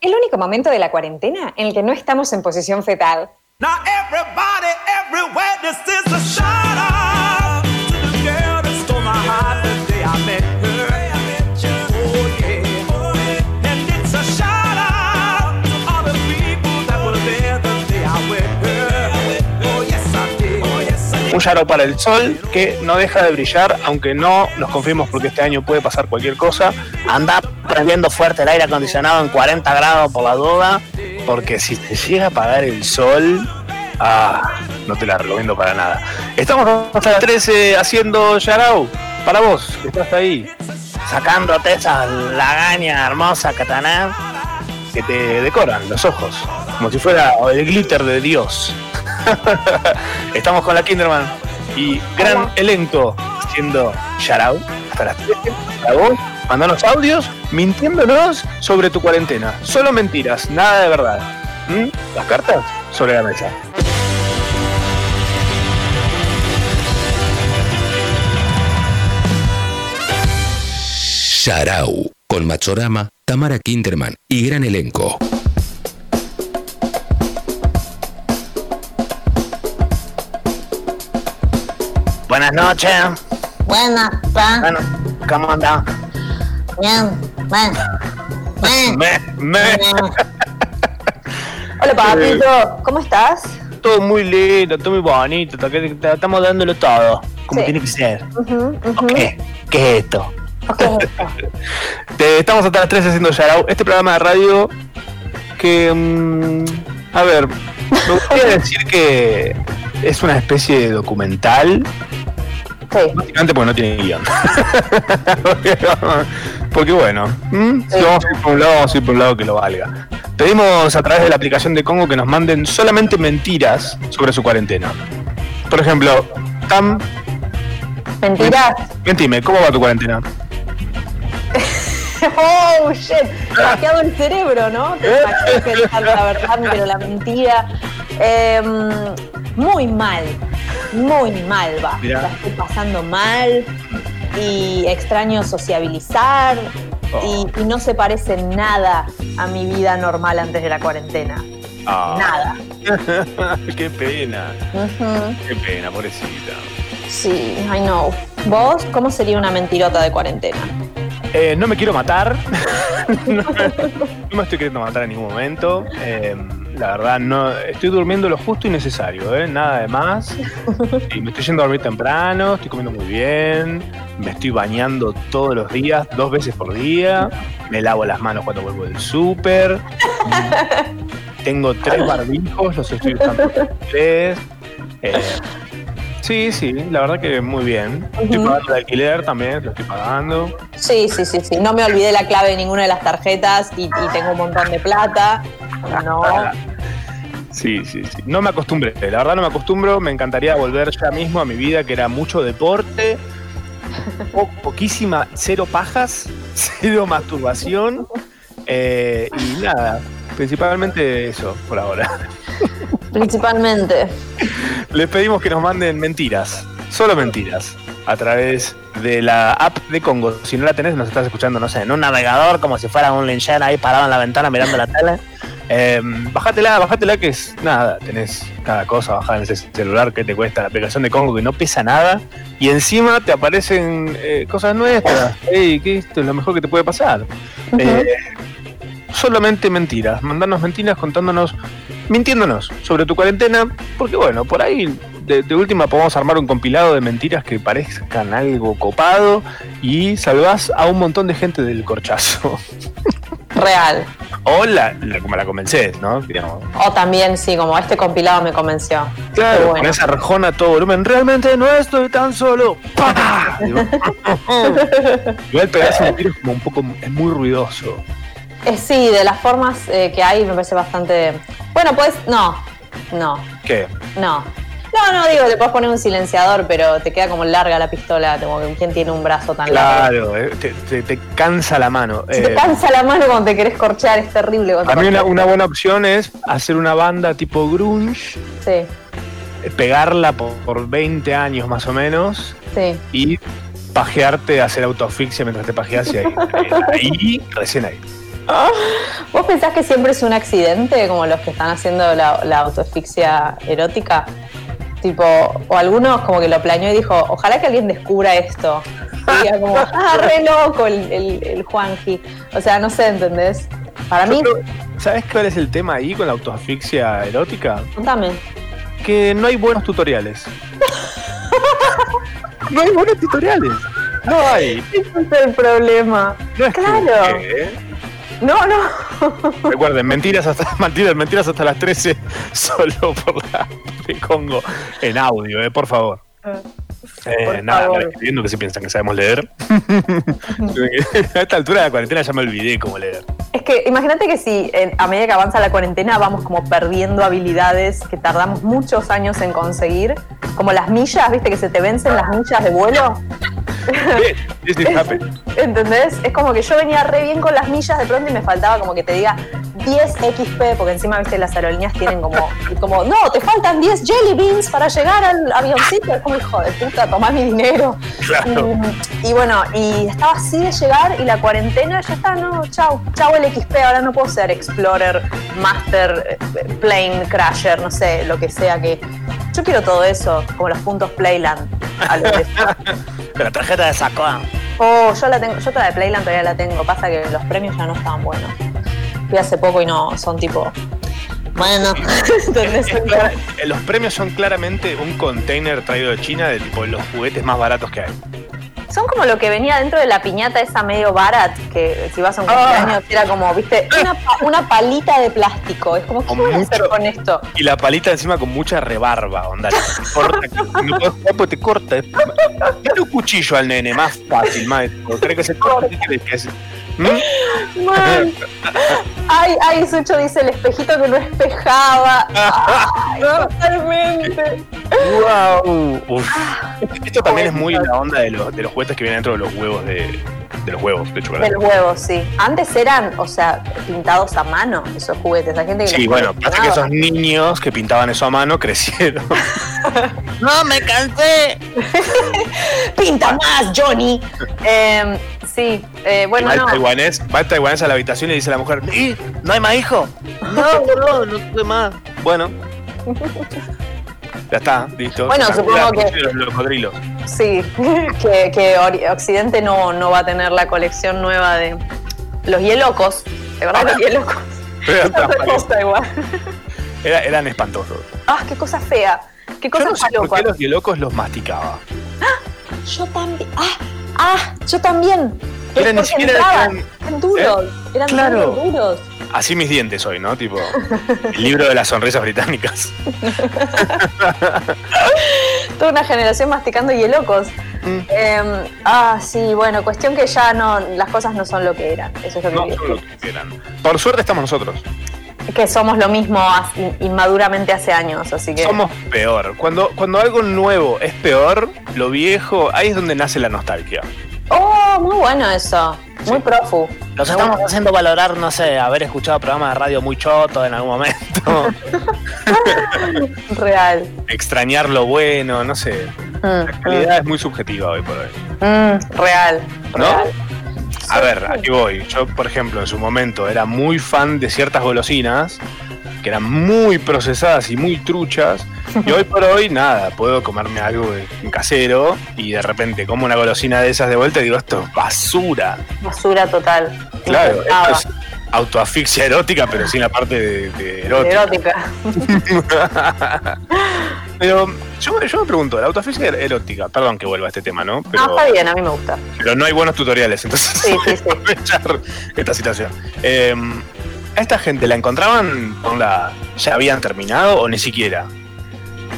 el único momento de la cuarentena en el que no estamos en posición fetal. Now everybody everywhere, this is a Un shout para el sol que no deja de brillar, aunque no nos confiemos porque este año puede pasar cualquier cosa. Anda prendiendo fuerte el aire acondicionado en 40 grados por la duda. Porque si te llega a apagar el sol, ah, no te la recomiendo para nada. Estamos hasta las 13 haciendo Yarao. Para vos, que estás ahí, Sacándote esa lagaña hermosa tenés. que te decoran los ojos, como si fuera el glitter de Dios. Estamos con la Kinderman y gran elenco haciendo Yarao hasta las 13. Para vos, mandanos audios mintiéndonos sobre tu cuarentena. Solo mentiras, nada de verdad. ¿Mm? Las cartas sobre la mesa. Sharau, con Machorama, Tamara Kinderman y gran elenco. Buenas noches. Buenas, pa. Bueno, ¿cómo andan? Bien, bueno. Bien. Me, me. Hola, papito, ¿cómo estás? Todo muy lindo, todo muy bonito, estamos dándolo todo, como Sí. tiene que ser. Ujú, ujú. ¿Qué? ¿Qué es esto? Ok, Te- estamos hasta las 3 haciendo Yarao, este programa de radio que, mm, a ver, me gustaría decir que es una especie de documental, sí. básicamente porque no tiene guion. porque, porque bueno, si vamos a ir por un lado, vamos a ir por un lado que lo valga. Pedimos a través de la aplicación de Congo que nos manden solamente mentiras sobre su cuarentena. Por ejemplo, Tam, ¿Mentiras? mentime, ¿cómo va tu cuarentena? Oh, shit. Hackeado el cerebro, ¿no? Te imaginas pensar la verdad, pero la mentira. Em, muy mal. Muy mal va. Mirá. La estoy pasando mal. Y extraño sociabilizar. Oh. Y, y no se parece nada a mi vida normal antes de la cuarentena. Ah. Nada. qué pena, qué pena, pobrecita. Sí, I know. ¿Vos cómo sería una mentirota de cuarentena? Eh, no me quiero matar. no, me estoy queriendo matar en ningún momento. Eh, la verdad, no estoy durmiendo lo justo y necesario, ¿eh? nada de más. Y me estoy yendo a dormir temprano, estoy comiendo muy bien, me estoy bañando todos los días, dos veces por día, me lavo las manos cuando vuelvo del súper. Tengo tres barbijos, los estoy usando tres. Eh, sí, sí, la verdad que muy bien. Estoy pagando el alquiler también, lo estoy pagando. Sí, sí, sí, sí. No me olvidé la clave de ninguna de las tarjetas y, y tengo un montón de plata. No. Sí, sí, sí. No me acostumbré, la verdad no me acostumbro. Me encantaría volver ya mismo a mi vida, que era mucho deporte, po- poquísima, cero pajas, cero masturbación eh, y nada. Principalmente eso, por ahora. Principalmente. Les pedimos que nos manden mentiras, solo mentiras, a través de la app de Congo. Si no la tenés, nos estás escuchando, no sé, En un navegador, como si fuera un linchera ahí parado en la ventana mirando la tele. Eh, bájatela, bájatela que es nada, tenés cada cosa bajada en ese celular que te cuesta la aplicación de Congo que no pesa nada y encima te aparecen eh, cosas nuestras. Ey, que esto es lo mejor que te puede pasar. Eh, solamente mentiras, mandarnos mentiras contándonos, mintiéndonos sobre tu cuarentena, porque bueno, por ahí de, de última podemos armar un compilado de mentiras que parezcan algo copado y salvás a un montón de gente del corchazo. Real. O la, la- como la convences, ¿no? Digamos. O también, sí, como este compilado me convenció. Claro, con esa arjona a todo volumen. Realmente no estoy tan solo. ¡Pah! Digo, Igual pegarse un tiro es como un poco, es muy ruidoso. Eh, sí, de las formas eh, que hay me parece bastante. Bueno, pues, no. No, ¿Qué? no. No, no, digo, le puedes poner un silenciador, pero te queda como larga la pistola, como que quién tiene un brazo tan largo. Claro, eh, te, te- te cansa la mano. Si te cansa la mano cuando te querés corchar, es terrible. a mí una, buena opción es hacer una banda tipo grunge, Sí, pegarla por, por 20 años más o menos sí. y pajearte, hacer autoasfixia mientras te pajeas y ahí, ahí, ahí, recién ahí. ¿Vos pensás que siempre es un accidente, como los que están haciendo la, la autoasfixia erótica? Tipo, o algunos como que lo planeó y dijo, ojalá que alguien descubra esto. Y diga como, ah, re loco el, el, el Juanji. O sea, no sé, ¿entendés? Para Yo mí, creo- ¿Sabes cuál es el tema ahí con la autoasfixia erótica? contame. Que no hay buenos tutoriales. no hay buenos tutoriales. No hay. Ese es el problema. No es que Claro. ¿eh? No, no. Recuerden, mentiras hasta, mentiras, mentiras hasta las 13, solo por la de Congo en audio, eh, por favor. Eh, Por nada, favor. escribiendo que se piensan que sabemos leer. a esta altura de la cuarentena ya me olvidé cómo leer. Es que imagínate que si a medida que avanza la cuarentena vamos como perdiendo habilidades que tardamos muchos años en conseguir, como las millas, viste que se te vencen las millas de vuelo. This is happen. ¿Entendés? Es como que yo venía re bien con las millas de pronto y me faltaba como que te diga 10 XP, porque encima, viste, las aerolíneas tienen como, como no, te faltan 10 jelly beans para llegar al avioncito. Es como, hijo de puta, tomá mi dinero. Claro. Y, y bueno, y estaba así de llegar y la cuarentena ya está, no, chau, chau el XP, ahora no puedo ser Explorer, Master, eh, Plane, Crasher, no sé, lo que sea que. Yo quiero todo eso, como los puntos Playland. a lo de- tarjeta de Sacoa. Oh, yo la tengo, yo toda de Playland todavía la tengo. Pasa que los premios ya no estaban buenos. Fui hace poco y no, son tipo. Bueno, ¿Entendés? Eh, Los premios son claramente un container traído de China de tipo los juguetes más baratos que hay. Son como lo que venía dentro de la piñata esa medio barat, que si vas a un cumpleaños era como, viste, una, una palita de plástico. Es como, ¿qué voy a hacer con esto? Y la palita encima con mucha rebarba, onda. te corta, no puedes jugar porque te corta. Dale un cuchillo al nene, más fácil, maestro. ¿Crees que se corta? ¿Mm? Man. Ay, ay, Sucho dice el espejito que no espejaba. Ay, totalmente. ¡Wow! Uf. Esto también es muy la onda de los, de los juguetes que vienen dentro de los huevos de, de los huevos de De chocolate. los huevos, sí. Antes eran, o sea, pintados a mano esos juguetes. Hay gente que Sí, bueno, pasa que esos niños que pintaban eso a mano crecieron. ¡No, me cansé! ¡Pinta más, Johnny! Eh, sí, eh, bueno, va, el no. taiwanés, va el taiwanés a la habitación y dice a la mujer, ¿y? ¿No hay más hijo? No, no, no tuve más. Bueno. Ya está, listo. Bueno, Se supongo la que- los cocodrilos. Sí, que, que Occidente no, no va a tener la colección nueva de los hielocos. ¿De verdad los hielocos? Pero igual. Era- eran espantosos. Ah, qué cosa fea. Qué Yo cosa no sé por qué los hielocos los masticaba. Yo también. Ah, ah, yo también. Era Es ni porque siquiera entraban, eran- eran duros. Eran Claro. duros, duros. Así mis dientes hoy, ¿no? Tipo, el libro de las sonrisas británicas. Toda una generación masticando hielocos. Mm. Eh, ah, sí, bueno, cuestión que ya no, las cosas no son lo que eran. Eso es lo que No quería son lo decir. que eran. Por suerte estamos nosotros. Que somos lo mismo inmaduramente hace años, así que. Somos peor. Cuando, cuando algo nuevo es peor, lo viejo, ahí es donde nace la nostalgia. Oh, muy bueno eso. Muy profu. Los estamos haciendo valorar, no sé, haber escuchado programas de radio muy chotos en algún momento. Real. Extrañar lo bueno, no sé. Mm, La calidad es muy subjetiva hoy por hoy. mm, real. ¿No? Real. A ver, aquí voy. Yo, por ejemplo, en su momento era muy fan de ciertas golosinas que eran muy procesadas y muy truchas. Y hoy por hoy, nada, puedo comerme algo de- casero y de repente como una golosina de esas de vuelta y digo, esto es basura. Basura total. Claro, esto es autoasfixia erótica, pero sin la parte de, de erótica. Erótica. Pero yo, yo me pregunto, la autoasfixia erótica, perdón que vuelva a este tema, ¿no? Pero, No, está bien, a mí me gusta. pero no hay buenos tutoriales, entonces Sí, sí, sí. aprovechar esta situación. Eh, ¿A esta gente la encontraban con la. ya habían terminado o ni siquiera?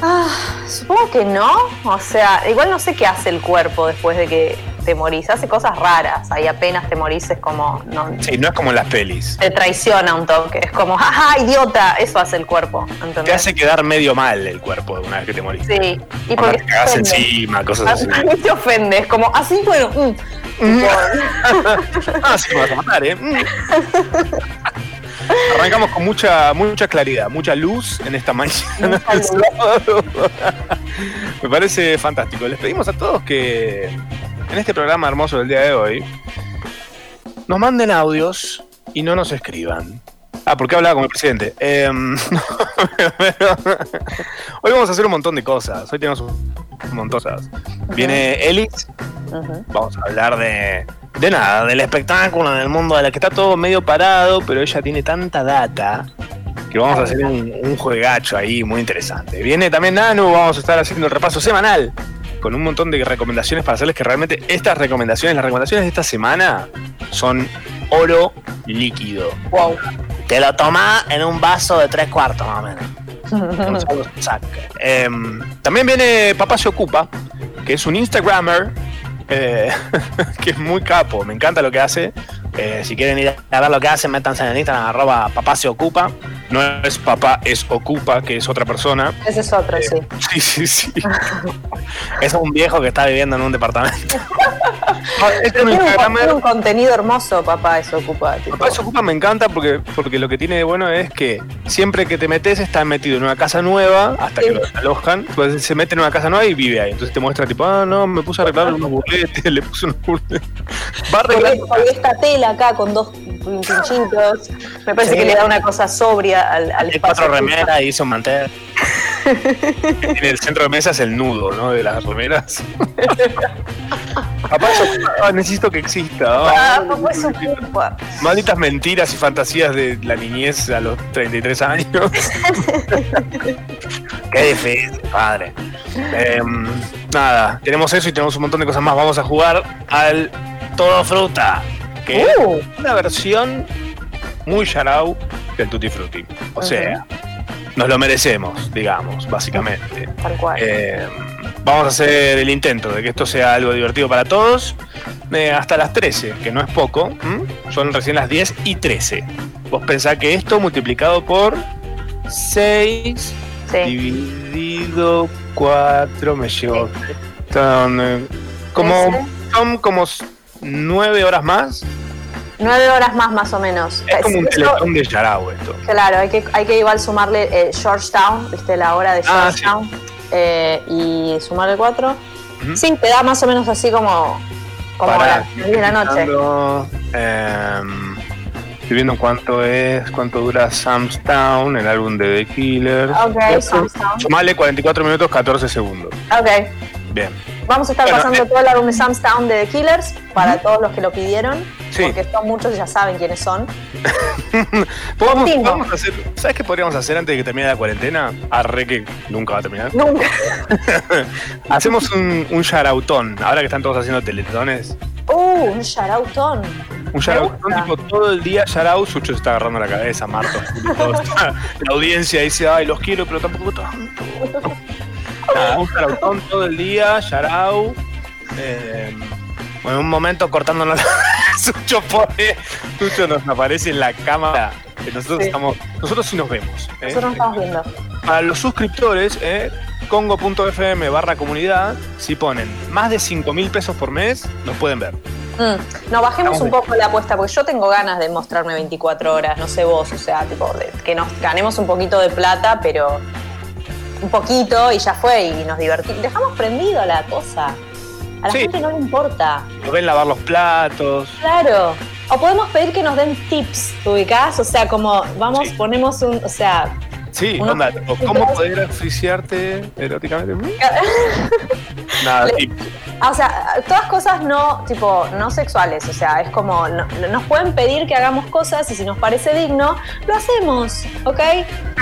Ah, supongo que no. O sea, igual no sé qué hace el cuerpo después de que te morís. Hace cosas raras. Ahí apenas te morís es como. No, Sí, no es como en las pelis. te traiciona un toque. Es como, ¡ajá, idiota! Eso hace el cuerpo. ¿entendés? Te hace quedar medio mal el cuerpo una vez que te morís. Sí. Y porque te ofende. encima, cosas así. te ofende. Es como, así, bueno. mm. Ah, sí, me vas a matar, ¿eh? Arrancamos con mucha, mucha claridad, mucha luz en esta mañana. Me parece fantástico. Les pedimos a todos que en este programa hermoso del día de hoy nos manden audios y no nos escriban. Ah, porque hablaba con el presidente. Em, hoy vamos a hacer un montón de cosas. Hoy tenemos un montón de cosas. Viene. Ujú. Vamos a hablar de, de nada, del espectáculo, del mundo de la que está todo medio parado, pero ella tiene tanta data que vamos a hacer un, un juegacho ahí muy interesante. Viene también Nanu, vamos a estar haciendo el repaso semanal con un montón de recomendaciones para hacerles que realmente estas recomendaciones, las recomendaciones de esta semana son oro líquido. Wow. Te lo tomás en un vaso de tres cuartos más o menos. Em, también viene Papá se ocupa, que es un Instagrammer eh, que es muy capo. Me encanta lo que hace. Eh, si quieren ir a ver lo que hace, métanse en Instagram, arroba papá se ocupa. No es papá, es ocupa, que es otra persona. Ese es otro, sí. Sí, sí, sí. es un viejo que está viviendo en un departamento. No, es un contenido hermoso, papá, eso ocupa. Tipo. Papá se ocupa me encanta porque, porque lo que tiene de bueno es que siempre que te metes está metido en una casa nueva hasta Sí. que lo alojan, pues se mete en una casa nueva y vive ahí. Entonces te muestra tipo, ah, no, me puse a arreglar unos burletes, le puse unos burletes. Va arreglando. colgué esta acá con dos pinchitos. Me parece Sí. que le da una cosa sobria al, al Hay espacio. cuatro remeras y hizo un mantel. En el centro de mesa es el nudo, ¿no? De las remeras. Papá ah, necesito que exista. ah. Ah, papá. Malditas mentiras y fantasías de la niñez a los 33 años. Qué difícil, padre. Em, nada, tenemos eso y tenemos un montón de cosas más. Vamos a jugar al Todo Fruta, que Uh. es una versión muy yarau del Tutti Frutti. O sea, nos lo merecemos, digamos, básicamente. Tal cual. Em, vamos a hacer el intento de que esto sea algo divertido para todos. eh, hasta las 13, que no es poco. Son recién las 10 y 13. Vos pensás que esto multiplicado por 6 sí. dividido 4 me llevo. Son, eh, como, son como 9 horas más. Nueve horas más, más o menos. Es como un teletón de Yarao esto. Claro, hay que, hay que igual sumarle eh, Georgetown, viste la hora de Ah, Georgetown, eh, y sumarle 4. Ujú. Sí, te da más o menos así como, como Pará, las 10 de la noche. em, estoy viendo cuánto es, cuánto dura Sam's Town, el álbum de The Killers. Ok, Sam's Town. Sumale 44 minutos 14 segundos. Ok, Bien. vamos a estar Bueno, pasando eh. todo el álbum de Sam's Town de The Killers para todos los que lo pidieron, Sí. porque son muchos y ya saben quiénes son. Podemos, podemos hacer, ¿Sabes qué podríamos hacer antes de que termine la cuarentena? Arre que nunca va a terminar. Nunca. Hacemos un, un ahora que están todos haciendo teletones. Uh, un shoutoutón. Un shoutoutón tipo todo el día shoutout. Sucho se está agarrando la cabeza, Marto. La audiencia dice, ay, los quiero, pero tampoco tanto. Nada, un todo el día, shoutout. Eh, En un momento cortándonos la... Sucho pone, Sucho nos aparece en la cámara. que Nosotros Sí. estamos, nosotros sí nos vemos. ¿eh? Nosotros nos estamos viendo. Para los suscriptores, eh, congo.fm barra comunidad, si ponen más de 5 mil pesos por mes, nos pueden ver. Mm. No, bajemos un poco la apuesta, porque yo tengo ganas de mostrarme 24 horas, no sé vos, o sea, tipo, de- que nos ganemos un poquito de plata, pero un poquito y ya fue, y nos divertimos. Dejamos prendido la cosa. A la Sí. gente no le importa. Nos ven lavar los platos. Claro. O podemos pedir que nos den tips, ¿te ubicás? O sea, como vamos, Sí. ponemos un, o sea, Sí, Uno- onda, ¿cómo poder asfixiarte eróticamente? Nada, Le- sí. O sea, todas cosas no, tipo, no sexuales. O sea, es como, no- nos pueden pedir que hagamos cosas y si nos parece digno, lo hacemos, ¿ok?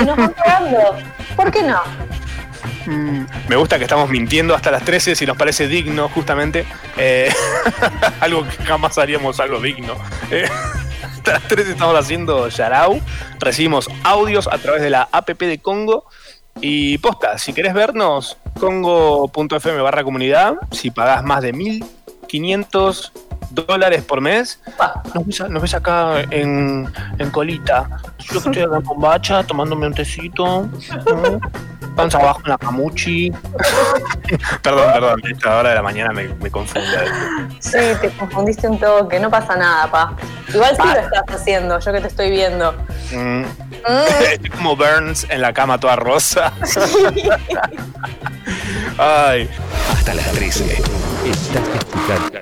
Y nos van pagando. ¿Por qué no? Mm, Me gusta que estamos mintiendo hasta las 13 si nos parece digno, justamente. Eh, algo que jamás haríamos algo digno. Eh, las 13 estamos haciendo Yarau. Recibimos audios a través de la app de Congo. Y posta, si querés vernos, congo.fm barra comunidad. Si pagás más de 1500 dólares por mes, Pa. nos ves, nos ves acá en, en colita. Yo que estoy acá en bombacha, tomándome un tecito. ¿no? Panza abajo en la camuchi. perdón, perdón, a esta hora de la mañana me, me confunde. Sí, te confundiste un toque, no pasa nada, pa. Igual sí lo estás haciendo, yo que te estoy viendo. Mm. Mm, Estoy como Burns en la cama toda rosa. Ay. Hasta las 13. Estás escuchando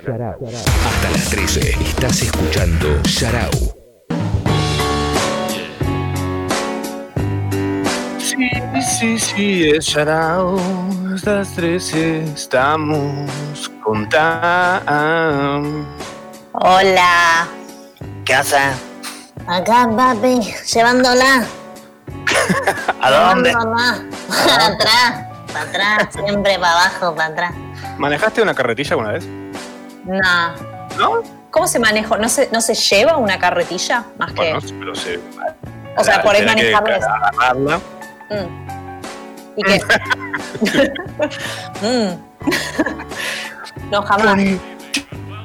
Hasta las 13. Estás escuchando Yarau. Sí, sí, sí, es Yarau. Hasta las 13 estamos con Tam. Hola. ¿Qué haces? Acá, papi, llevándola. ¿A dónde? Llevándola. Atrás para atrás, siempre para abajo, para atrás. ¿Manejaste una carretilla alguna vez? No. ¿No? ¿Cómo se maneja? ¿No se, ¿No se lleva una carretilla? Más que. Bueno, pero se. o sea, por ahí que manejarla. agarrarla. Mm. ¿Y qué? Mm. no, jamás.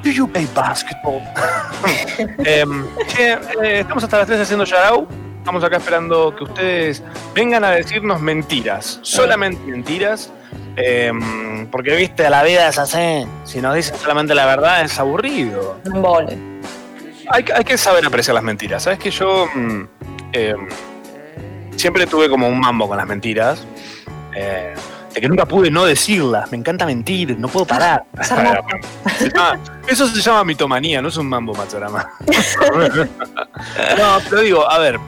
Do you play basketball? Che, eh, estamos hasta las 3 haciendo Yarao. Estamos acá esperando que ustedes vengan a decirnos mentiras. Solamente mentiras. em, porque viste, La vida es así. Si nos dicen solamente la verdad, es aburrido. Embole. hay, que- hay que saber apreciar las mentiras. Sabes que yo mm, em, siempre tuve como un mambo con las mentiras. eh, de que nunca pude no decirlas. Me encanta mentir, no puedo parar. Eso se llama mitomanía, no es un mambo, Machorama. no, pero digo, a ver,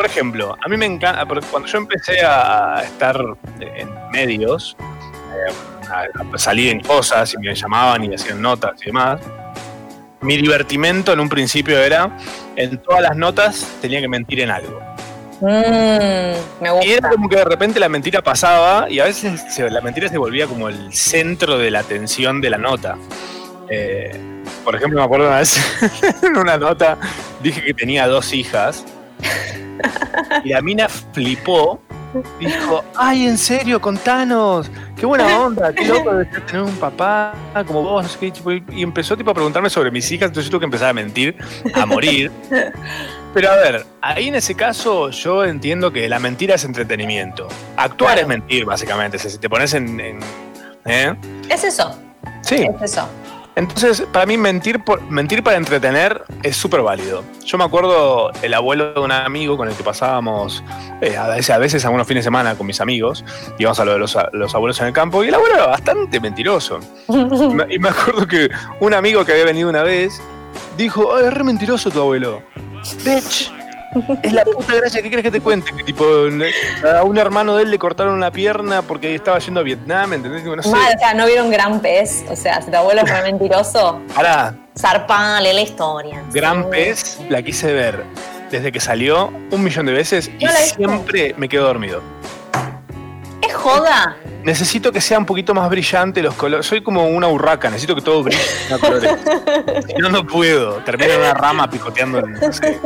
por ejemplo, a mí me encanta, cuando yo empecé a estar en medios, eh, a, salir en cosas y me llamaban y hacían notas y demás, mi divertimento en un principio era, en todas las notas tenía que mentir en algo. Mm, me Y era como que de repente la mentira pasaba y a veces se- la mentira se volvía como el centro de la atención de la nota. Eh, por ejemplo, me acuerdo una vez en una nota dije que tenía dos hijas y la mina flipó. Dijo, ay, en serio, contanos, qué buena onda, qué loco de tener un papá como vos, no sé qué, tipo, y empezó tipo a preguntarme sobre mis hijas, entonces yo tuve que empezar a mentir, a morir. Pero a ver, ahí en ese caso yo entiendo que la mentira es entretenimiento. Actuar Claro. es mentir, básicamente. Si te pones en. en- ¿eh? Es eso. Sí. Es eso. Entonces, para mí, mentir, por, mentir para entretener es súper válido. Yo me acuerdo el abuelo de un amigo con el que pasábamos eh, a, veces, a veces algunos fines de semana con mis amigos, íbamos a lo de los, los abuelos en el campo, y el abuelo era bastante mentiroso. Y me- y me acuerdo que un amigo que había venido una vez dijo, "Ay, es re mentiroso tu abuelo. Bitch. Es la puta gracia, ¿qué quieres que te cuente? Que tipo, a un hermano de él le cortaron una pierna porque estaba yendo a Vietnam, ¿entendés? No sé. Mal, o sea, no vieron gran pez. O sea, si tu abuelo re mentiroso, Pará, Zarpale la historia. Gran Sí. Pez la quise ver desde que salió un millón de veces y la siempre me quedo dormido. Joda. Necesito que sea un poquito más brillante los colores. Soy como una urraca, necesito que todo brille en colores. Si no, no puedo. Termino en una rama picoteando en, no sé.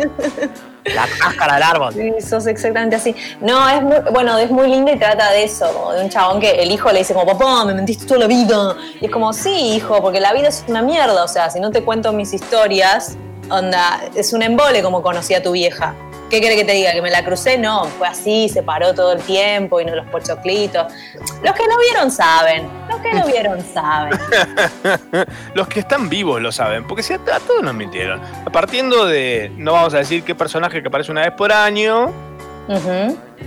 La cáscara del árbol. Sí, sos exactamente así. No, es muy, bueno, es muy linda y trata de eso, como de un chabón que el hijo le dice como, papá, me mentiste toda la vida. Y es como, sí, hijo, porque la vida es una mierda. O sea, si no te cuento mis historias, onda, es un embole como conocí a tu vieja. ¿Qué quiere que te diga? ¿Que me la crucé? No, fue así, se paró todo el tiempo y no los pochoclitos. Los que no vieron saben. Los que no vieron saben. Los que están vivos lo saben, porque si a, a todos nos mintieron. Partiendo de, no vamos a decir qué personaje que aparece una vez por año,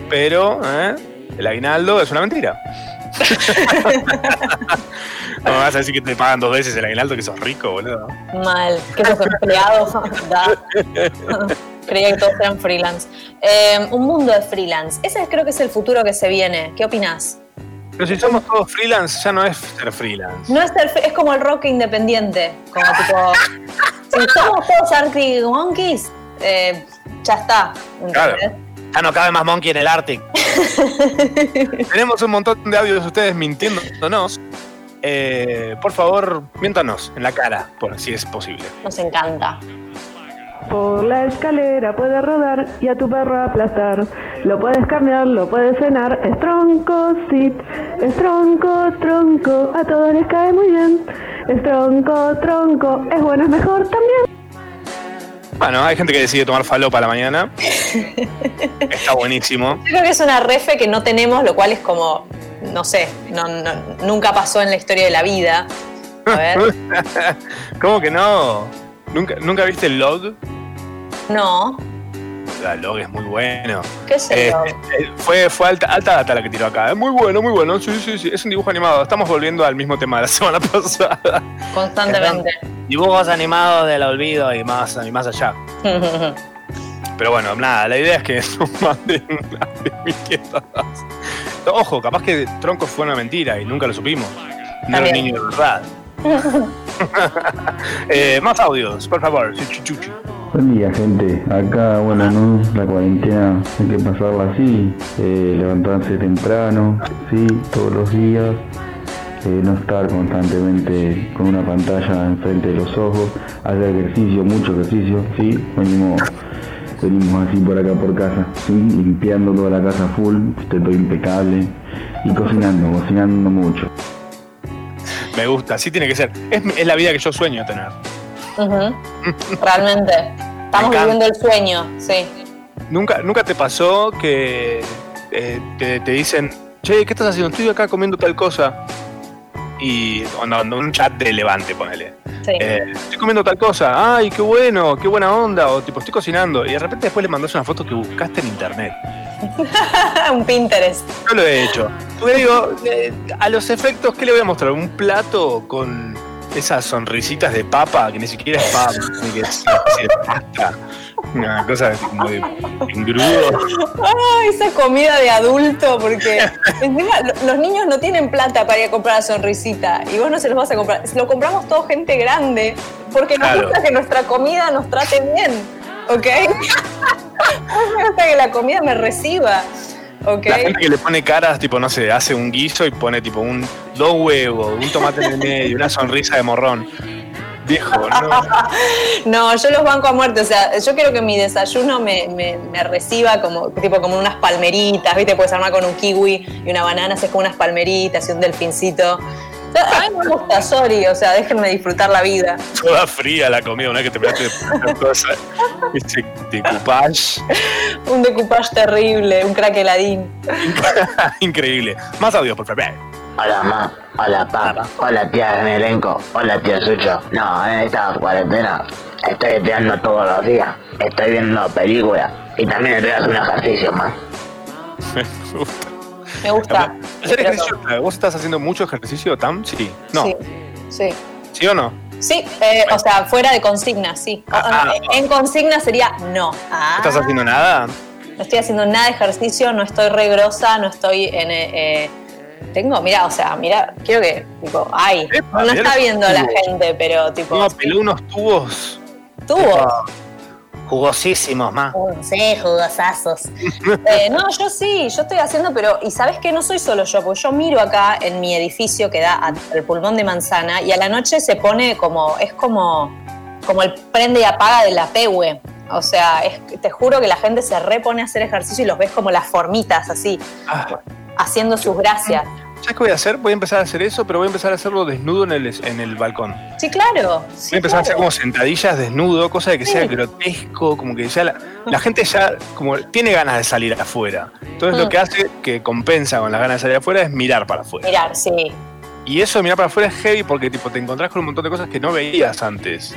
pero ¿eh? el aguinaldo es una mentira. no me vas a decir que te pagan dos veces el aguinaldo, que sos rico, boludo. Mal. ¿Qué sos empleado? Creía que todos eran freelance. Eh, un mundo de freelance. Ese creo que es el futuro que se viene. ¿Qué opinas? Pero si somos todos freelance, ya no es ser freelance. No es, ser es como el rock independiente. Como tipo. si somos todos Arctic Monkeys, eh, ya está. ¿entendés? Claro. Ya no cabe más monkey en el Arctic. Tenemos un montón de audios de ustedes mintiéndonos. Eh, por favor, miéntanos en la cara, por si es posible. Nos encanta. Por la escalera puedes rodar y a tu perro aplastar. Lo puedes cambiar, lo puedes cenar. Es tronco, sí. Es tronco, tronco. A todos les cae muy bien. Es tronco, tronco. Es bueno, es mejor también. Bueno, hay gente que decide tomar falopa a la mañana. Está buenísimo. Yo creo que es una refe que no tenemos, lo cual es como. No sé, no, no- nunca pasó en la historia de la vida. A ver. ¿Cómo que no? ¿Nunca, ¿Nunca viste el log? No. El log es muy bueno. ¿Qué es el Eh, eh, fue fue alta, alta data la que tiró acá. Es muy bueno, muy bueno. Sí, sí, sí. Es un dibujo animado. Estamos volviendo al mismo tema de la semana pasada. Constantemente. Dibujos animados del olvido y más, y más allá. Pero bueno, nada, la idea es que nos manden una de 1500. Ojo, capaz que Troncos fue una mentira y nunca lo supimos. No era un niño de verdad. Eh, más audios, por favor. Chuchu, chuchu. Buen día gente, acá bueno no, la cuarentena hay que pasarla así, eh, levantarse temprano, sí, todos los días, eh, no estar constantemente con una pantalla enfrente de los ojos, hacer ejercicio, mucho ejercicio, sí, venimos, venimos así por acá por casa, sí, limpiando toda la casa full, esté todo impecable y cocinando, cocinando mucho. Me gusta, así tiene que ser. Es, es la vida que yo sueño tener. Realmente. Estamos viviendo el sueño, sí. ¿Nunca, nunca te pasó que eh, te, te dicen, che, ¿qué estás haciendo? Estoy acá comiendo tal cosa. Y onda, un chat de levante, ponele. sí. Eh, estoy comiendo tal cosa, ay, qué bueno, qué buena onda, o tipo, estoy cocinando, y de repente después le mandas una foto que buscaste en internet. un Pinterest. Yo lo he hecho. Porque digo, eh, a los efectos, ¿qué le voy a mostrar? Un plato con esas sonrisitas de papa, que ni siquiera es papa, ni que es pasta. Una cosa como de engrudo. Esa comida de adulto, porque encima lo- los niños no tienen plata para ir a comprar la sonrisita y vos no se los vas a comprar. Lo compramos todo gente grande porque nos Claro. gusta que nuestra comida nos trate bien, ¿ok? Me gusta que la comida me reciba, ¿ok? La gente que le pone caras, tipo, no sé, hace un guiso y pone tipo un dos huevos, un tomate en el medio, una sonrisa de morrón. Viejo, no. No, yo los banco a muerte. O sea, yo quiero que mi desayuno me, me- me reciba como, tipo, como unas palmeritas, ¿viste? Puedes armar con un kiwi y una banana, haces con unas palmeritas y un delfincito. O sea, a mí me gusta, sorry, o sea, déjenme disfrutar la vida. Toda fría la comida, una vez que te pegaste de cosa. Ese decoupage. Un decoupage terrible, un craqueladín. Increíble. Más audios, por favor. Hola ma, hola pa, hola tía Melenco, hola tío Sucho. No, en esta cuarentena estoy estudiando todos los días, estoy viendo películas y también estoy haciendo ejercicio más. Me gusta. Me gusta. Hacer ejercicio, ¿Vos estás haciendo mucho ejercicio, Tam? Sí. No. Sí, sí. ¿Sí o no? Sí, eh, o sea, fuera de consigna, sí. Ah, en consigna sería no. Ah. ¿No estás haciendo nada? No estoy haciendo nada de ejercicio, no estoy re grosa, no estoy en. eh, eh, tengo, mira, o sea, mira, quiero que, tipo, ay, Epa, no está viendo la tubos. gente, pero tipo, No, peló unos tubos. tuvo. Jugosísimos más. Sí, jugosazos. Eh, no, yo sí, yo estoy haciendo, pero, y sabes que no soy solo yo, porque yo miro acá en mi edificio que da al pulmón de manzana y a la noche se pone como, es como, como el prende y apaga de la pegue. O sea, es- te juro que la gente se repone a hacer ejercicio y los ves como las formitas así, Ah, haciendo sus gracias. ¿Sabes qué voy a hacer? Voy a empezar a hacer eso, pero voy a empezar a hacerlo desnudo en el, en el balcón. Sí, claro. Voy a empezar a hacer como sentadillas desnudo, cosa de que sea grotesco, como que ya la, la gente ya como tiene ganas de salir afuera. Entonces Mm. lo que hace que compensa con las ganas de salir afuera es mirar para afuera. Mirar, sí. Y eso de mirar para afuera es heavy porque tipo te encontrás con un montón de cosas que no veías antes.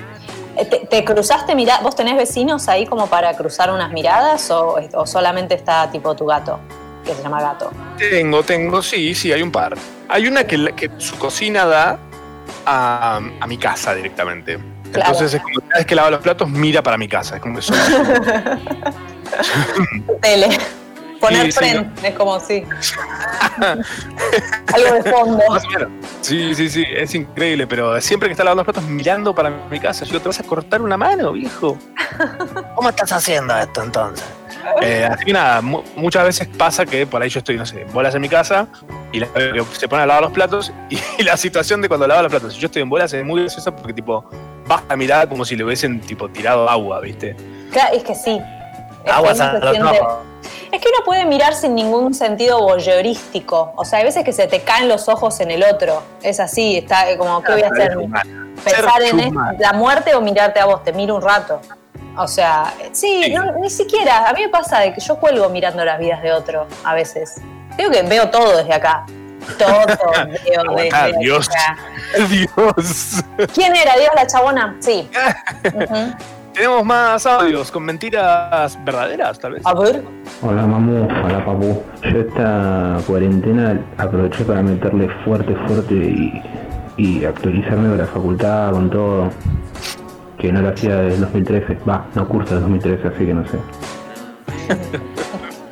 Eh, ¿Te, te cruzaste mira ¿Vos tenés vecinos ahí como para cruzar unas miradas o, o solamente está tipo tu gato, que se llama gato? Tengo, tengo, sí, sí, hay un par. Hay una que, que su cocina da a, a mi casa directamente. Claro. Entonces es como cada vez que lava los platos mira para mi casa. Es como que soy- Tele. Poner Sí, es como sí. Algo de fondo. Más o menos. Sí, sí, sí, es increíble, pero siempre que está lavando los platos mirando para mi casa, yo te vas a cortar una mano, viejo. ¿Cómo estás haciendo esto entonces? Eh, así que nada, mu- muchas veces pasa que por ahí yo estoy, no sé, en bolas en mi casa y la veo que se pone a lavar los platos y, la situación de cuando lava los platos, si yo estoy en bolas es muy graciosa porque tipo baja mirada como si le hubiesen tipo tirado agua, ¿viste? Claro, es que sí. Es Aguas que uno a los ojos. Es que uno puede mirar sin ningún sentido voyeurístico. O sea, hay veces que se te caen los ojos en el otro. Es así, está eh, como, ¿qué voy a hacer? Pensar en la muerte o mirarte a vos, te miro un rato. O sea, sí, Sí. no, ni siquiera. A mí me pasa de que yo cuelgo mirando las vidas de otro a veces. Digo que veo todo desde acá. Todo veo desde Dios. acá. Dios. ¿Quién era? ¿Dios la chabona? Sí. Tenemos más audios con mentiras verdaderas, tal vez. A ver. Hola mamú, hola papu. Yo esta cuarentena aproveché para meterle fuerte, fuerte y, y actualizarme con la facultad, con todo. Que no lo hacía desde el 2013. Va, no curso desde 2013, así que no sé.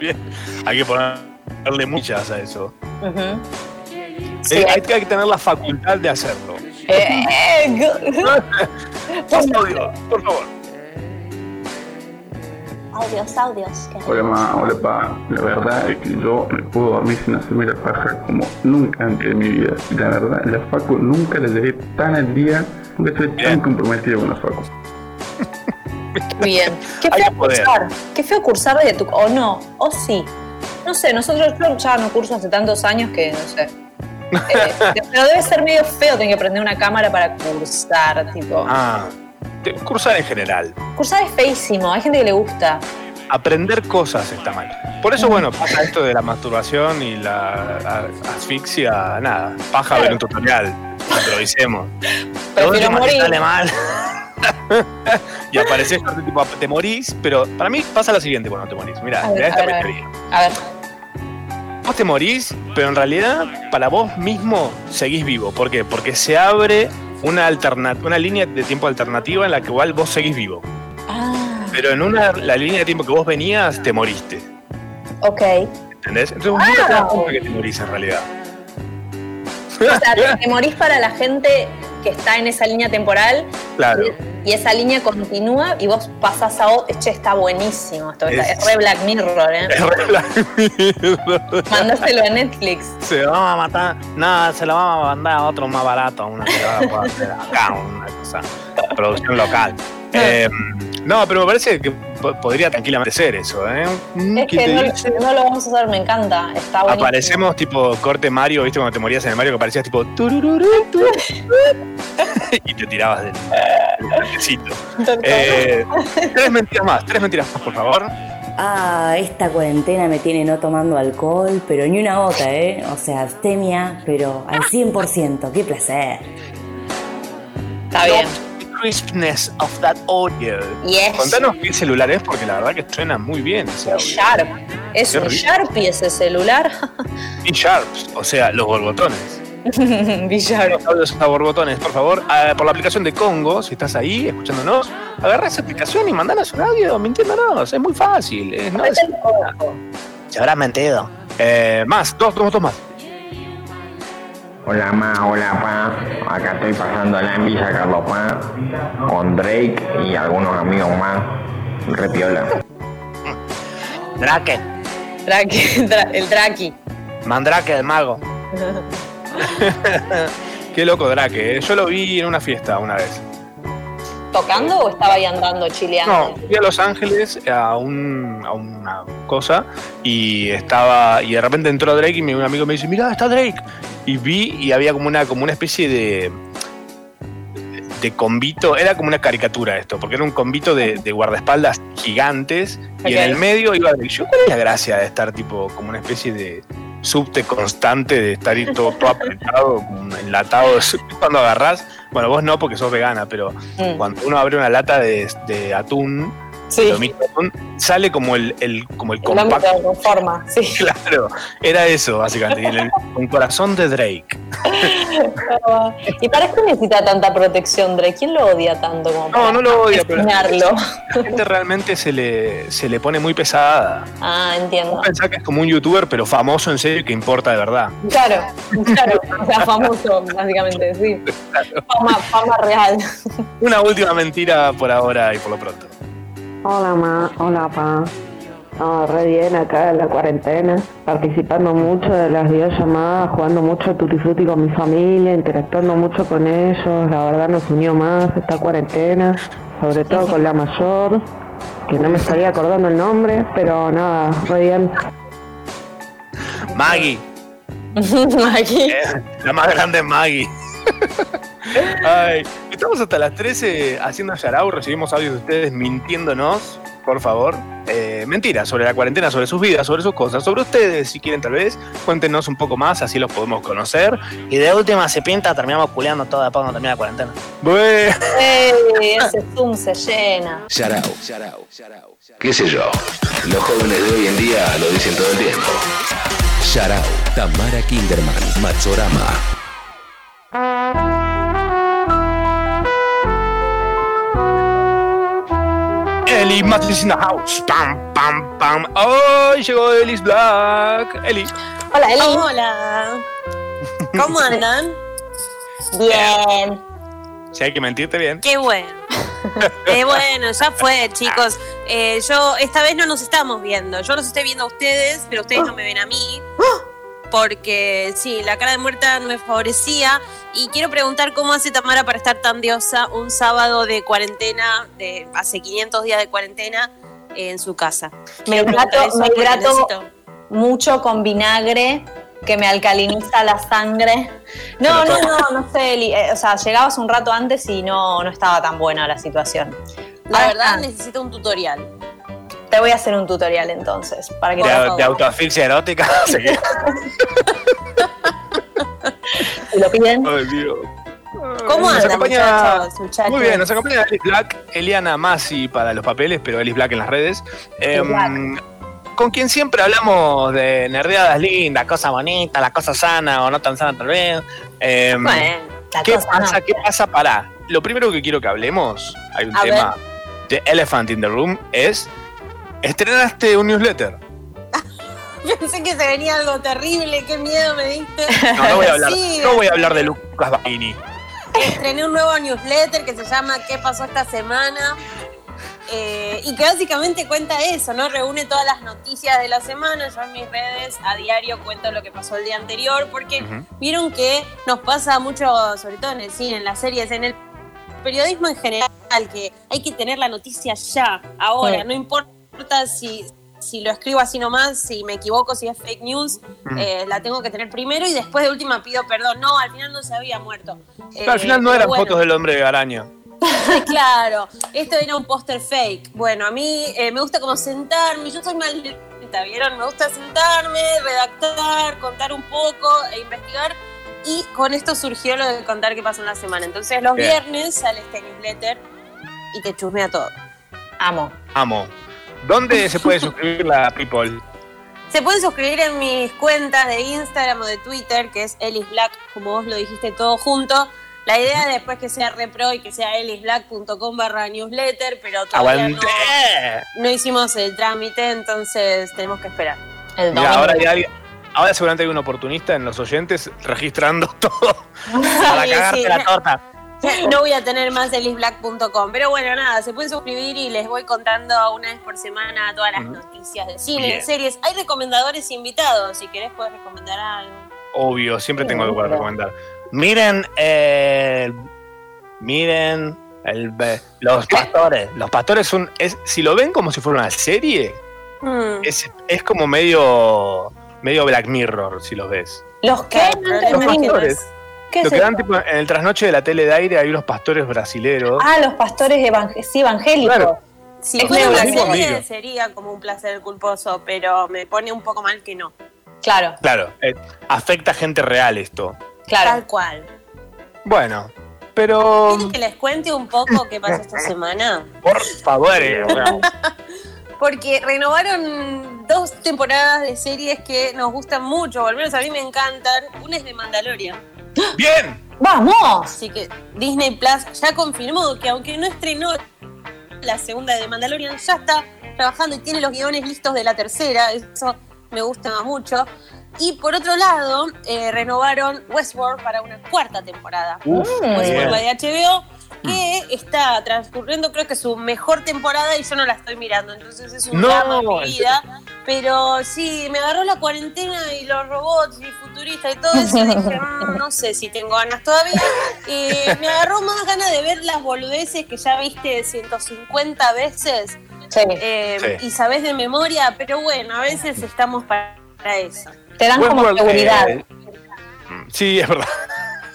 Bien. Hay que ponerle muchas a eso. Sí, Eh, hay, hay que tener la facultad de hacerlo. eh, eh, por favor. Audios, audios. que- Hola ma, hola pa. La verdad es que yo me puedo dormir sin hacerme la paja como nunca antes de mi vida. Y la verdad, la facu nunca la llevé tan al día porque estoy tan comprometido con la facu. Bien. Qué feo cursar. Qué feo cursar de tu. O no, o sí. No sé, nosotros yo ya no curso hace tantos años que no sé. Eh, pero debe ser medio feo tener que prender una cámara para cursar, tipo. Ah, te- cursar en general. Cursar es feísimo, hay gente que le gusta. Aprender cosas está mal. Por eso, bueno, pasa esto de la masturbación y la asfixia, nada. Paja ver un tutorial. Improvisemos. Prefiero morir. sale mal. y apareces tipo, te morís, pero para mí pasa lo siguiente cuando te morís. Mira, A ver, mirá a esta ver, a ver. teoría. A ver. Vos te morís, pero en realidad para vos mismo seguís vivo. ¿Por qué? Porque se abre una, alterna- una línea de tiempo alternativa en la que igual vos seguís vivo. Ah, Pero en una, la línea de tiempo que vos venías, te moriste. ok. ¿Entendés? Entonces vos nunca te das cuenta que te morís en realidad. O sea, te morís para la gente que está en esa línea temporal Claro. y esa línea continúa y vos pasás a otro. Che, está buenísimo esto. Es- Es, re Black Mirror, ¿eh? Es re Black Mirror. Mandáselo a Netflix. Se lo vamos a matar. No, se lo vamos a mandar a otro más barato, a una que va a poder hacer acá, una cosa. Producción local. Eh, no, pero me parece que po- podría tranquilamente ser eso, ¿eh? Mm, Es ¿quién que no, no lo vamos a hacer, me encanta. Está buenísimo. Aparecemos tipo corte Mario, ¿viste? Cuando te morías en el Mario que aparecías tipo y te tirabas del, del. Eh, tres mentiras más, tres mentiras más, por favor. Ah, esta cuarentena me tiene no tomando alcohol, pero ni una gota, ¿eh? O sea, abstemia, pero al 100%. ¡Qué placer! Está bien. Crispness of that audio. Yes. Contanos qué celular es, porque la verdad que suena muy bien ese audio. Sharp. Es Qué un rico. Sharpie ese celular. Y Sharps, o sea, los borbotones. Villar. Los a borbotones, por favor, ah, por la aplicación de Congo, si estás ahí escuchándonos, agarra esa aplicación y mandanos un audio mintiéndonos, es muy fácil. es- no es- Se habrá mentido. Eh, más, dos, dos, dos más. Hola ma, hola pa, acá estoy pasando la en Villa Carlos Pa, con Drake y algunos amigos más, repiola. Drake, Draki, Dra- el Draki. Mandrake el mago. Qué loco Drake, eh. yo lo vi en una fiesta una vez. ¿Tocando o estaba ahí andando, chileando? No, fui a Los Ángeles a, un, a una cosa y estaba y de repente entró Drake y mi un amigo me dice, mira, está Drake. Y vi y había como una, como una especie de de convito, era como una caricatura esto, porque era un convito de, de guardaespaldas gigantes y en el medio iba Drake. Yo, ¿cuál es la gracia de estar tipo como una especie de subte constante, de estar ahí todo, todo apretado, enlatado? Cuando agarrás, bueno, vos no porque sos vegana, pero Mm. cuando uno abre una lata de, de atún, Sí. sale como el, el- como el El hombre compacto. con forma, sí. Claro, era eso, básicamente. Con corazón de Drake. ¿Y para qué necesita tanta protección, Drake? ¿Quién lo odia tanto como No, para no lo odia, pero asesinarlo? la gente realmente se le, se le pone muy pesada. Ah, entiendo. Pensá que es como un youtuber, pero famoso en serio y que importa de verdad. Claro, claro. O sea, famoso, básicamente, sí. Fama, fama real. Una última mentira por ahora y por lo pronto. Hola ma, hola pa. No, re bien acá en la cuarentena, participando mucho de las videollamadas, jugando mucho Tutti Frutti con mi familia, interactuando mucho con ellos, la verdad nos unió más esta cuarentena, sobre todo con la mayor, que no me estaría acordando el nombre, pero nada, re bien. Maggie, Aquí. eh, la más grande es Maggie. Ay, estamos hasta las 13 haciendo Yarao, recibimos audios de ustedes mintiéndonos, por favor. Eh, mentiras sobre la cuarentena, sobre sus vidas, sobre sus cosas, sobre ustedes, si quieren tal vez, cuéntenos un poco más, así los podemos conocer. Y de última se pinta, terminamos culeando todo después cuando termina la cuarentena. Bueno. Ese Zoom se llena. Yarao. ¿Qué sé yo? Los jóvenes de hoy en día lo dicen todo el tiempo. Yarao. Tamara Kinderman. Machorama. Eli Matis in the house. Pam, pam, pam. ¡Ay! llegó Elis Black. Eli. Hola, Eli. Hola. ¿Cómo andan? Bien. Si hay que mentirte bien. Qué bueno. Eh, bueno, ya fue, chicos. Eh, yo esta vez no nos estamos viendo. Yo los estoy viendo a ustedes, pero ustedes no me ven a mí. Porque sí, la cara de muerta no me favorecía. Y quiero preguntar cómo hace Tamara para estar tan diosa un sábado de cuarentena, de hace 500 días de cuarentena, eh, en su casa. Me hidrato, me mucho con vinagre que me alcaliniza la sangre. No, no, no, no sé, Eli. Eh, o sea, llegabas un rato antes y no, no estaba tan buena la situación. La Ahora verdad, está. necesito un tutorial. Te voy a hacer un tutorial entonces, para que De, de autoasfixia erótica. Si lo piden. Ay, Dios. ¿Cómo Nos andan, acompaña- muchachos, muchachos? Muy bien, nos acompaña Elis Black, Eliana Masi para los papeles, pero Elis Black en las redes. Em, con quien siempre hablamos de nerdeadas lindas, cosas bonitas, las cosas sanas o no tan sanas tal vez. Em, Bueno, ¿Qué pasa? ¿Qué pasa? Pará. Lo primero que quiero que hablemos, hay un A tema de Elephant in the Room, es estrenaste un newsletter. Pensé que se venía algo terrible, qué miedo me diste. No, no voy a hablar, Sí, no voy a hablar de Lucas Baini. Estrené un nuevo newsletter que se llama ¿Qué pasó esta semana? Eh, y que básicamente cuenta eso, ¿no? Reúne todas las noticias de la semana. Yo en mis redes a diario cuento lo que pasó el día anterior, porque vieron que nos pasa mucho, sobre todo en el cine, en las series, en el periodismo en general, que hay que tener la noticia ya, ahora, Sí. no importa si, si lo escribo así nomás, si me equivoco, si es fake news, Mm. eh, la tengo que tener primero y después de última pido perdón. No, al final no se había muerto. Pero al Eh, final no pero eran bueno. fotos del hombre de araña. claro, esto era un póster fake. Bueno, a mí eh, me gusta como sentarme, yo soy maldita, ¿vieron? Me gusta sentarme, redactar, contar un poco e investigar. Y con esto surgió lo de contar qué pasó en la semana. Entonces los Bien. viernes sale este newsletter y te chusmea todo. Amo. Amo. ¿Dónde se puede suscribir la People? Se pueden suscribir en mis cuentas de Instagram o de Twitter, que es Elis Black, como vos lo dijiste todo junto. La idea es después que sea repro y que sea elisblack.com barra newsletter, pero todavía no, ¡Aguante! no hicimos el trámite, entonces tenemos que esperar. El Mira, ahora, hay alguien- ahora seguramente hay un oportunista en los oyentes registrando todo para Sí, cagarte sí. la torta. No voy a tener más elisblack.com, pero bueno, nada, se pueden suscribir y les voy contando una vez por semana todas las noticias de cine, Bien. series. Hay recomendadores invitados, si querés puedes recomendar algo. Obvio, siempre tengo algo para recomendar. Miren, eh, miren el, los pastores. Los pastores son, es, si lo ven como si fuera una serie, Mm. es, es como medio, medio Black Mirror, si los ves. ¿Los qué? No no pastores. Es- ¿Qué Lo es que eso? dan tipo, en el trasnoche de la tele de aire hay unos pastores brasileros. Ah, los pastores evang- sí, evangélicos. Claro. Si Es fuera una serie sería como un placer culposo, pero me pone un poco mal que no. Claro, Claro, eh, afecta a gente real esto. claro. Tal cual. Bueno, pero ¿Quieren que les cuente un poco qué pasó esta semana? por favor, eh, Porque renovaron dos temporadas de series que nos gustan mucho, o al menos a mí me encantan. Una es de Mandalorian. Bien. ¡Vamos! Así que Disney Plus ya confirmó que aunque no estrenó la segunda de Mandalorian, ya está trabajando y tiene los guiones listos de la tercera. Eso me gusta mucho. Y por otro lado, eh, renovaron Westworld para una cuarta temporada. Uf, Westworld, bien. la de HBO, que está transcurriendo, creo que su mejor temporada y yo no la estoy mirando. Entonces es un No, drama en mi vida. Pero sí, me agarró la cuarentena y los robots y futuristas y todo eso. Y dije, "Mm, no sé si tengo ganas todavía. Eh, me agarró más ganas de ver las boludeces que ya viste 150 veces Sí. eh, Sí. y sabes de memoria. Pero bueno, a veces estamos para eso. Te dan como Westworld, seguridad. eh, sí, es verdad.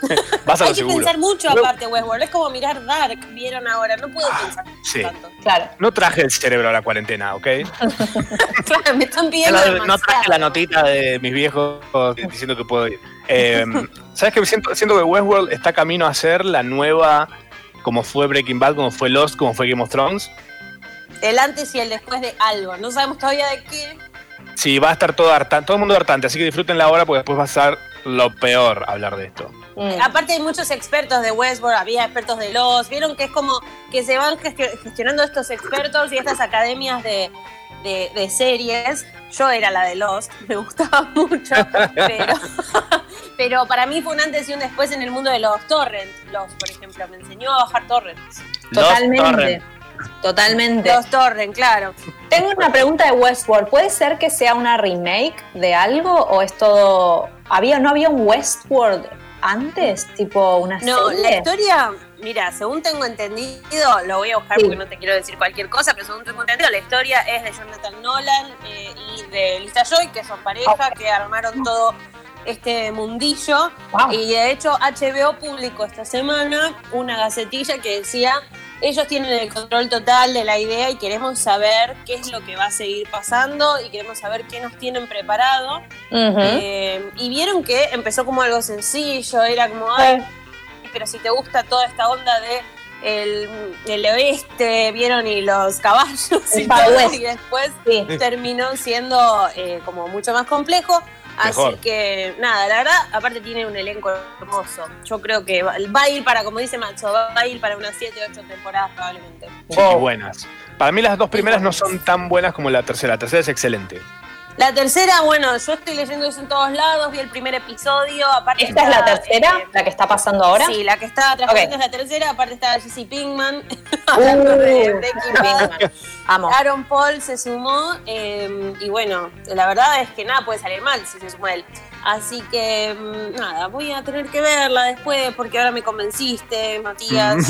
Vas a Hay lo que seguro. pensar mucho Luego- aparte, Westworld. Es como mirar Dark, vieron ahora. No puedo pensar Sí. tanto. Claro. No traje el cerebro a la cuarentena, ¿ok? Claro, me están pidiendo No, no traje la notita de mis viejos diciendo que puedo ir. Eh, ¿Sabes qué? Siento, siento que Westworld está camino a ser la nueva, como fue Breaking Bad, como fue Lost, como fue Game of Thrones. El antes y el después de algo. No sabemos todavía de qué. Sí, va a estar todo hartante, todo el mundo hartante, así que disfrútenla ahora porque después va a estar lo peor hablar de esto. Mm. Aparte hay muchos expertos de Westworld, había expertos de los, vieron que es como que se van gestio- gestionando estos expertos y estas academias de, de- de series. Yo era la de Lost, me gustaba mucho, pero, pero para mí fue un antes y un después en el mundo de los torrents. Los, por ejemplo, me enseñó a bajar torrents. Totalmente. Totalmente. Los torrents, claro. Tengo una pregunta de Westworld. ¿Puede ser que sea una remake de algo o es todo. ¿Había, ¿No había un Westworld antes? Tipo una No, serie. la historia, mira, según tengo entendido, lo voy a buscar Sí. porque no te quiero decir cualquier cosa, pero según tengo entendido, la historia es de Jonathan Nolan eh, y de Lisa Joy, que son pareja, que armaron todo este mundillo. Y de hecho, HBO publicó esta semana una gacetilla que decía. Ellos tienen el control total de la idea y queremos saber qué es lo que va a seguir pasando y queremos saber qué nos tienen preparado. Ujú. Eh, y vieron que empezó como algo sencillo, era como, ay, pero si te gusta toda esta onda de el, el oeste, vieron y los caballos y todo, y después Sí. terminó siendo eh, como mucho más complejo. Mejor. Así que nada, la verdad, aparte tiene un elenco hermoso. Yo creo que va, va a ir para, como dice Macho, va a ir para unas 7, 8 temporadas probablemente. Sí, buenas. Para mí las dos primeras no son tan buenas como la tercera. La tercera es excelente. La tercera, bueno, yo estoy leyendo eso en todos lados, vi el primer episodio, aparte ¿Esta es la tercera? eh, ¿La que está pasando ahora? Sí, la que está transmitiendo Ok. es la tercera, aparte está Jesse Pinkman, hablando de Uh, Bad. Amo. Aaron Paul se sumó eh, y bueno, la verdad es que nada puede salir mal si se suma él. Así que mm, nada, voy a tener que verla después porque ahora me convenciste, Matías.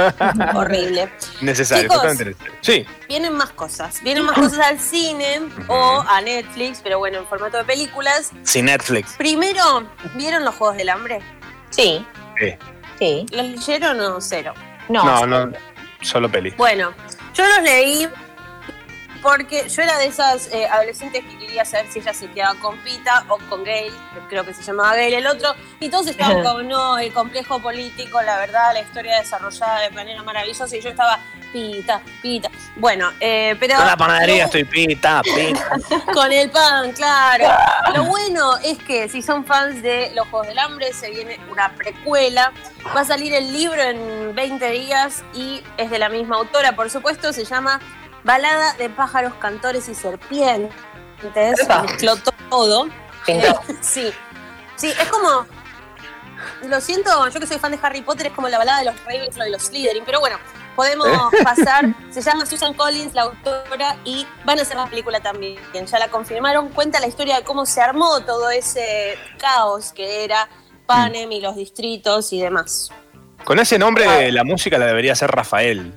Horrible. Necesario, Chicos. totalmente necesario. Sí, Vienen más cosas, vienen más cosas al cine o a Netflix, pero bueno, en formato de películas. sin Netflix. Primero, ¿vieron los Juegos del Hambre? Sí, Sí. sí. ¿Los leyeron o cero? No. No, no, solo peli. Bueno, yo los leí porque yo era de esas eh, adolescentes que quería saber si ella se quedaba con Pita o con Gail, creo que se llamaba Gail el otro, y todos estaban como, no, el complejo político, la verdad, la historia desarrollada de manera maravillosa, y yo estaba, Pita, Pita. Bueno, eh, pero... Yo en la panadería estoy pita, pita. con el pan, claro. Lo bueno es que si son fans de Los Juegos del Hambre, se viene una precuela. Va a salir el libro en 20 días y es de la misma autora, por supuesto, se llama Balada de pájaros, cantores y serpientes. Epa. Mezcló todo. Eh, sí. Sí, es como. Lo siento, yo que soy fan de Harry Potter, es como la balada de los Ravenclaw y los Slytherin, pero bueno, podemos pasar. Se llama Susan Collins, la autora, y van a hacer la película también. Ya la confirmaron. Cuenta la historia de cómo se armó todo ese caos que era Panem y los distritos y demás. Con ese nombre, la música la debería hacer Rafael.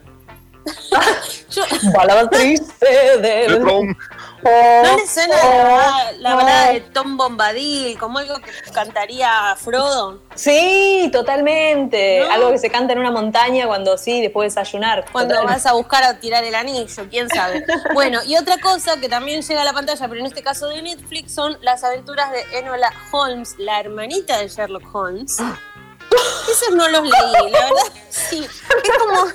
Yo, Balada triste del. ¿No le suena la, la balada de Tom Bombadil como algo que cantaría Frodo? Sí, totalmente. ¿No? Algo que se canta en una montaña cuando sí, después de desayunar. Cuando vas a buscar a tirar el anillo, quién sabe. Bueno, y otra cosa que también llega a la pantalla, pero en este caso de Netflix, son las aventuras de Enola Holmes, la hermanita de Sherlock Holmes. Esos no los leí, la verdad, sí. Es como.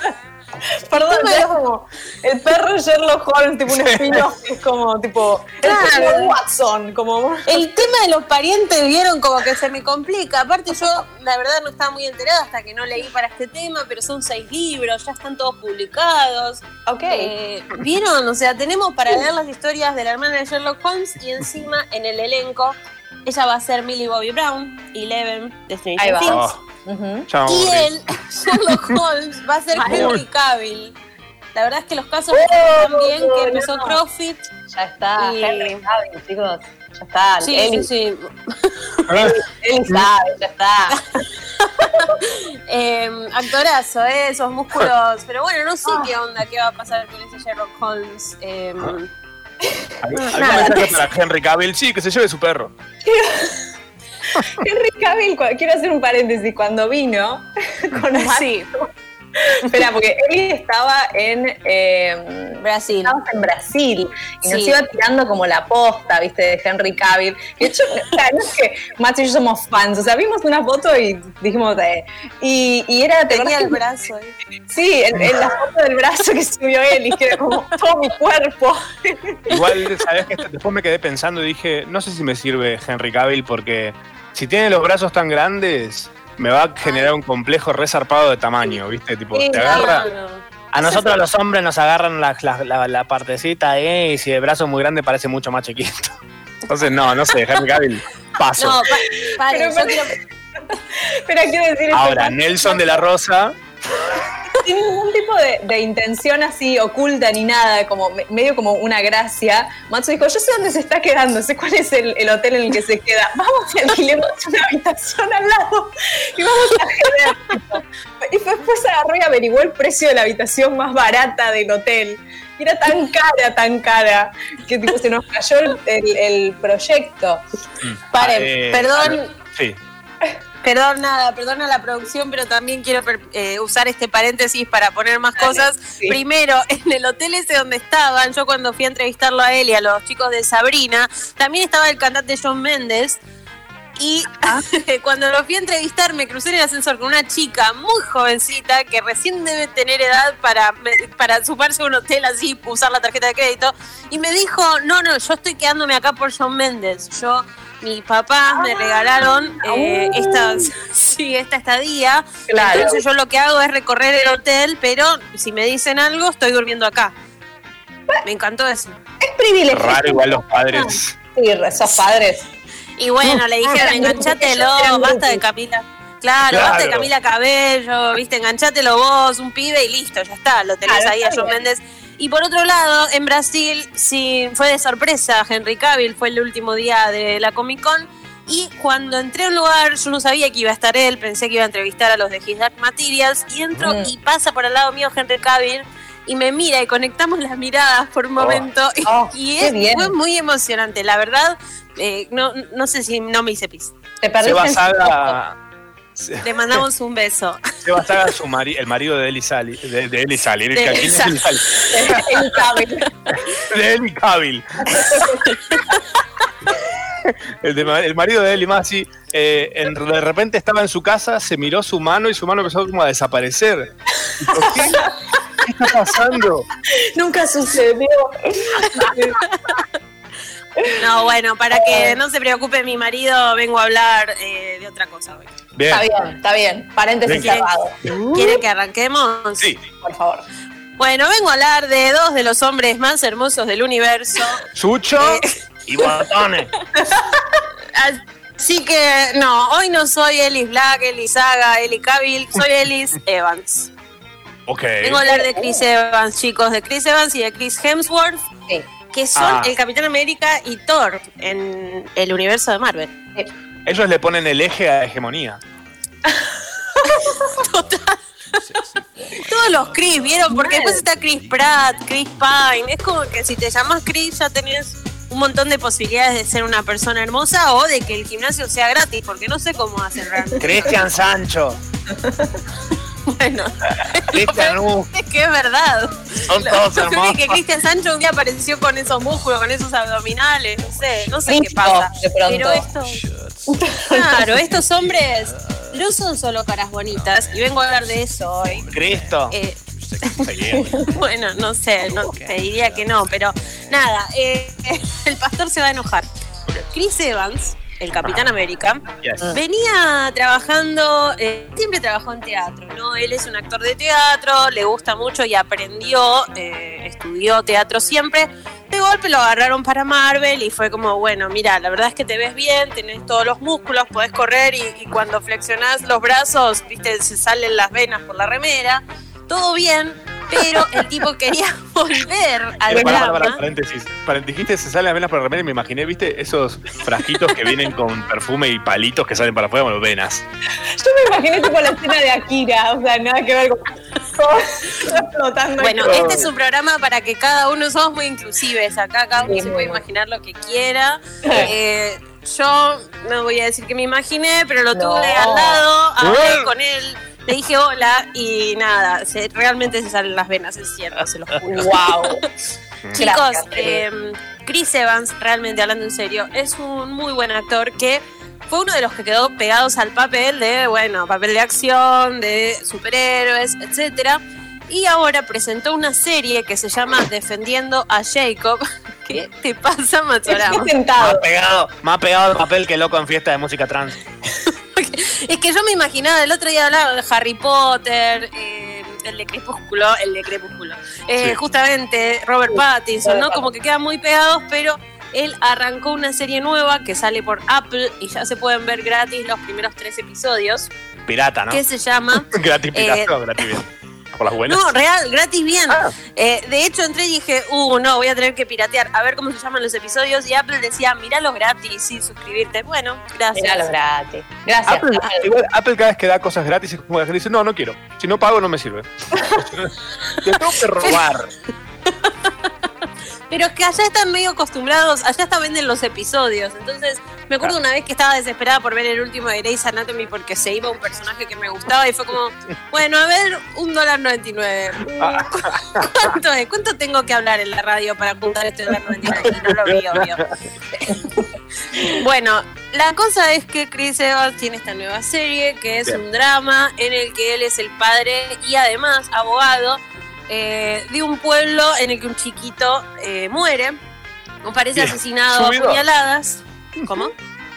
Perdón, de- es como el perro Sherlock Holmes, tipo un que es como, tipo, el Claro. perro Watson, como... El tema de los parientes vieron como que se me complica. Aparte yo, la verdad, no estaba muy enterada hasta que no leí para este tema, pero son seis libros, ya están todos publicados. Ok. Eh, ¿Vieron? O sea, tenemos para leer las historias de la hermana de Sherlock Holmes y encima en el elenco ella va a ser Millie Bobby Brown, Eleven de Ahí Stranger va. Things. Oh, Y él, Sherlock Holmes, va a ser. Henry Cavill. La verdad es que los casos Oh, están bien, que empezó no. Profit. Ya está, Y- Henry Cavill, chicos. Ya está. Sí, sí, sí. Sabe, ya está. Eh, actorazo, ¿eh? esos músculos. Pero bueno, no sé qué onda, qué va a pasar con ese Sherlock Holmes. Eh, ¿Algún mensaje para Henry Cavill? Sí, que se lleve su perro. Henry Cavill, quiero hacer un paréntesis, cuando vino con Matt, sí, Espera, porque Eli estaba en eh, Brasil. estábamos en Brasil y nos iba tirando como la posta, viste, de Henry Cavill. Y de hecho, no es que Max y yo somos fans, o sea, vimos una foto y dijimos, eh, y, y era, ¿te Tenía el que- brazo. ¿eh? Sí, en, en la foto del brazo que subió Eli, que era como todo mi cuerpo. Igual, ¿sabes qué? Después me quedé pensando y dije, no sé si me sirve Henry Cavill porque si tiene los brazos tan grandes, me va a generar un complejo resarpado de tamaño, ¿viste? Tipo, Sí, te agarra. no, no. A nosotros los hombres nos agarran la, la, la- la partecita ahí y si el brazo es muy grande parece mucho más chiquito. Entonces, no, no sé, Henry Cavill, paso. No, pa- paren, Pero yo pare- quiero- Pero quiero decir Ahora, Nelson de la Rosa, sin ningún tipo de, de intención así oculta ni nada, como me- medio como una gracia. Matsu dijo, yo sé dónde se está quedando, sé cuál es el, el hotel en el que se queda. Vamos y alquilemos una habitación al lado y vamos a quedar. Y después agarró y averiguó el precio de la habitación más barata del hotel. Y era tan cara, tan cara, que tipo, se nos cayó el, el- el proyecto. Paren, eh, perdón, sí. Perdón, nada, perdón a la producción, pero también quiero eh, usar este paréntesis para poner más cosas. sí. Primero, en el hotel ese donde estaban, yo cuando fui a entrevistarlo a él y a los chicos de Sabrina, también estaba el cantante John Méndez. Y cuando lo fui a entrevistar, me crucé en el ascensor con una chica muy jovencita que recién debe tener edad para, para sumarse a un hotel así, usar la tarjeta de crédito. Y me dijo: No, no, yo estoy quedándome acá por John Méndez. Yo, mis papás me regalaron eh, estas, sí, esta estadía. Claro. Entonces, yo lo que hago es recorrer el hotel, pero si me dicen algo, estoy durmiendo acá. Me encantó eso. Es privilegio. Raro, igual los padres. Sí, esos padres. Y bueno, le dijeron, eran enganchatelo, basta de. Camila. Claro, basta de. Camila Cabello, viste, enganchatelo vos, un pibe y listo, ya está, lo tenés Claro, ahí a John. Méndez. Y por otro lado, en Brasil, sí, fue de sorpresa, Henry Cavill fue el último día de la Comic Con. Y cuando entré a un lugar, yo no sabía que iba a estar él, pensé que iba a entrevistar a los de His Dark Materials, y entro Mm. y pasa por al lado mío Henry Cavill y me mira y conectamos las miradas por un momento. y- Oh, y es- fue muy emocionante, la verdad. eh, no, no sé si no me hice pis. Te perdiste Seba Saga. Le mandamos un beso. Seba Saga, su mari- el marido de Eli Sally. De, de Eli Sally. De ¿quién Eli Sally? De Eli Cavill. El, de el marido de Eli Masi, eh, en- de repente estaba en su casa, se miró su mano y su mano empezó como a desaparecer. ¿Qué? ¿Qué está pasando? Nunca sucedió. No, bueno, para que no se preocupe mi marido, vengo a hablar eh, de otra cosa hoy. Bien. Está bien, está bien. Paréntesis cerrado. ¿Quieren que arranquemos? Sí. Por favor. Bueno, vengo a hablar de dos de los hombres más hermosos del universo. Sucho Eh. y botones. Así que, no, hoy no soy Ellis Black, Ellis Saga, Ellie Cavill, soy Ellis Evans. Ok. Vengo a hablar de Chris Evans, chicos, de Chris Evans y de Chris Hemsworth, que son Ah. el Capitán América y Thor en el universo de Marvel. Ellos le ponen el eje a hegemonía. Todos los Chris, ¿vieron? Porque después está Chris Pratt, Chris Pine. Es como que si te llamas Chris ya tenés un montón de posibilidades de ser una persona hermosa o de que el gimnasio sea gratis, porque no sé cómo hacen realmente. Cristian Sancho. Bueno, Cristian U. es que es verdad. Son todos Yo creo hermosos. que Cristian Sancho un día apareció con esos músculos, con esos abdominales, no sé, no sé qué pasa. Pero esto, claro, estos hombres no son solo caras bonitas, y vengo a hablar de eso hoy. Cristo. Eh, bueno, no sé, no, te diría que no, pero nada, eh, el pastor se va a enojar. Chris Evans, el Capitán América, Yes. venía trabajando, eh, siempre trabajó en teatro, ¿no? Él es un actor de teatro, le gusta mucho y aprendió, eh, estudió teatro siempre. Golpe lo agarraron para Marvel y fue como, bueno, mira, la verdad es que te ves bien, tenés todos los músculos, podés correr y, y cuando flexionás los brazos, viste, se salen las venas por la remera. Todo bien, pero el tipo quería volver al Eh, pará, drama. pará, paréntesis. Para- dijiste se salen las venas por la remera y me imaginé, ¿viste? Esos frasquitos que vienen con perfume y palitos que salen para afuera, bueno, venas. Yo me imaginé tipo la escena de Akira, o sea, nada que ver con flotando. Bueno, este es un programa para que cada uno somos muy inclusives. Acá cada uno Sí, se puede bueno. imaginar lo que quiera. Eh, yo no voy a decir que me imaginé, pero lo No. tuve al lado, hablé con él, le dije hola y nada, se- realmente se salen las venas, es cierto, se los juro. Wow. Chicos, eh, Chris Evans, realmente hablando en serio, es un muy buen actor que fue uno de los que quedó pegados al papel de, bueno, papel de acción, de superhéroes, etcétera. Y ahora presentó una serie que se llama Defendiendo a Jacob. ¿Qué te pasa, Matsorama? Estoy Más tentado. pegado, más pegado al papel que loco en fiesta de música trans. Es que yo me imaginaba, el otro día hablaba de Harry Potter, eh, el de Crepúsculo, el de Crepúsculo. Eh, Sí. Justamente Robert Pattinson, ¿no? Como que quedan muy pegados, pero él arrancó una serie nueva que sale por Apple y ya se pueden ver gratis los primeros tres episodios, Pirata, ¿no? que se llama... Gratis pirata Eh, gratis. Por las buenas. No, real, gratis bien. Ah. Eh, de hecho, entré y dije, uh, no, voy a tener que piratear, a ver cómo se llaman los episodios. Y Apple decía, míralos gratis sin suscribirte. Bueno, gracias. Miralo gratis. Gracias. Apple, igual, Apple cada vez que da cosas gratis es como la gente dice, no, no quiero. Si no pago no me sirve. Te tengo que robar. Pero es que allá están medio acostumbrados, allá hasta venden los episodios. Entonces, me acuerdo una vez que estaba desesperada por ver el último de Grey's Anatomy porque se iba un personaje que me gustaba y fue como, bueno, a ver, un dólar noventa y nueve. ¿Cuánto es? ¿Cuánto tengo que hablar en la radio para juntar este dólar noventa y no lo vi, obvio. Bueno, la cosa es que Chris Evans tiene esta nueva serie que es Bien. un drama en el que él es el padre y además abogado eh, de un pueblo en el que un chiquito eh, muere, aparece Bien. asesinado a puñaladas. ¿Cómo?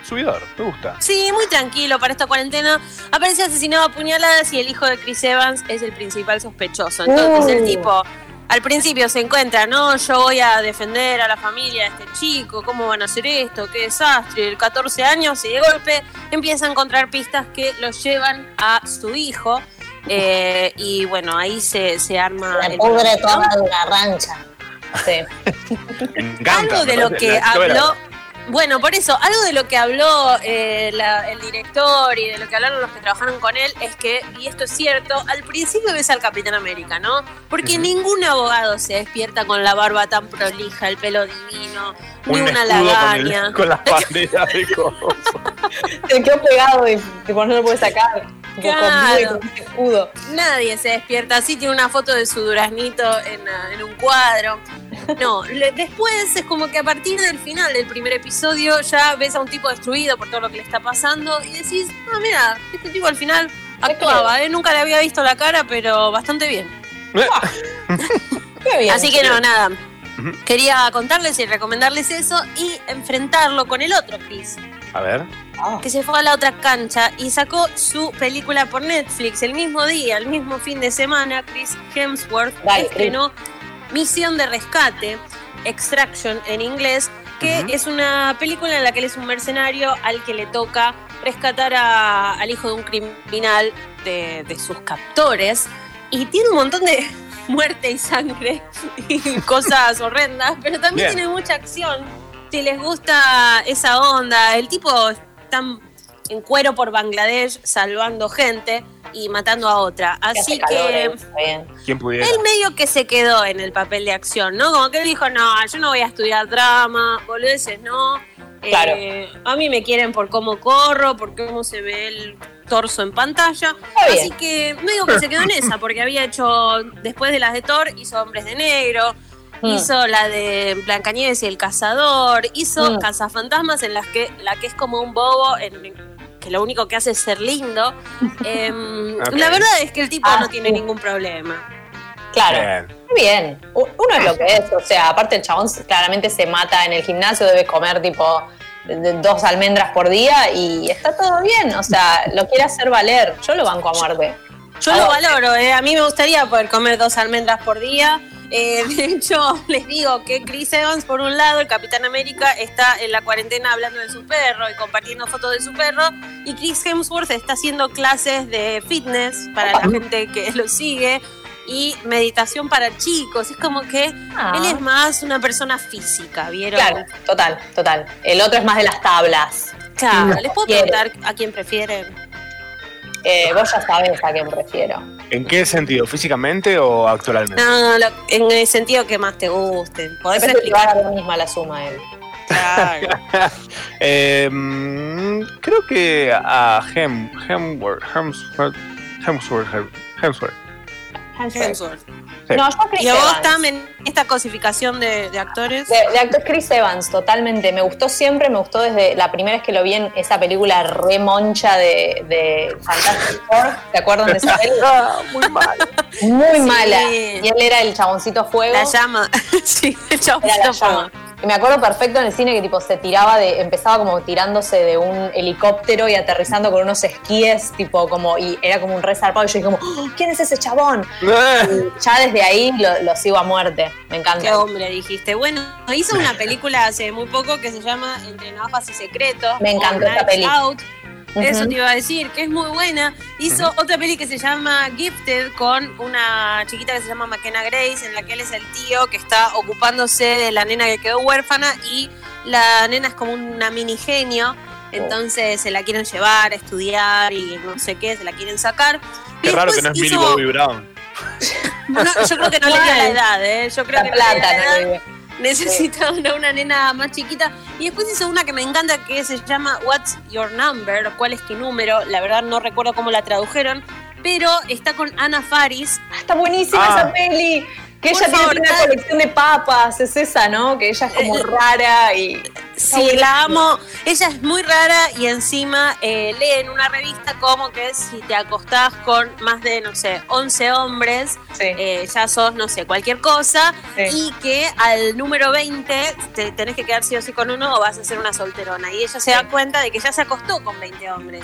Subidor, me gusta. Sí, muy tranquilo para esta cuarentena. Aparece asesinado a puñaladas y el hijo de Chris Evans es el principal sospechoso. Entonces el tipo al principio se encuentra, no, yo voy a defender a la familia de este chico, ¿cómo van a hacer esto? Qué desastre. El 14 años y de golpe empieza a encontrar pistas que lo llevan a su hijo. Eh, y bueno, ahí se, se arma... La el pudre problema. toda la rancha. Sí. Me encanta. algo de lo que la- habló bueno por eso algo de lo que habló eh, la- el director y de lo que hablaron los que trabajaron con él es que y esto es cierto al principio ves al Capitán América no porque ningún abogado se despierta con la barba tan prolija el pelo divino ni Un una con, lagaña el, con las banderas de cosas. Se quedó pegado y tipo, no lo puede sacar. Con Claro. con. Nadie se despierta así, tiene una foto de su duraznito en, en un cuadro. No, le- después es como que a partir del final del primer episodio ya ves a un tipo destruido por todo lo que le está pasando y decís, ah, mira, este tipo al final actuaba, ¿eh? nunca le había visto la cara, pero bastante bien. Qué bien. Así que no, nada. Quería contarles y recomendarles eso y enfrentarlo con el otro Chris, A ver. Ah. que se fue a la otra cancha y sacó su película por Netflix el mismo día, el mismo fin de semana. Chris Hemsworth estrenó Misión de Rescate, Extraction en inglés, que es una película en la que él es un mercenario al que le toca rescatar a- al hijo de un criminal de, de sus captores. Y tiene un montón de muerte y sangre y cosas horrendas, pero también Bien. tiene mucha acción. Si les gusta esa onda, el tipo está en cuero por Bangladesh salvando gente y matando a otra. Así que. ¿Quién pudiera? él medio que se quedó en el papel de acción, ¿no? Como que él dijo, no, yo no voy a estudiar drama, boludeces, no. Claro. Eh, a mí me quieren por cómo corro, por cómo se ve el torso en pantalla. Así que medio que se quedó en esa, porque había hecho, después de las de Thor, hizo Hombres de Negro, Mm. hizo la de Blancanieves y el Cazador, hizo Mm. Cazafantasmas en las que, la que es como un bobo, en- que lo único que hace es ser lindo. Em. La verdad es que el tipo Ah, no tiene sí. ningún problema. Claro. Bien. Muy bien. Uno es lo que es. O sea, aparte el chabón claramente se mata en el gimnasio, debe comer tipo dos almendras por día y está todo bien. O sea, lo quiere hacer valer. Yo lo banco a muerte. Yo Ah, lo bueno. valoro, ¿eh? a mí me gustaría poder comer dos almendras por día. Eh, de hecho, les digo que Chris Evans, por un lado, el Capitán América, está en la cuarentena hablando de su perro y compartiendo fotos de su perro. Y Chris Hemsworth está haciendo clases de fitness para la gente que lo sigue y meditación para chicos. Es como que Ah. él es más una persona física, ¿vieron? Claro, total, total. El otro es más de las tablas. Claro, ¿les puedo preguntar a quién prefieren? Eh, vos ya sabés a quién prefiero. ¿En qué sentido? ¿Físicamente o actualmente? No, lo- en el sentido que más te guste. Podés va explicar. la misma la suma él. Claro. Eh, creo que a Hem, Hemsworth, Hemsworth, Hemsworth, Hemsworth. Hemsworth. Sí. No, yo Chris ¿Y a vos, en esta cosificación de, de actores? De, de actor Chris Evans, totalmente. Me gustó siempre, me gustó desde la primera vez que lo vi en esa película re moncha de, de Fantastic Four. ¿Se acuerdan de esa película? Muy mal. Muy Sí. mala. Y él era el chaboncito fuego. La llama. sí, el chaboncito llama. fuego. Y me acuerdo perfecto en el cine que tipo se tiraba de, empezaba como tirándose de un helicóptero y aterrizando con unos esquíes, tipo como, y era como un re zarpado. Y yo dije como, "Oh, ¿quién es ese chabón? Y ya desde ahí lo, lo sigo a muerte. Me encanta. Qué hombre dijiste. Bueno, hizo una película hace muy poco que se llama Entre navajas y secretos. Me encantó esa Knives Eso te iba a decir, que es muy buena. Hizo otra peli que se llama Gifted con una chiquita que se llama McKenna Grace, en la que él es el tío que está ocupándose de la nena que quedó huérfana y la nena es como una mini genio. Entonces se la quieren llevar a estudiar y no sé qué, se la quieren sacar. Qué Y raro que no es Millie hizo- Bobby Brown. Bueno, yo creo que no le dio la edad, ¿eh? Yo creo La que no le dio plata, la no edad. le dio. Necesita una, una nena más chiquita. Y después hizo una que me encanta que se llama What's Your Number? ¿Cuál es tu número? La verdad no recuerdo cómo la tradujeron. Pero está con Ana Faris. Está buenísima Ah. esa peli. Que ella tiene favor, una dale. colección de papas, es esa, ¿no? Que ella es como Eh, rara y. Sí, la amo. Ella es muy rara y encima eh, lee en una revista como que si te acostás con más de, no sé, 11 hombres, Sí. eh, ya sos, no sé, cualquier cosa. Sí. Y que al número 20 te tenés que quedar sí o sí con uno o vas a ser una solterona. Y ella se da cuenta de que ya se acostó con 20 hombres.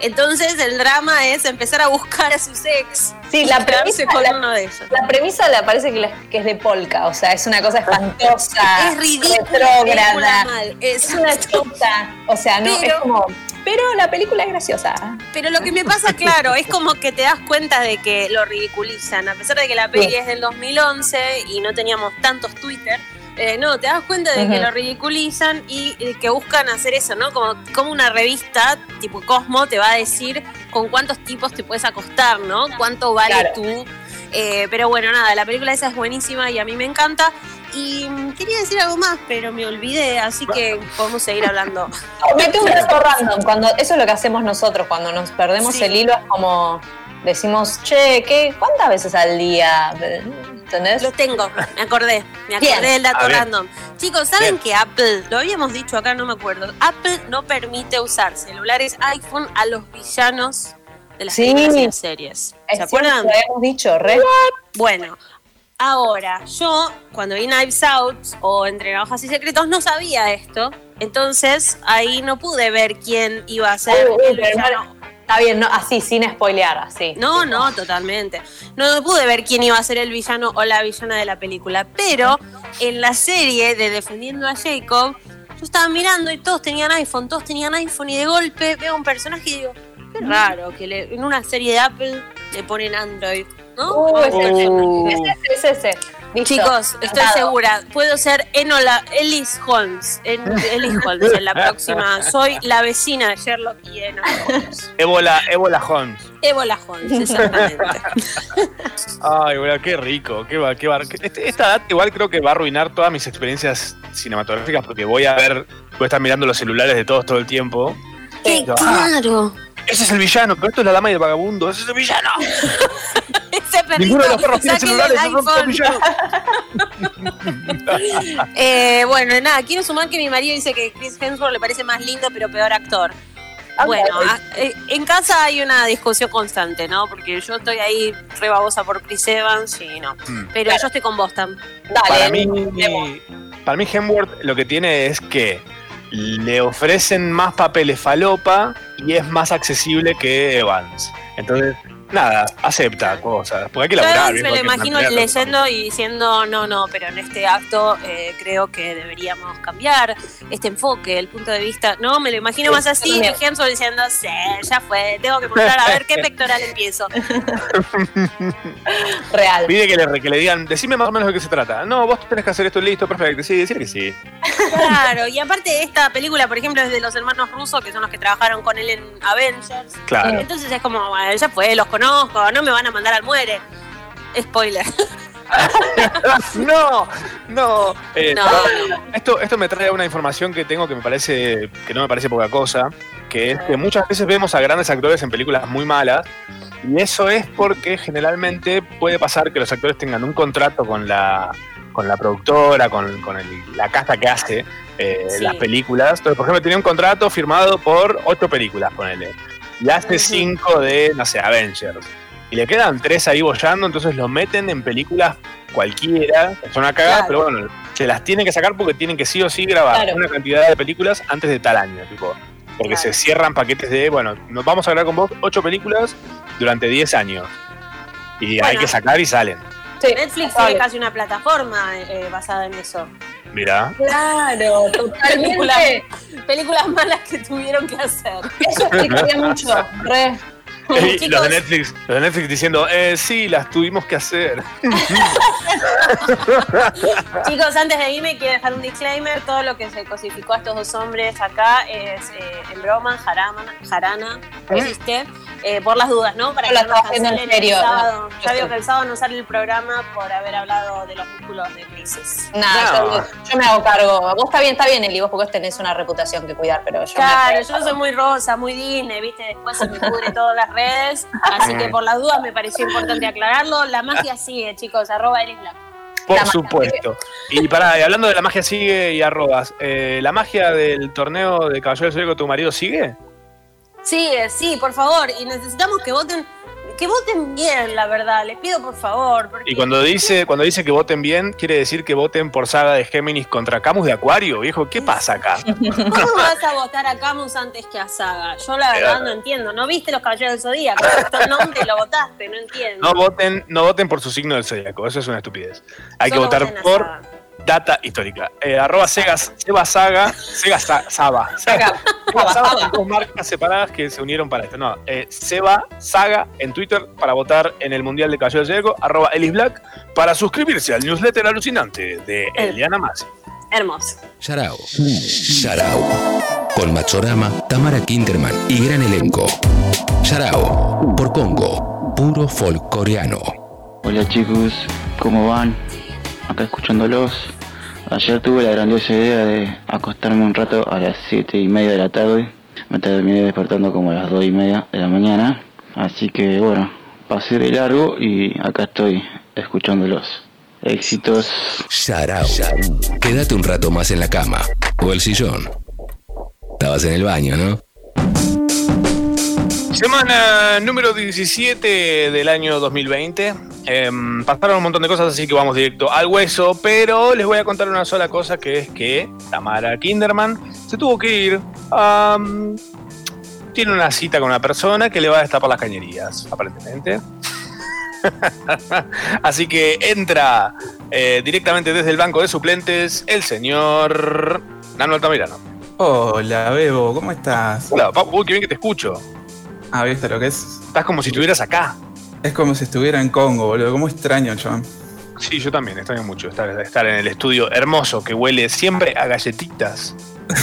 Entonces el drama es empezar a buscar a sus ex Sí, la premisa- con la- uno de ellos. La premisa le parece que, la- que es de polka, o sea, es una cosa espantosa. Es ridícula, mal. Es- Es una chota. O sea, no, Pero- es como. Pero la película es graciosa. Pero lo que me pasa, claro, es como que te das cuenta de que lo ridiculizan. A pesar de que la peli Sí. es del 2011 y no teníamos tantos Twitter, eh, no, te das cuenta de que lo ridiculizan y que buscan hacer eso, ¿no? Como, como una revista tipo Cosmo te va a decir con cuántos tipos te puedes acostar, ¿no? Cuánto vale Claro. tú. Eh, pero bueno, nada, la película esa es buenísima y a mí me encanta. Y quería decir algo más, pero me olvidé, así que podemos seguir hablando. Mete un dato random. Cuando, eso es lo que hacemos nosotros. Cuando nos perdemos Sí. el hilo, es como. Decimos, che, ¿qué, ¿cuántas veces al día? ¿Entendés? Lo tengo, me acordé, me Bien. acordé del dato random. Chicos, ¿saben Bien. que Apple, lo habíamos dicho acá, no me acuerdo, Apple no permite usar celulares iPhone a los villanos de las Sí. películas y las series? Es ¿Se acuerdan? cierto, Lo habíamos dicho, re. Bueno, ahora, yo cuando vi Knives Out o Entre Navajas y Secretos no sabía esto, entonces ahí no pude ver quién iba a ser Uy, el pero villano. no- Está bien, no, así, sin spoilear, así. No, no, totalmente. No pude ver quién iba a ser el villano o la villana de la película, pero en la serie de Defendiendo a Jacob, yo estaba mirando y todos tenían iPhone, todos tenían iPhone y de golpe veo un personaje y digo, qué raro que le- en una serie de Apple le ponen Android, ¿no? Uh, A es ese, personaje. es ese, es ese. Listo. Chicos, estoy segura, puedo ser Enola, Ellis Holmes, en, Ellis Holmes en la próxima. Soy la vecina de Sherlock y Enola Holmes. Ébola, Ébola Holmes. Ébola Holmes, exactamente. Ay, bueno, qué rico. Qué, va- qué este- esta data igual creo que va a arruinar todas mis experiencias cinematográficas porque voy a ver, voy a estar mirando los celulares de todos todo el tiempo. ¡Qué Yo, ah, claro! ese es el villano, pero esto es la dama y el vagabundo, ese es el villano. Ese perrito, Ninguno de los perros tiene celulares, son. Eh, bueno, nada, quiero sumar que mi marido dice que Chris Hemsworth le parece más lindo pero peor actor. Bueno, a- eh, en casa hay una discusión constante, ¿no? Porque yo estoy ahí re babosa por Chris Evans y no. Hmm. Pero yo estoy con Boston. Dale. Para mí, para mí Hemsworth lo que tiene es que le ofrecen más papeles falopa y es más accesible que Evans. Entonces, nada, acepta cosas. Porque hay que Yo laburar. Evans me lo imagino leyendo y diciendo, no, no, pero en este acto eh, creo que deberíamos cambiar este enfoque, el punto de vista. No, me lo imagino más así, y también. Hemsworth diciendo, sí, ya fue, tengo que mostrar a ver qué pectoral empiezo. Real. Pide que le, que le digan, decime más o menos de qué se trata. No, vos tenés que hacer esto listo, perfecto. Sí, decir que sí. Claro, y aparte esta película, por ejemplo, es de los hermanos rusos, que son los que trabajaron con él en Avengers. Claro. Entonces es como, bueno, ya fue, los conozco, no me van a mandar al muere. Spoiler. no, no. Eh, No, Esto, esto me trae una información que tengo que me parece que no me parece poca cosa, que es que muchas veces vemos a grandes actores en películas muy malas y eso es porque generalmente puede pasar que los actores tengan un contrato con la con la productora, con, con el- la casa que hace eh, Sí. las películas. Entonces, por ejemplo, tenía un contrato firmado por ocho películas, ponele. Y hace cinco de, no sé, Avengers. Y le quedan tres ahí bollando, entonces lo meten en películas cualquiera, son una cagada, Claro. pero bueno, se las tienen que sacar porque tienen que sí o sí grabar Claro. una cantidad de películas antes de tal año, tipo. Porque Claro. se cierran paquetes de, bueno, nos vamos a grabar con vos ocho películas durante 10 años. Y hay que sacar y salen. Sí, Netflix vale. tiene casi una plataforma eh, basada en eso. Mirá. Claro, Películas, totalmente. películas malas que tuvieron que hacer. Eso explicaría mucho. Re. Y los de. Netflix, los de Netflix diciendo, eh, sí, las tuvimos que hacer. Chicos, antes de irme quiero dejar un disclaimer. Todo lo que se cosificó a estos dos hombres acá es eh, en broma, jarama, jarana, existe. eh, por las dudas, ¿no? Para No que no nos en el sábado. no. Ya veo que el sábado no sale el programa por haber hablado de los músculos de crisis. Nada, No. yo, yo me hago cargo. Vos está bien, está bien, Eli, vos porque vos tenés una reputación que cuidar, pero yo Claro, yo soy muy rosa, muy Disney, ¿viste? Después se me pudre todas las redes. Así que por las dudas me pareció importante aclararlo. La magia sigue, chicos. Arroba Eris Black. Por La magia supuesto. Y pará, y hablando de la magia sigue y arrobas, eh, ¿la magia del torneo de Caballero del Zodíaco tu marido sigue? Sigue, sí, por favor. Y necesitamos que voten, que voten bien, la verdad. Les pido por favor. Porque Y cuando dice, cuando dice que voten bien, quiere decir que voten por saga de Géminis contra Camus de Acuario, viejo. ¿Qué pasa acá? ¿Cómo vas a votar a Camus antes que a Saga? Yo la verdad no entiendo. ¿No viste los caballeros del Zodíaco? ¿Tu nombre lo votaste? No entiendo. No voten, no voten por su signo del zodiaco, eso es una estupidez. Hay que votar por. Data histórica. Eh, arroba Sega, Seba Saga, Sega Sa- Saba. Saga, Seba Saba, Saga Saba. son dos marcas separadas que se unieron para esto. No, eh, Seba Saga en Twitter para votar en el Mundial de Caballero del Zodíaco, arroba Elis Black para suscribirse al newsletter alucinante de Eliana Masi. Hermoso. Yarao. Yarao. Con Machorama, Tamara Kinderman y gran elenco. Yarao. Por Congo. Puro folk coreano. Hola chicos, ¿cómo van? Acá escuchándolos. Ayer tuve la grandiosa idea de acostarme un rato a las 7 y media de la tarde. Me terminé despertando como a las 2 y media de la mañana. Así que bueno, pasé de largo y acá estoy escuchándolos. Éxitos. Yarao. Quédate un rato más en la cama. O el sillón. Estabas en el baño, ¿no? Semana número 17 del año 2020. Em, pasaron un montón de cosas, así que vamos directo al hueso. Pero les voy a contar una sola cosa, que es que Tamara Kinderman se tuvo que ir. am, tiene una cita con una persona que le va a destapar las cañerías, aparentemente. así que entra eh, directamente desde el banco de suplentes el señor Nano Altamirano. Hola, Bebo, ¿cómo estás? Hola, pa- uy, qué bien que te escucho. Ah, ¿viste lo que es? Estás como si estuvieras acá. Es como si estuviera en Congo, boludo. ¿Cómo extraño, chaval? Sí, yo también extraño mucho estar, estar en el estudio hermoso que huele siempre a galletitas.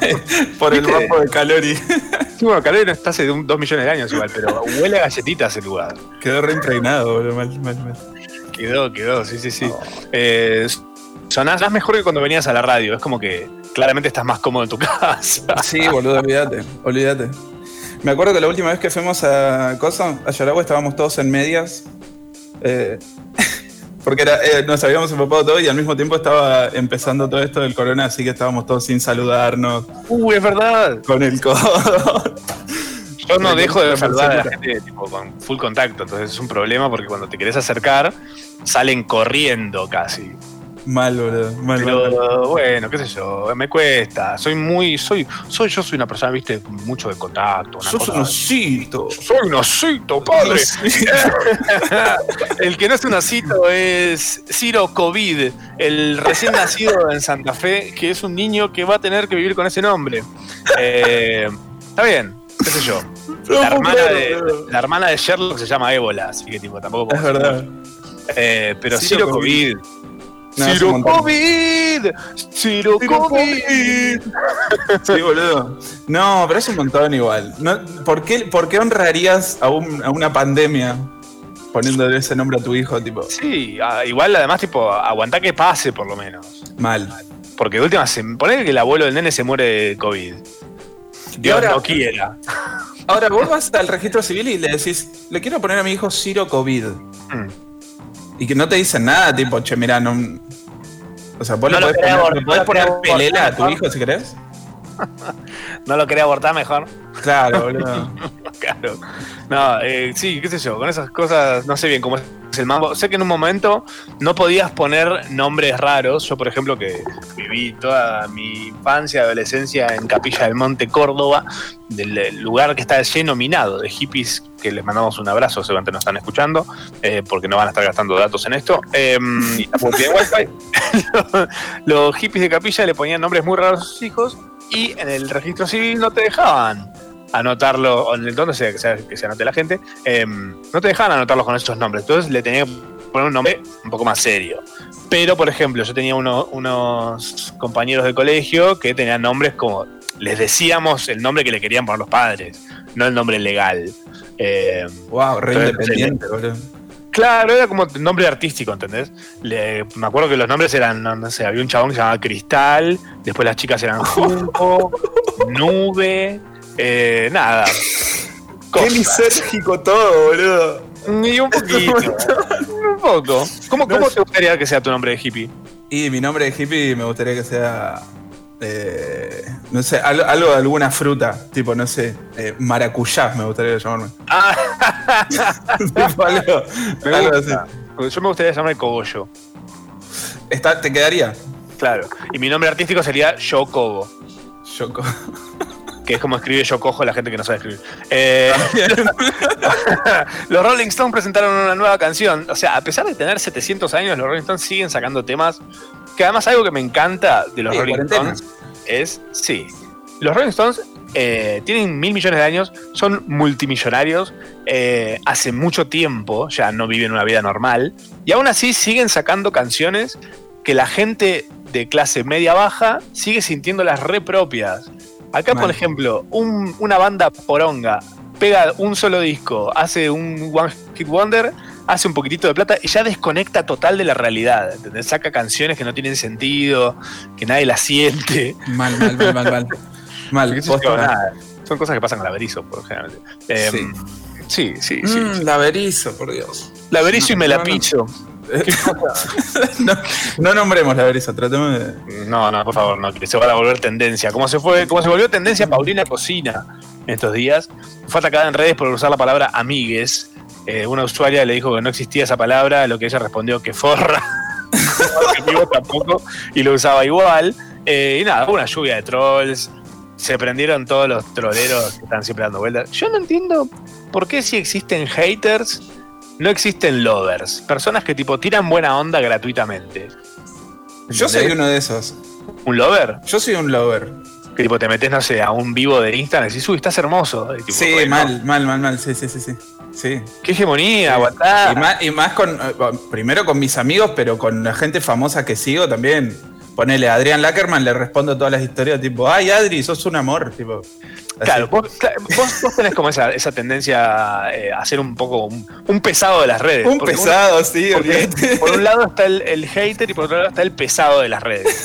Por el mapa de Calori. Sí, bueno, Calori no está hace un- dos millones de años igual, pero huele a galletitas el lugar. Quedó reimpregnado, boludo. Mal, mal, mal. Quedó, quedó, sí, sí, sí. Eh, sonás sonás mejor que cuando venías a la radio. Es como que claramente estás más cómodo en tu casa. Sí, boludo, olvídate, olvídate. Me acuerdo que la última vez que fuimos a Cosa, a Yaragua, estábamos todos en medias. eh, porque era, eh, nos habíamos empapado todo y al mismo tiempo estaba empezando todo esto del corona, así que estábamos todos sin saludarnos. Uy, es verdad. Con el codo. Yo no dejo de saludar a la gente tipo, con full contacto, entonces es un problema porque cuando te querés acercar, salen corriendo casi. Mal, boludo. Mal, mal, mal. Pero bueno, qué sé yo, me cuesta. Soy muy, soy, soy, yo soy una persona, viste, mucho de contacto. Una Sos cosa- un osito. Soy un osito, padre. el que no es un osito es Ciro COVID, el recién nacido en Santa Fe, que es un niño que va a tener que vivir con ese nombre. Eh, está bien, qué sé yo. La hermana, de, la hermana de Sherlock se llama Ébola, así que tipo, tampoco Es verdad. Eh, pero Ciro Ciro COVID. COVID. Ciro. COVID. Ciro COVID. Sí, boludo. No, pero es un montón igual. No, ¿por, qué, por qué honrarías a, un- a una pandemia poniéndole ese nombre a tu hijo? Tipo, Sí, ah, igual además, tipo, aguantá que pase por lo menos. mal. Porque de última, se, ponele que el abuelo del nene se muere de COVID. Dios ahora- no quiera. Ahora vos vas al registro civil y le decís, le quiero poner a mi hijo Ciro COVID. Mm. Y que no te dicen nada, tipo, che, mirá, no. O sea, vos No le podés poner, le podés poner pelela a tu hijo si querés. ¿No lo quería abortar mejor? Claro, boludo. Claro. No, eh, sí, qué sé yo, con esas cosas no sé bien cómo es Sé que en un momento no podías poner nombres raros. Yo, por ejemplo, que viví toda mi infancia, adolescencia en Capilla del Monte, Córdoba, del lugar que está lleno minado de hippies, que les mandamos un abrazo, seguramente nos están escuchando, eh, porque no van a estar gastando datos en esto. Eh, y tampoco tienen wifi. los hippies de Capilla le ponían nombres muy raros a sus hijos y en el registro civil no te dejaban anotarlo, en el donde sea que, sea que se anote la gente, eh, no te dejaban anotarlos con esos nombres. Entonces le tenía que poner un nombre un poco más serio. Pero, por ejemplo, yo tenía uno- unos compañeros de colegio que tenían nombres como. Les decíamos el nombre que le querían poner los padres, no el nombre legal. Eh, Wow, re entonces, independiente, boludo. Claro, era como nombre artístico, ¿entendés? Le- me acuerdo que los nombres eran, no, no sé, había un chabón que se llamaba Cristal, después las chicas eran Junco, Nube, eh, nada. Qué lisérgico todo, boludo. Y un poquito. un poco. ¿Cómo, cómo te gustaría que sea tu nombre de hippie? Y mi nombre de hippie me gustaría que sea. eh, no sé, algo, algo de alguna fruta. Tipo, no sé, eh, maracuyá me gustaría llamarme. Ah, Tipo, algo, me algo gusta. Yo me gustaría llamarme Cogollo. Está, ¿Te quedaría? Claro. Y mi nombre artístico sería Yo Cobo. Que es como escribe Yo Cojo la gente que no sabe escribir. Eh, los Rolling Stones presentaron una nueva canción. O sea, a pesar de tener 700 años, los Rolling Stones siguen sacando temas. Que además algo que me encanta de los Sí, Rolling. Stones es, sí, los Rolling Stones eh, tienen mil millones de años, son multimillonarios, eh, hace mucho tiempo ya no viven una vida normal, y aún así siguen sacando canciones que la gente de clase media baja sigue sintiéndolas re propias. Acá, por ejemplo, un- una banda poronga pega un solo disco, hace un One Hit Wonder, hace un poquitito de plata y ya desconecta total de la realidad. ¿entendés? Saca canciones que no tienen sentido, que nadie las siente. Mal, mal, mal, mal, mal. Mal, nada. Son cosas que pasan con la Berizo, por generalmente. Eh, Sí. sí, sí, sí. Mm, la Berizo, por Dios. La Berizo y me la no, no. no, no nombremos la Berizo, tratemos de. No, no, por favor, no, que se va a volver tendencia. Como se fue, como se volvió tendencia Paulina Cocina en estos días, fue atacada en redes por usar la palabra amigues. Eh, una usuaria le dijo que no existía esa palabra, a lo que ella respondió que forra. tampoco, y lo usaba igual. Eh, y nada, una lluvia de trolls. Se prendieron todos los troleros que están siempre dando vueltas. Yo no entiendo por qué si existen haters, no existen lovers. Personas que tipo tiran buena onda gratuitamente. Yo soy uno de esos. ¿Un lover? Yo soy un lover. Que tipo te metes, no sé, a un vivo de Instagram y decís, uy, estás hermoso. Y tipo, Sí, bueno, mal, mal, mal, mal. Sí, sí, sí, sí. Sí. Qué hegemonía, Sí. Y más, y más con. eh, Primero con mis amigos, pero con la gente famosa que sigo también. Ponele a Adrián Lackerman, le respondo todas las historias, tipo, ay, Adri, sos un amor. Tipo, así. Claro, vos, vos, vos tenés como esa, esa tendencia eh, a ser un poco un, un pesado de las redes. Un pesado, sí, porque por un lado está el, el hater y por otro lado está el pesado de las redes.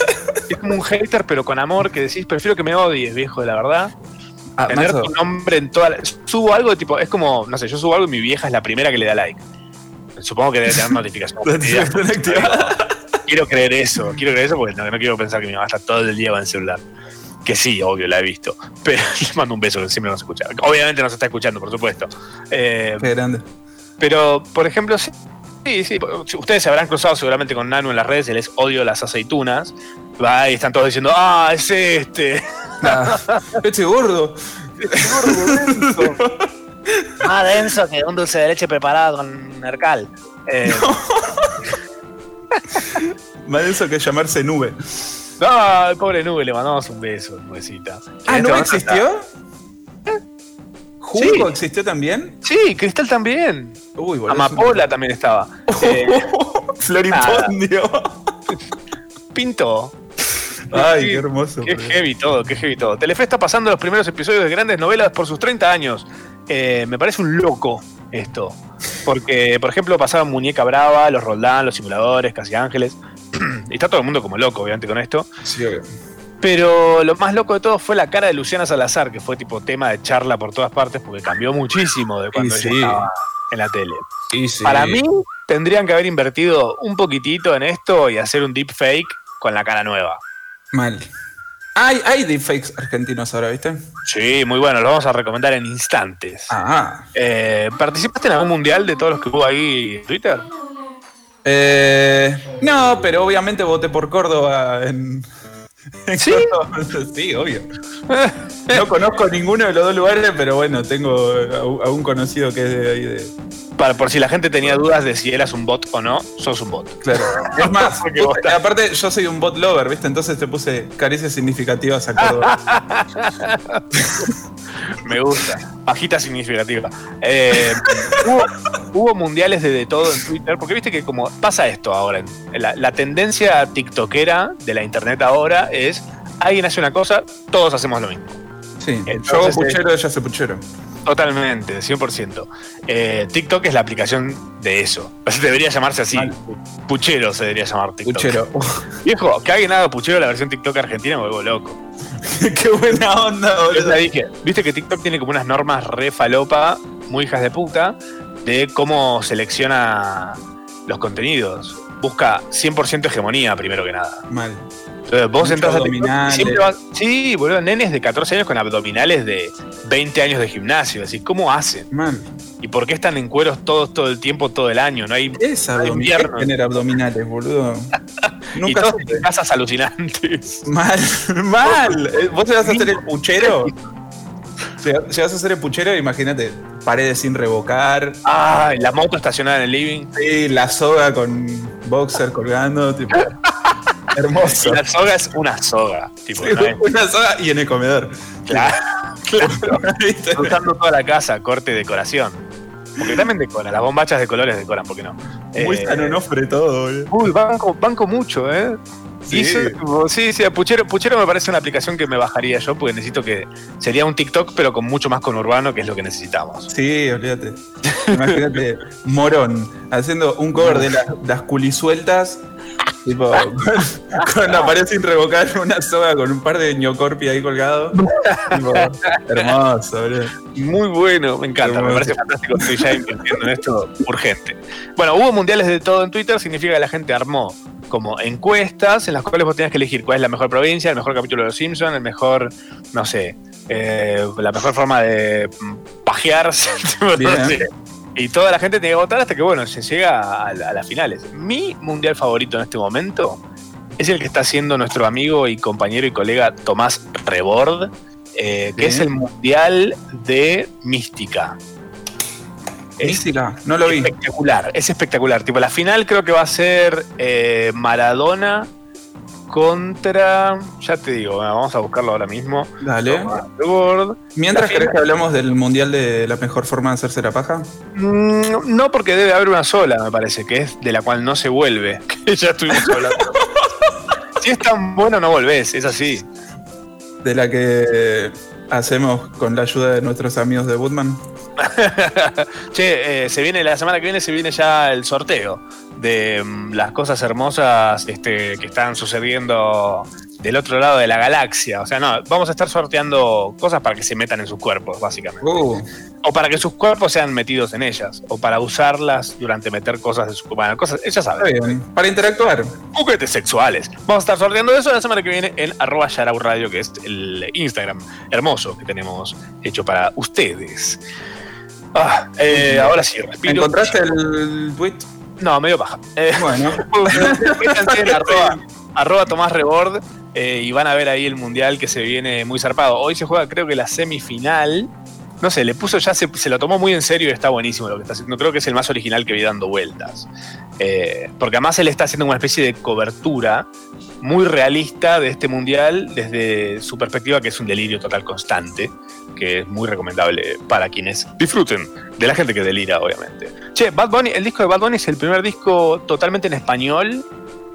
es como un hater, pero con amor, que decís, prefiero que me odies, viejo, de la verdad. Ah, Tener tu nombre en toda la- Subo algo de tipo, es como, no sé, yo subo algo y mi vieja es la primera que le da like. Supongo que debe tener notificaciones. Notificación activada. Quiero creer eso, quiero creer eso porque no, no quiero pensar que mi mamá está todo el día con el celular. Que sí, obvio, la he visto. Pero le mando un beso que siempre nos escucha. Obviamente nos está escuchando, por supuesto. Eh, Qué grande. pero, por ejemplo, sí, sí, sí, ustedes se habrán cruzado seguramente con Nano en las redes, él es odio las aceitunas. Va y están todos diciendo, ah, es este. Ah, este gordo. Más denso que un dulce de leche preparado con Nercal. Eh, Más denso que llamarse nube. No, el pobre Nube, le mandamos un beso, nubecita. Ah, ¿Nube existió? está- ¿Junco Sí. existió también? Sí, Cristal también. Uy, boludo. Amapola también estaba. Eh, Floripondio. Pinto. Ay, Sí, qué hermoso. Qué heavy todo, qué heavy todo. Telefe está pasando los primeros episodios de grandes novelas por sus 30 años. Eh, me parece un loco esto. Porque, por ejemplo, pasaban Muñeca Brava, Los Roldán, Los Simuladores, Casi Ángeles. y está todo el mundo como loco, obviamente, con esto. Sí, obvio. Pero lo más loco de todo fue la cara de Luciana Salazar, que fue tipo tema de charla por todas partes, porque cambió muchísimo de cuando ella sí. estaba en la tele. Sí, sí. Para mí, tendrían que haber invertido un poquitito en esto y hacer un deepfake con la cara nueva. Mal. Hay, hay deepfakes argentinos ahora, ¿viste? Sí, muy bueno, lo vamos a recomendar en instantes. Ah. Eh, ¿Participaste en algún mundial de todos los que hubo ahí en Twitter? Eh, no, pero obviamente voté por Córdoba en. en ¿Sí? Córdoba. Sí, obvio. No conozco ninguno de los dos lugares, pero bueno, tengo a un conocido que es de ahí de. Para, por si la gente tenía dudas de si eras un bot o no, sos un bot. Claro. Es más, aparte yo soy un bot lover, ¿viste? Entonces te puse caricias significativas a Córdoba. Me gusta. Bajita significativa. Eh, hubo, hubo mundiales de, de todo en Twitter, porque viste que como pasa esto ahora, la, la tendencia tiktokera de la internet ahora es, alguien hace una cosa, todos hacemos lo mismo. Sí, yo Entonces, hago puchero, ella hace puchero. Totalmente, 100%. Eh, TikTok es la aplicación de eso. Debería llamarse así. Puchero se debería llamar TikTok. Puchero. Viejo, que alguien haga puchero la versión TikTok argentina me vuelvo loco. Qué buena onda, Yo boludo. te dije, viste que TikTok tiene como unas normas re falopa, muy hijas de puta, de cómo selecciona los contenidos. Busca 100% hegemonía primero que nada. Mal. Entonces, vos entras a TikTok y abdominales. siempre vas- Sí, boludo, nenes de 14 años con abdominales de 20 años de gimnasio. Decís, ¿cómo hacen? Mal. ¿Y por qué están en cueros todos todo el tiempo, todo el año? No hay, Es no hay abdominal, invierno. tener abdominales, boludo. Y Nunca todos supe. en casas alucinantes. Mal, mal. Eh, ¿Vos te vas a hacer el puchero? Si vas a hacer el puchero, imagínate, paredes sin revocar, Ay, la moto estacionada en el living. sí, la soga con boxer colgando, tipo. hermoso. La soga es una soga. Tipo, Sí, Una soga y en el comedor. Claro, claro. Usando toda la casa, corte decoración. Porque también decoran, las bombachas de colores decoran, ¿por qué no? Muy Eh, San Onofre todo, boludo. Uy, banco, banco mucho, ¿eh? Sí. Sí, sí, Puchero, Puchero me parece una aplicación que me bajaría yo porque necesito que. Sería un TikTok, pero con mucho más conurbano, que es lo que necesitamos. Sí, olvídate. Imagínate, Morón, haciendo un cover de las, las culisueltas, tipo, con, con la pared sin revocar, una soga con un par de ñocorpi ahí colgado. Tipo, hermoso, boludo. Muy bueno, me encanta, me parece fantástico. Estoy ya invirtiendo en esto urgente. Bueno, hubo mundiales de todo en Twitter, significa que la gente armó como encuestas en las cuales vos tenías que elegir cuál es la mejor provincia, el mejor capítulo de Los Simpsons, el mejor, no sé, eh, la mejor forma de mm, pajearse. tipo, no sé. Y toda la gente tenía que votar hasta que, bueno, se llega a, a las finales. Mi mundial favorito en este momento es el que está haciendo nuestro amigo y compañero y colega Tomás Rebord, eh, que Sí. es el mundial de mística. Mística, no lo vi. espectacular, es espectacular. Tipo, la final creo que va a ser eh, Maradona contra. Ya te digo, bueno, vamos a buscarlo ahora mismo. Dale. Mientras querés que hablamos del mundial de la mejor forma de hacerse la paja. Mm, No, porque debe haber una sola, me parece, que es de la cual no se vuelve. Que ya estuvimos hablando. si es tan bueno, no volvés, es así. De la que hacemos con la ayuda de nuestros amigos de Woodman. che, eh, se viene la semana que viene, se viene ya el sorteo de mm, las cosas hermosas este, que están sucediendo del otro lado de la galaxia. O sea, no, vamos a estar sorteando cosas para que se metan en sus cuerpos, básicamente. Uh, O para que sus cuerpos sean metidos en ellas. O para usarlas durante meter cosas de su bueno, cosas, ella está sabe. bien. Para interactuar. Juguetes sexuales. Vamos a estar sorteando eso la semana que viene en arroba Yarau Radio, que es el Instagram hermoso que tenemos hecho para ustedes. Ah, eh, ahora sí, respiro. ¿Encontraste el tweet? No, medio paja. Eh, Bueno. en arroba, arroba Tomás Rebord eh, y van a ver ahí el mundial que se viene muy zarpado. Hoy se juega, creo que la semifinal. No sé, le puso ya, se, se lo tomó muy en serio y está buenísimo lo que está haciendo. Creo que es el más original que vi dando vueltas. Eh, porque además él está haciendo una especie de cobertura muy realista de este mundial desde su perspectiva, que es un delirio total constante, que es muy recomendable para quienes disfruten de la gente que delira, obviamente. Che, Bad Bunny, el disco de Bad Bunny es el primer disco totalmente en español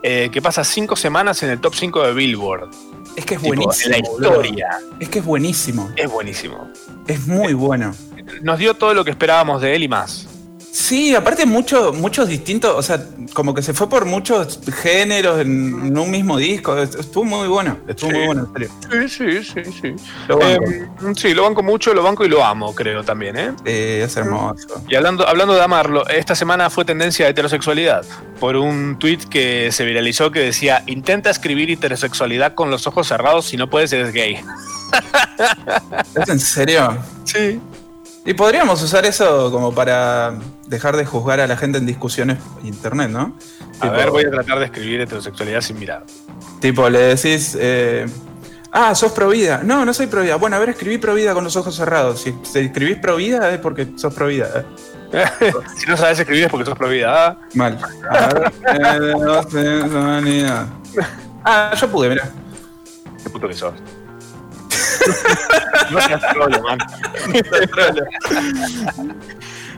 eh, que pasa cinco semanas en el top 5 de Billboard. Es que es Tipo, buenísimo. en la historia. Es que es buenísimo. Es buenísimo. Es muy bueno. Nos dio todo lo que esperábamos de él y más. Sí, aparte muchos muchos distintos, o sea, como que se fue por muchos géneros en, un mismo disco. Estuvo muy bueno, estuvo muy bueno, en serio. Sí, sí, sí, sí. Lo banco. Eh, sí, lo banco mucho, lo banco y lo amo, creo también, ¿eh? Eh, es hermoso. Y hablando, hablando de amarlo, esta semana fue tendencia de heterosexualidad por un tweet que se viralizó que decía: Intenta escribir heterosexualidad con los ojos cerrados si no puedes, eres gay. ¿Es en serio? Sí. Y podríamos usar eso como para dejar de juzgar a la gente en discusiones en internet, ¿no? A Tipo- ver, voy a tratar de escribir heterosexualidad sin mirar. Tipo, le decís, eh, ah, sos provida. No, no soy provida. Bueno, a ver, escribí provida con los ojos cerrados. Si, si escribís provida es porque sos provida. ¿eh? si no sabes escribir es porque sos prohibida. Mal. A ver, eh, no sé, humanidad. Ah, yo pude, mirá. Qué puto que sos. No seas trolo, man.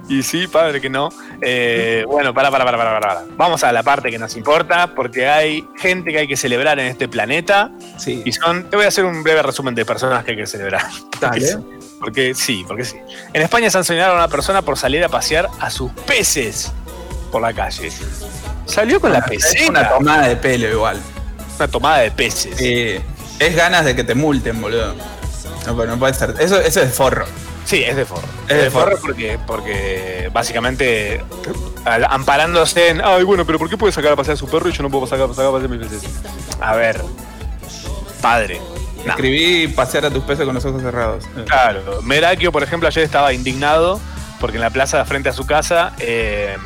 Y sí, padre, que no. Eh, bueno, para, para, para, para, para. Vamos a la parte que nos importa, porque hay gente que hay que celebrar en este planeta. Sí. Y son, te voy a hacer un breve resumen de personas que hay que celebrar. Porque Dale. sí, Porque sí, porque sí. En España sancionaron a una persona por salir a pasear a sus peces por la calle. Salió con la Es pecera. una tomada de pelo igual. Una tomada de peces. Sí. Es ganas de que te multen, boludo. No, pero no puede ser. Eso, eso es forro. Sí, es de forro. Es Es de forro forro. porque, porque básicamente al- amparándose en, ay, bueno, pero ¿por qué puede sacar a pasear a su perro y yo no puedo sacar, sacar a pasear mis peces? A ver, padre. no. Escribí pasear a tus peces con los ojos cerrados. Eh. Claro, Merakio, por ejemplo, ayer estaba indignado porque en la plaza de frente a su casa eh,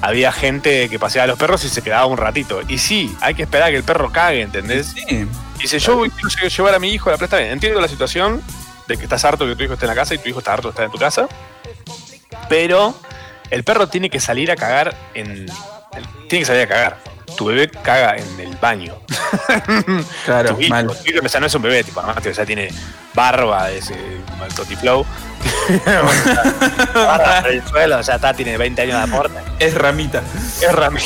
había gente que paseaba a los perros y se quedaba un ratito. Y sí, hay que esperar a que el perro cague, ¿entendés? Sí. Dice, yo voy- quiero llevar a mi hijo a la bien, entiendo la situación de que estás harto que tu hijo esté en la casa y tu hijo está harto de estar en tu casa. Pero el perro tiene que salir a cagar en. Tiene que salir a cagar. Tu bebé caga en el baño. Claro, tu hijo, mal. tu hijo, o sea, no es un bebé, tipo, además que ya tiene barba, ese el Totiflow. barba por el suelo, ya está, tiene 20 años de aporte. Es ramita. Es Rami.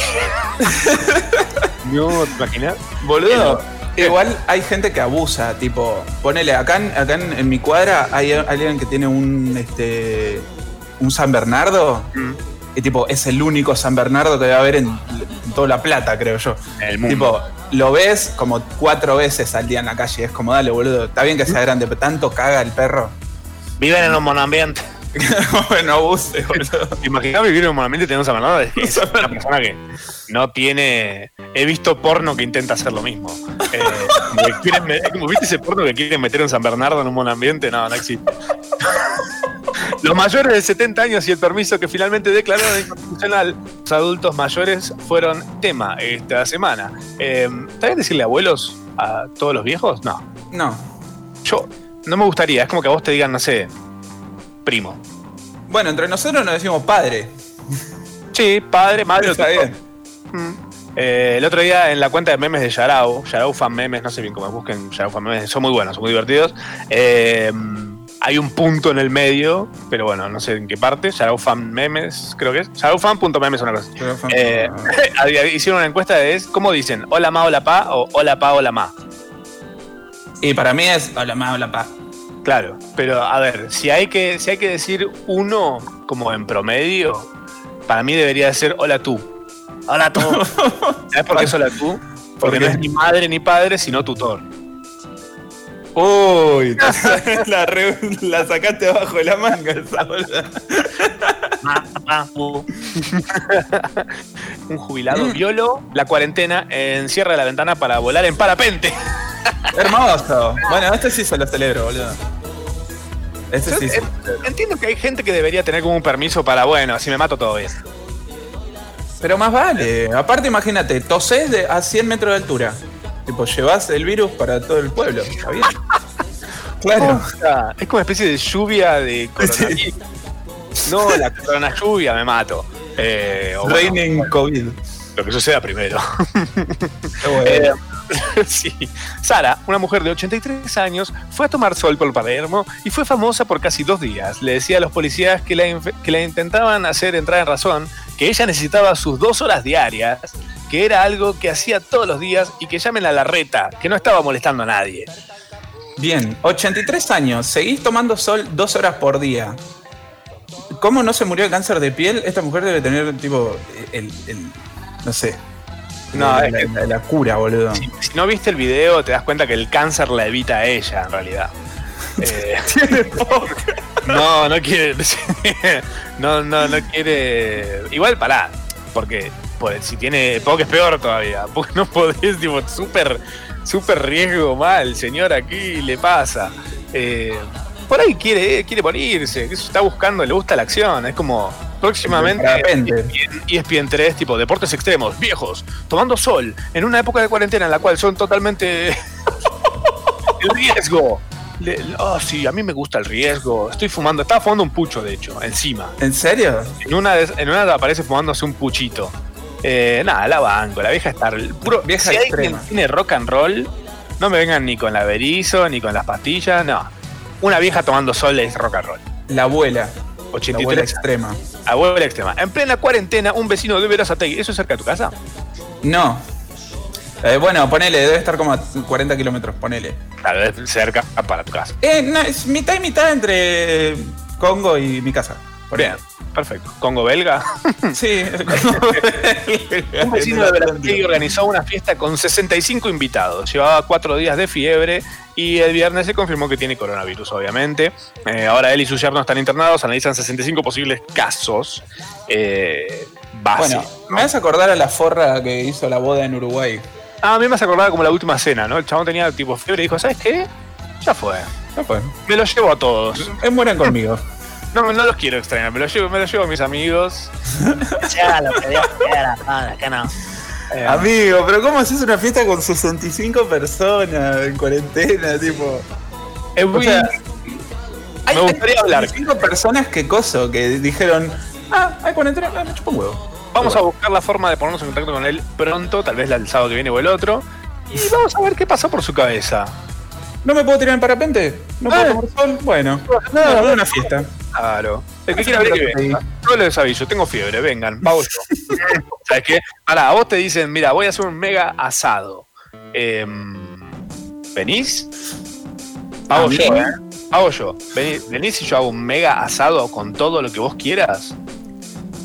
no, ¿te imaginas? Boludo, igual hay gente que abusa, tipo, ponele, acá, en, acá en, en mi cuadra hay alguien que tiene un este un San Bernardo. Mm. Y tipo, es el único San Bernardo que debe haber en, en toda la plata, creo yo. El mundo. Tipo, lo ves como cuatro veces al día en la calle. Es como, dale, boludo. Está bien que sea grande, pero tanto caga el perro. Viven en un monoambiente. bueno, abuse, boludo. Imaginaba vivir en un ambiente teniendo un San Bernardo. Es, es una persona que no tiene. He visto porno que intenta hacer lo mismo. Eh, quieren me- viste ese porno que quieren meter un San Bernardo en un monoambiente, no, no existe. Los mayores de 70 años y el permiso que finalmente declararon inconstitucional, los adultos mayores fueron tema esta semana. Eh, ¿Está bien decirle abuelos a todos los viejos? No. No. Yo no me gustaría, es como que a vos te digan, no sé, primo. Bueno, entre nosotros nos decimos padre. Sí, padre, madre. Está bien. Eh, el otro día en la cuenta de memes de Yarao, Yarao Fan Memes, no sé bien cómo busquen Yarao Fan Memes, son muy buenos, son muy divertidos. Eh, hay un punto en el medio, pero bueno, no sé en qué parte. Yarao Fan Memes, creo que es. Yaraofan.memes, una cosa. Eh, hicieron una encuesta de es, ¿cómo dicen? Hola ma, hola pa o hola pa, hola ma. Y para mí es hola ma, hola pa. Claro, pero a ver, si hay que, si hay que decir uno como en promedio, para mí debería ser hola tú. Hola tú. ¿Sabes por qué es hola tú? Porque no es ni madre ni padre, sino tutor. Uy, la, re- la sacaste abajo de la manga esa bola. Un jubilado violo la cuarentena encierra la ventana para volar en parapente. Hermoso. Bueno, este sí se lo celebro, boludo. Este sí, sí. Entiendo que hay gente que debería tener como un permiso para, bueno, si me mato todo bien. Pero más vale. Aparte, imagínate, tosés de, a 100 metros de altura. Tipo, llevas el virus para todo el pueblo. ¿Está bien? Claro. O sea, es como una especie de lluvia de coronavirus. No, la corona lluvia me mato. Eh, o bueno, Raining COVID. lo que suceda primero. Bueno. Eh, sí. Sara, una mujer de 83 años, fue a tomar sol por Palermo y fue famosa por casi dos días. Le decía a los policías que la, que la intentaban hacer entrar en razón, que ella necesitaba sus dos horas diarias, que era algo que hacía todos los días y que llamen a la reta, que no estaba molestando a nadie. Bien, 83 años. Seguís tomando sol dos horas por día. ¿cómo no se murió de cáncer de piel? Esta mujer debe tener, tipo, el. el- no sé. No, la, es que- la- la cura, boludo. Si no viste el video, te das cuenta que el cáncer la evita a ella, en realidad. Eh, no, no quiere. no, no, no quiere. Igual pará, porque si tiene POC es peor todavía. Porque no podés, tipo, súper, súper riesgo mal, señor, aquí le pasa. Eh, por ahí quiere, quiere que eso está buscando, le gusta la acción. Es como próximamente repente. ESPN 3, tipo deportes extremos, viejos, tomando sol, en una época de cuarentena en la cual son totalmente el riesgo. Le- oh, sí, a mí me gusta el riesgo. Estoy fumando, estaba fumando un pucho, de hecho, encima. ¿En serio? En una, de- en una aparece fumándose un puchito. Eh, nada, la banco, la vieja está. Puro, Vieja si extrema. alguien tiene rock and roll, no me vengan ni con la berizo, ni con las pastillas, no. Una vieja tomando sol es rock and roll. La abuela. La 83 abuela extrema. Abuela extrema. En plena cuarentena, un vecino de Verazategui. ¿Eso es cerca de tu casa? No. Eh, bueno, ponele, debe estar como a 40 kilómetros, ponele. Claro, es cerca para tu casa. Eh, no, es mitad y mitad entre Congo y mi casa. Bien, perfecto. ¿Congo belga? Sí, Un vecino de Verazategui organizó una fiesta con 65 invitados. Llevaba cuatro días de fiebre y el viernes se confirmó que tiene coronavirus, obviamente. Eh, ahora él y su yerno están internados, analizan 65 posibles casos. Eh, base. Bueno, me vas a acordar a la forra que hizo la boda en Uruguay. Ah, a mí me hace acordar como la última cena, ¿no? El chabón tenía tipo fiebre y dijo, ¿sabes qué? Ya fue. No fue. Me lo llevo a todos. Es mueran conmigo. No, no los quiero extrañar, me lo llevo, me lo llevo a mis amigos. Ya lo que Dios quiera, padre, que no. Eh, Amigo, pero ¿cómo haces una fiesta con 65 personas en cuarentena? Tipo. es O me gustaría hablar. 65 personas que coso, que dijeron, ah, hay cuarentena, ah, me chupa un huevo. Vamos a buscar la forma de ponernos en contacto con él pronto, tal vez el sábado que viene o el otro. Y vamos a ver qué pasó por su cabeza. ¿No me puedo tirar en parapente? ¿No puedo Ah. tomar sol? Bueno, No, no, no, una fiesta. Claro. El que quiera ver que venga. Yo les aviso, tengo fiebre, vengan, pago yo. ¿Sabes qué? Ahora, a vos te dicen, mira, voy a hacer un mega asado. Em, ¿Venís? Pago yo, ¿eh? Pago yo. Vení- ¿Venís y yo hago un mega asado con todo lo que vos quieras?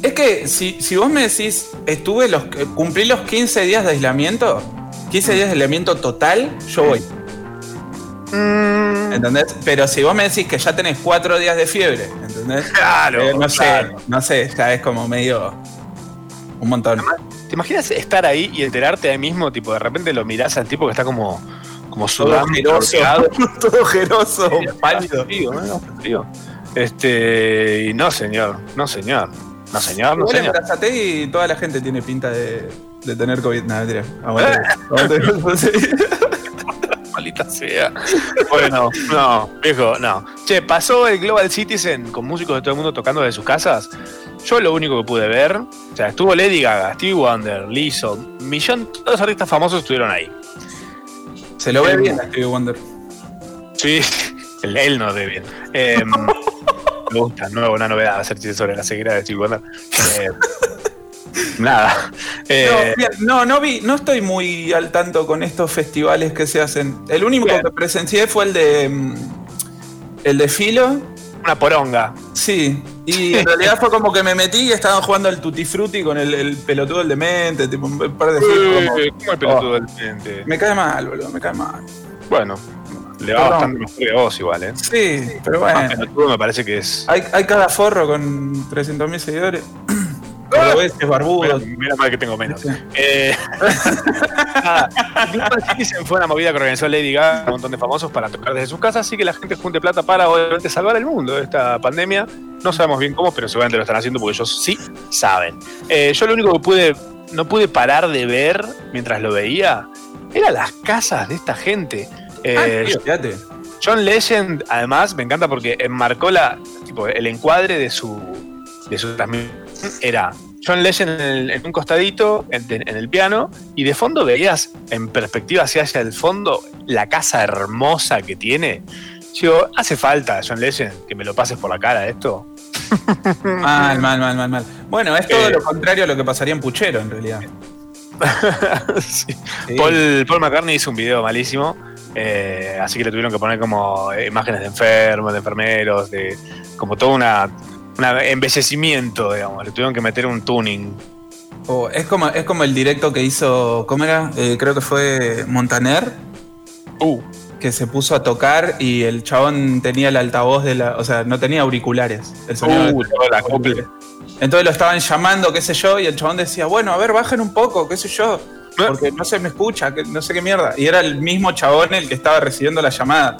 Es que si, si vos me decís, estuve los, eh, cumplí los 15 días de aislamiento, 15 días de aislamiento total, yo voy. ¿Entendés? Pero si vos me decís que ya tenés 4 días de fiebre, ¿entendés? Claro, Eh, no sé, no sé, ya es como medio. Un montón. ¿Te imaginas estar ahí y enterarte ahí mismo? Tipo, de repente lo mirás al tipo que está como, como Todo sudando. todo ojeroso, pálido. Frío, ¿no? Frío. Este, y no, señor, no, señor. No, señor, no, señor. Brazate toda la gente tiene pinta de, de tener COVID. Nada, mentira. Aguante, aguante. Maldita sea. Bueno, no, viejo, no. Che, pasó el Global Citizen con músicos de todo el mundo tocando desde sus casas. Yo lo único que pude ver, o sea, estuvo Lady Gaga, Stevie Wonder, Lizzo, millón, todos los artistas famosos estuvieron ahí. Se lo ve bien a Stevie Wonder. Sí, él, él no ve bien. Eh, me gusta, nuevo, una novedad hacer chistes sobre la ceguera de Stevie Wonder. Eh, nada. Eh, No, no, no vi, no estoy muy al tanto con estos festivales que se hacen. El único Bien. que presencié fue el de mm, el de Filo. una poronga. Sí. Y en realidad fue como que me metí y estaban jugando al Tutti Frutti con el, el pelotudo del demente, tipo un par de Filo. como- ¿Cómo el pelotudo Oh, del cliente? me cae mal, boludo, me cae mal. Bueno, le va Perdón. bastante mejor que a vos igual, ¿eh? Sí, pero bueno. pelotudo me parece que es. Hay, hay cada forro con 300.000 seguidores. Cordobeses, barbudos. Mira, mira mal que tengo menos. Eh, nada, Citizen fue una movida que organizó Lady Gaga, un montón de famosos para tocar desde sus casas, así que la gente junte plata para obviamente salvar el mundo de esta pandemia. No sabemos bien cómo, pero seguramente lo están haciendo porque ellos sí saben. Eh, yo lo único que pude, no pude parar de ver mientras lo veía, eran las casas de esta gente. Eh, Ah, fíjate. John Legend, además, me encanta porque enmarcó la, tipo, el encuadre de su, de su transmisión. Era John Legend en, el- en un costadito, en, en el piano, y de fondo veías en perspectiva hacia, hacia el fondo la casa hermosa que tiene. Digo, hace falta, John Legend, que me lo pases por la cara esto. Mal, mal, mal, mal, mal. Bueno, es todo Eh. lo contrario a lo que pasaría en Puchero, en realidad. Sí. Sí. Paul, Paul McCartney hizo un video malísimo, eh, así que le tuvieron que poner como imágenes de enfermos, de enfermeros, de como toda una un embellecimiento, digamos. Le tuvieron que meter un tuning. O es, como, es como el directo que hizo, ¿cómo era? Eh, creo que fue Montaner. Uh. Que se puso a tocar y el chabón tenía el altavoz de la. O sea, no tenía auriculares. El sonido Uh, de- toda la. Entonces lo estaban llamando, qué sé yo, y el chabón decía, bueno, a ver, bajen un poco, qué sé yo, porque no se me escucha, que no sé qué mierda. Y era el mismo chabón el que estaba recibiendo la llamada.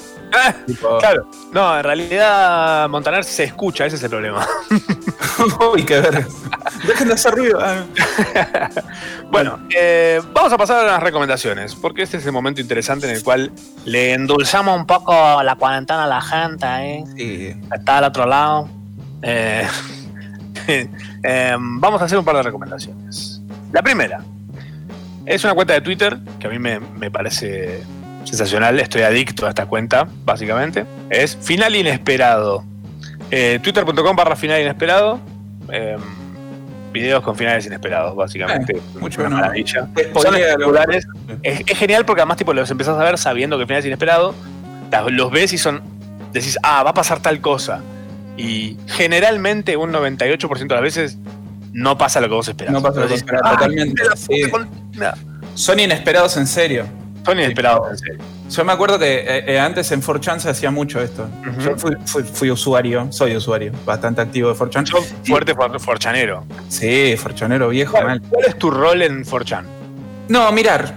Tipo, Claro. No, en realidad Montaner se escucha, ese es el problema. Uy, qué ver. Dejen de hacer ruido. Ah. Bueno, eh, vamos a pasar a las recomendaciones, porque este es el momento interesante en el cual le endulzamos un poco la cuarentena a la gente, ¿eh? Sí. Está al otro lado. Eh, eh, vamos a hacer un par de recomendaciones. La primera es una cuenta de Twitter que a mí me, me parece sensacional. Estoy adicto a esta cuenta, básicamente. Es Final Inesperado. Eh, Twitter.com barra Final Inesperado. Eh, videos con finales inesperados, básicamente. Eh, mucho una maravilla. Son espectaculares. Es, es genial porque además tipo los empezás a ver sabiendo que el final es inesperado. las- Los ves y son. Decís, ah, va a pasar tal cosa. Y generalmente un 98% de las veces no pasa lo que vos esperás. No pasa lo que Decís, esperás, "Ah, totalmente, sí. Son inesperados en serio. Son inesperados, en serio. Yo me acuerdo que eh, eh, antes en 4chan se hacía mucho esto. Yo fui, fui- fui usuario, soy usuario, bastante activo de 4chan. Fuerte for- forchanero. Sí, forchanero viejo, ¿Cuál, mal. cuál es tu rol en 4chan? No, mirar.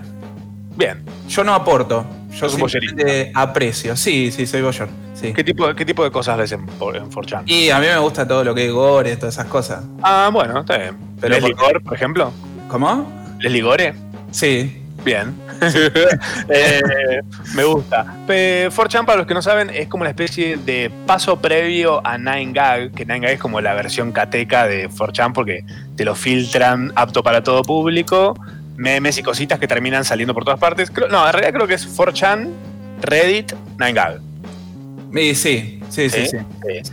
Bien. Yo no aporto. Yo un simplemente aprecio. Sí, sí, soy boyer. Sí. ¿Qué tipo, ¿Qué tipo de cosas ves en, por- en 4chan? Y a mí me gusta todo lo que es gore, todas esas cosas. Ah, bueno, está bien. Pero ¿Leslie Gore, por ejemplo? ¿Cómo? ¿Leslie Gore? Sí. Bien. Eh, me gusta. Eh, 4chan, para los que no saben, es como una especie de paso previo a 9gag, que 9gag es como la versión cateca de 4chan porque te lo filtran apto para todo público, memes y cositas que terminan saliendo por todas partes. Creo- no, en realidad creo que es 4chan, Reddit, 9gag. Y sí, sí, sí, ¿Sí? sí.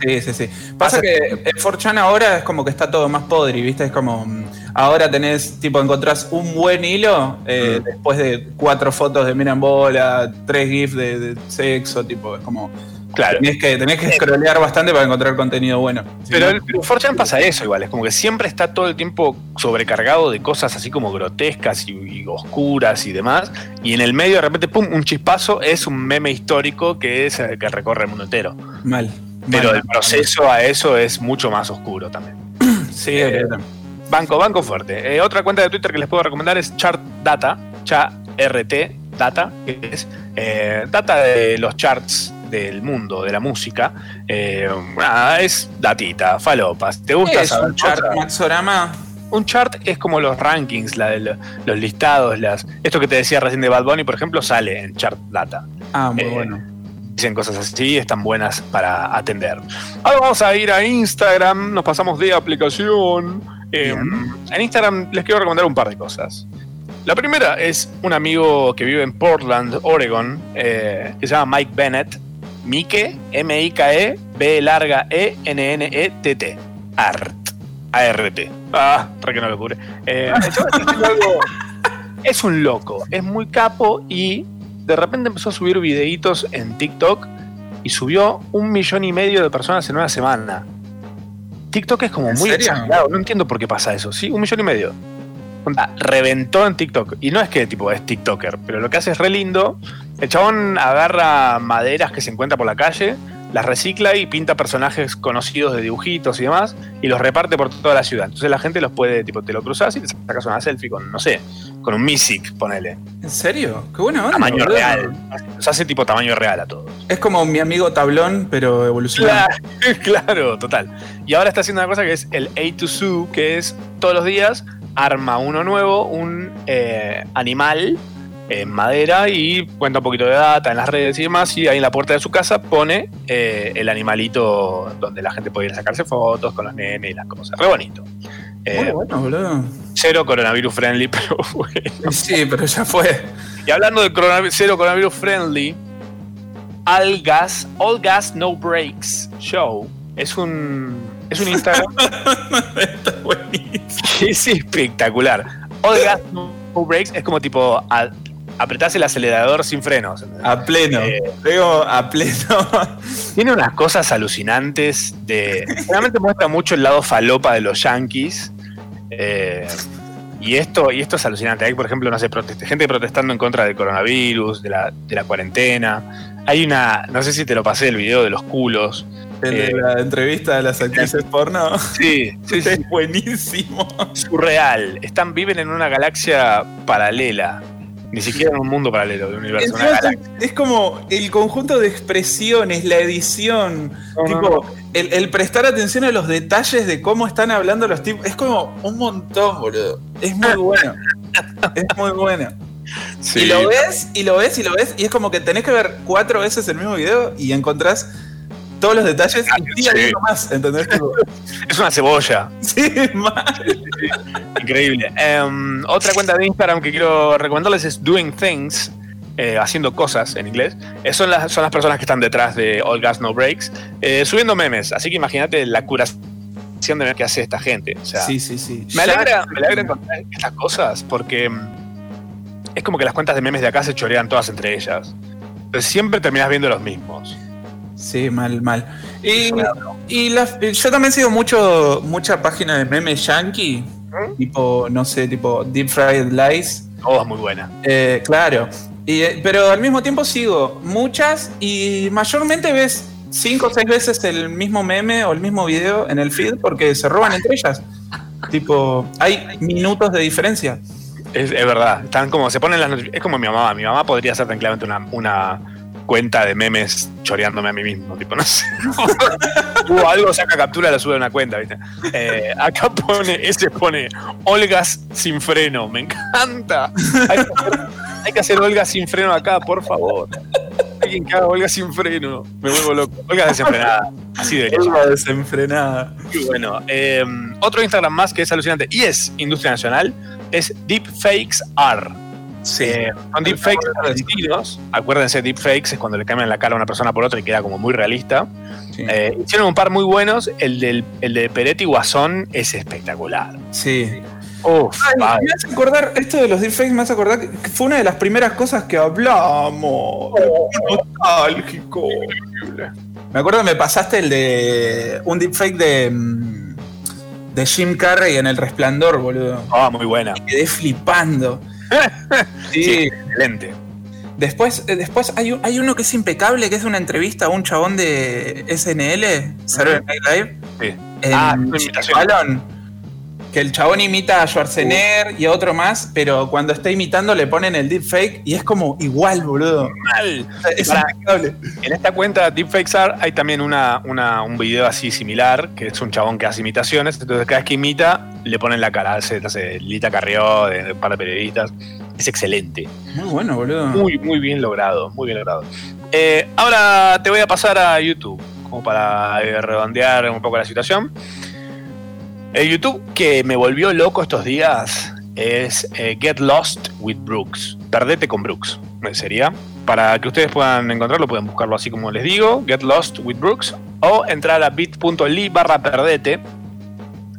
Sí, sí, sí. Pasa que en 4chan ahora es como que está todo más podri, ¿viste? Es como. mm, Ahora tenés, tipo, encontrás un buen hilo eh, después de cuatro fotos de Mira en bola, tres GIFs de, de sexo, tipo, es como. Claro. Tenés que, scrollear bastante para encontrar contenido bueno. Pero el pero 4chan pasa eso igual, es como que siempre está todo el tiempo sobrecargado de cosas así como grotescas y, y oscuras y demás, y en el medio de repente, pum, un chispazo es un meme histórico que es el que recorre el mundo entero. Mal. Pero mal, el mal. proceso a eso es mucho más oscuro también. Sí, Eh. Banco, banco fuerte. Eh, otra cuenta de Twitter que les puedo recomendar es Chart Data, Data, que es eh, data de los charts del mundo, de la música. Eh, nada, es datita, falopas. ¿Te gusta ¿Qué es saber un chart? Maxorama? Un chart es como los rankings, la de lo- los listados, las. Esto que te decía recién de Bad Bunny, por ejemplo, sale en Chart Data. Ah, muy Eh, bueno. Dicen cosas así, están buenas para atender. Ahora vamos a ir a Instagram, nos pasamos de aplicación. Eh, en Instagram les quiero recomendar un par de cosas. La primera es un amigo que vive en Portland, Oregon, eh, que se llama Mike Bennett. Mike, M-I-K-E, B larga E, N-N-E-T-T. Art. A-R-T. Ah, re que no lo cubre. Eh, es un loco, es muy capo y de repente empezó a subir videitos en TikTok y subió un millón y medio de personas en una semana. TikTok es como ¿En muy exagerado, no entiendo por qué pasa eso. Sí, un millón y medio. Onda, reventó en TikTok. Y no es que tipo es TikToker, pero lo que hace es re lindo. El chabón agarra maderas que se encuentra por la calle, las recicla y pinta personajes conocidos de dibujitos y demás, y los reparte por toda la ciudad. Entonces la gente los puede, tipo, te lo cruzas y te sacas una selfie con, no sé, con un Misic, ponele. ¿En serio? Qué buena onda. Tamaño boludo. real. Los hace tipo tamaño real a todos. Es como mi amigo tablón, pero evolucionado. Claro, claro, total. Y ahora está haciendo una cosa que es el A to Zoo, que es todos los días arma uno nuevo, un eh, animal en madera y cuenta un poquito de data en las redes y demás. Y ahí en la puerta de su casa pone eh, el animalito donde la gente puede ir a sacarse fotos con los nenes y las cosas. Re bonito. Eh, Muy bueno, boludo. cero coronavirus friendly, pero bueno. Sí, pero ya fue. Y hablando de coronavirus, cero coronavirus friendly, All Gas, All Gas No Breaks Show es un es un Instagram que es espectacular. All Gas No Breaks es como tipo apretás el acelerador sin frenos. A pleno. Eh, Digo, a pleno. Tiene unas cosas alucinantes de. Realmente muestra mucho el lado falopa de los yankees. eh, y esto, y esto es alucinante. Hay, por ejemplo, no sé, gente protestando en contra del coronavirus, de la, de la cuarentena. Hay una, no sé si te lo pasé el video de los culos. El de Eh, la entrevista de las actrices porno. Sí, sí, sí. Es buenísimo. Surreal. Están, viven en una galaxia paralela. Ni siquiera en un mundo paralelo de un universo. Una es como el conjunto de expresiones, la edición, No, no, tipo, El, el prestar atención a los detalles de cómo están hablando los tipos. Es como un montón, boludo. Es muy bueno. es muy bueno. Sí. Y lo ves, y lo ves, y lo ves, y es como que tenés que ver cuatro veces el mismo video y encontrás todos los detalles y sí. más, ¿entendés? Es una cebolla. sí. Increíble. Em, otra cuenta de Instagram que quiero recomendarles es Doing Things, eh, haciendo cosas en inglés. Eh, son, las, son las personas que están detrás de All Gas No Breaks, eh, subiendo memes. Así que imagínate la curación de memes que hace esta gente. O sea, Sí, sí, sí. me, alegra, me alegra encontrar estas cosas porque mm, es como que las cuentas de memes de acá se chorean todas entre ellas. Pero siempre terminas viendo los mismos. Sí, mal, mal. Y, y yo también sigo mucho mucha página de memes yankee, tipo, no sé, tipo Deep Fried Lies. Oh, muy buena. Eh, claro. Y, eh, pero al mismo tiempo sigo muchas y mayormente ves cinco o seis veces el mismo meme o el mismo video en el feed porque se roban entre ellas. Tipo, hay minutos de diferencia. Es, es verdad, están como, se ponen las Es como mi mamá. Mi mamá podría ser tranquilamente una, una cuenta de memes choreándome a mí mismo. Tipo, no sé. Hubo algo, saca captura, la sube a una cuenta, ¿viste? Eh, acá pone, ese pone Olgas sin freno. Me encanta. Hay que, hacer, hay que hacer Olga sin freno acá, por favor. Alguien que haga Olga sin freno. Me vuelvo loco. Olga desenfrenada. Así debería Olga desenfrenada. y bueno, eh, otro Instagram más que es alucinante y es industria nacional es Deepfakes R. Sí. Eh, son deepfakes argentinos. Acuérdense, deepfakes es cuando le cambian la cara a una persona por otra y queda como muy realista. Sí. Eh, hicieron un par muy buenos. El, del, el de Peretti Guasón es espectacular. Sí. Uf, Ay, vale. me hace acordar, esto de los deepfakes me hace acordar que fue una de las primeras cosas que hablamos. Nostálgico. Me acuerdo que me pasaste el de un deepfake de, mm, de Jim Carrey en El Resplandor, boludo. Ah, muy buena. Me quedé flipando. Sí. Sí, excelente. Después, eh, después hay, hay uno que es impecable, que es una entrevista a un chabón de SNL, Saturday Night Live, Sí. en Ah. Balón. Que el chabón imita a Schwarzenegger y a otro más, pero cuando está imitando le ponen el deepfake y es como igual, boludo. Mal. Es. En esta cuenta Deepfakes Art hay también una, una- un video así similar, que es un chabón que hace imitaciones. Entonces, cada vez que imita, le ponen la cara. Hace, hace Lita Carrió, de un par de periodistas. Es excelente. Muy bueno, boludo. Muy, muy bien logrado. Muy bien logrado. Eh, ahora te voy a pasar a YouTube, como para redondear un poco la situación. El YouTube que me volvió loco estos días es eh, Get Lost with Brooks. Perdete con Brooks, eh, sería. Para que ustedes puedan encontrarlo, pueden buscarlo así como les digo, Get Lost with Brooks, o entrar a bit.ly barra perdete.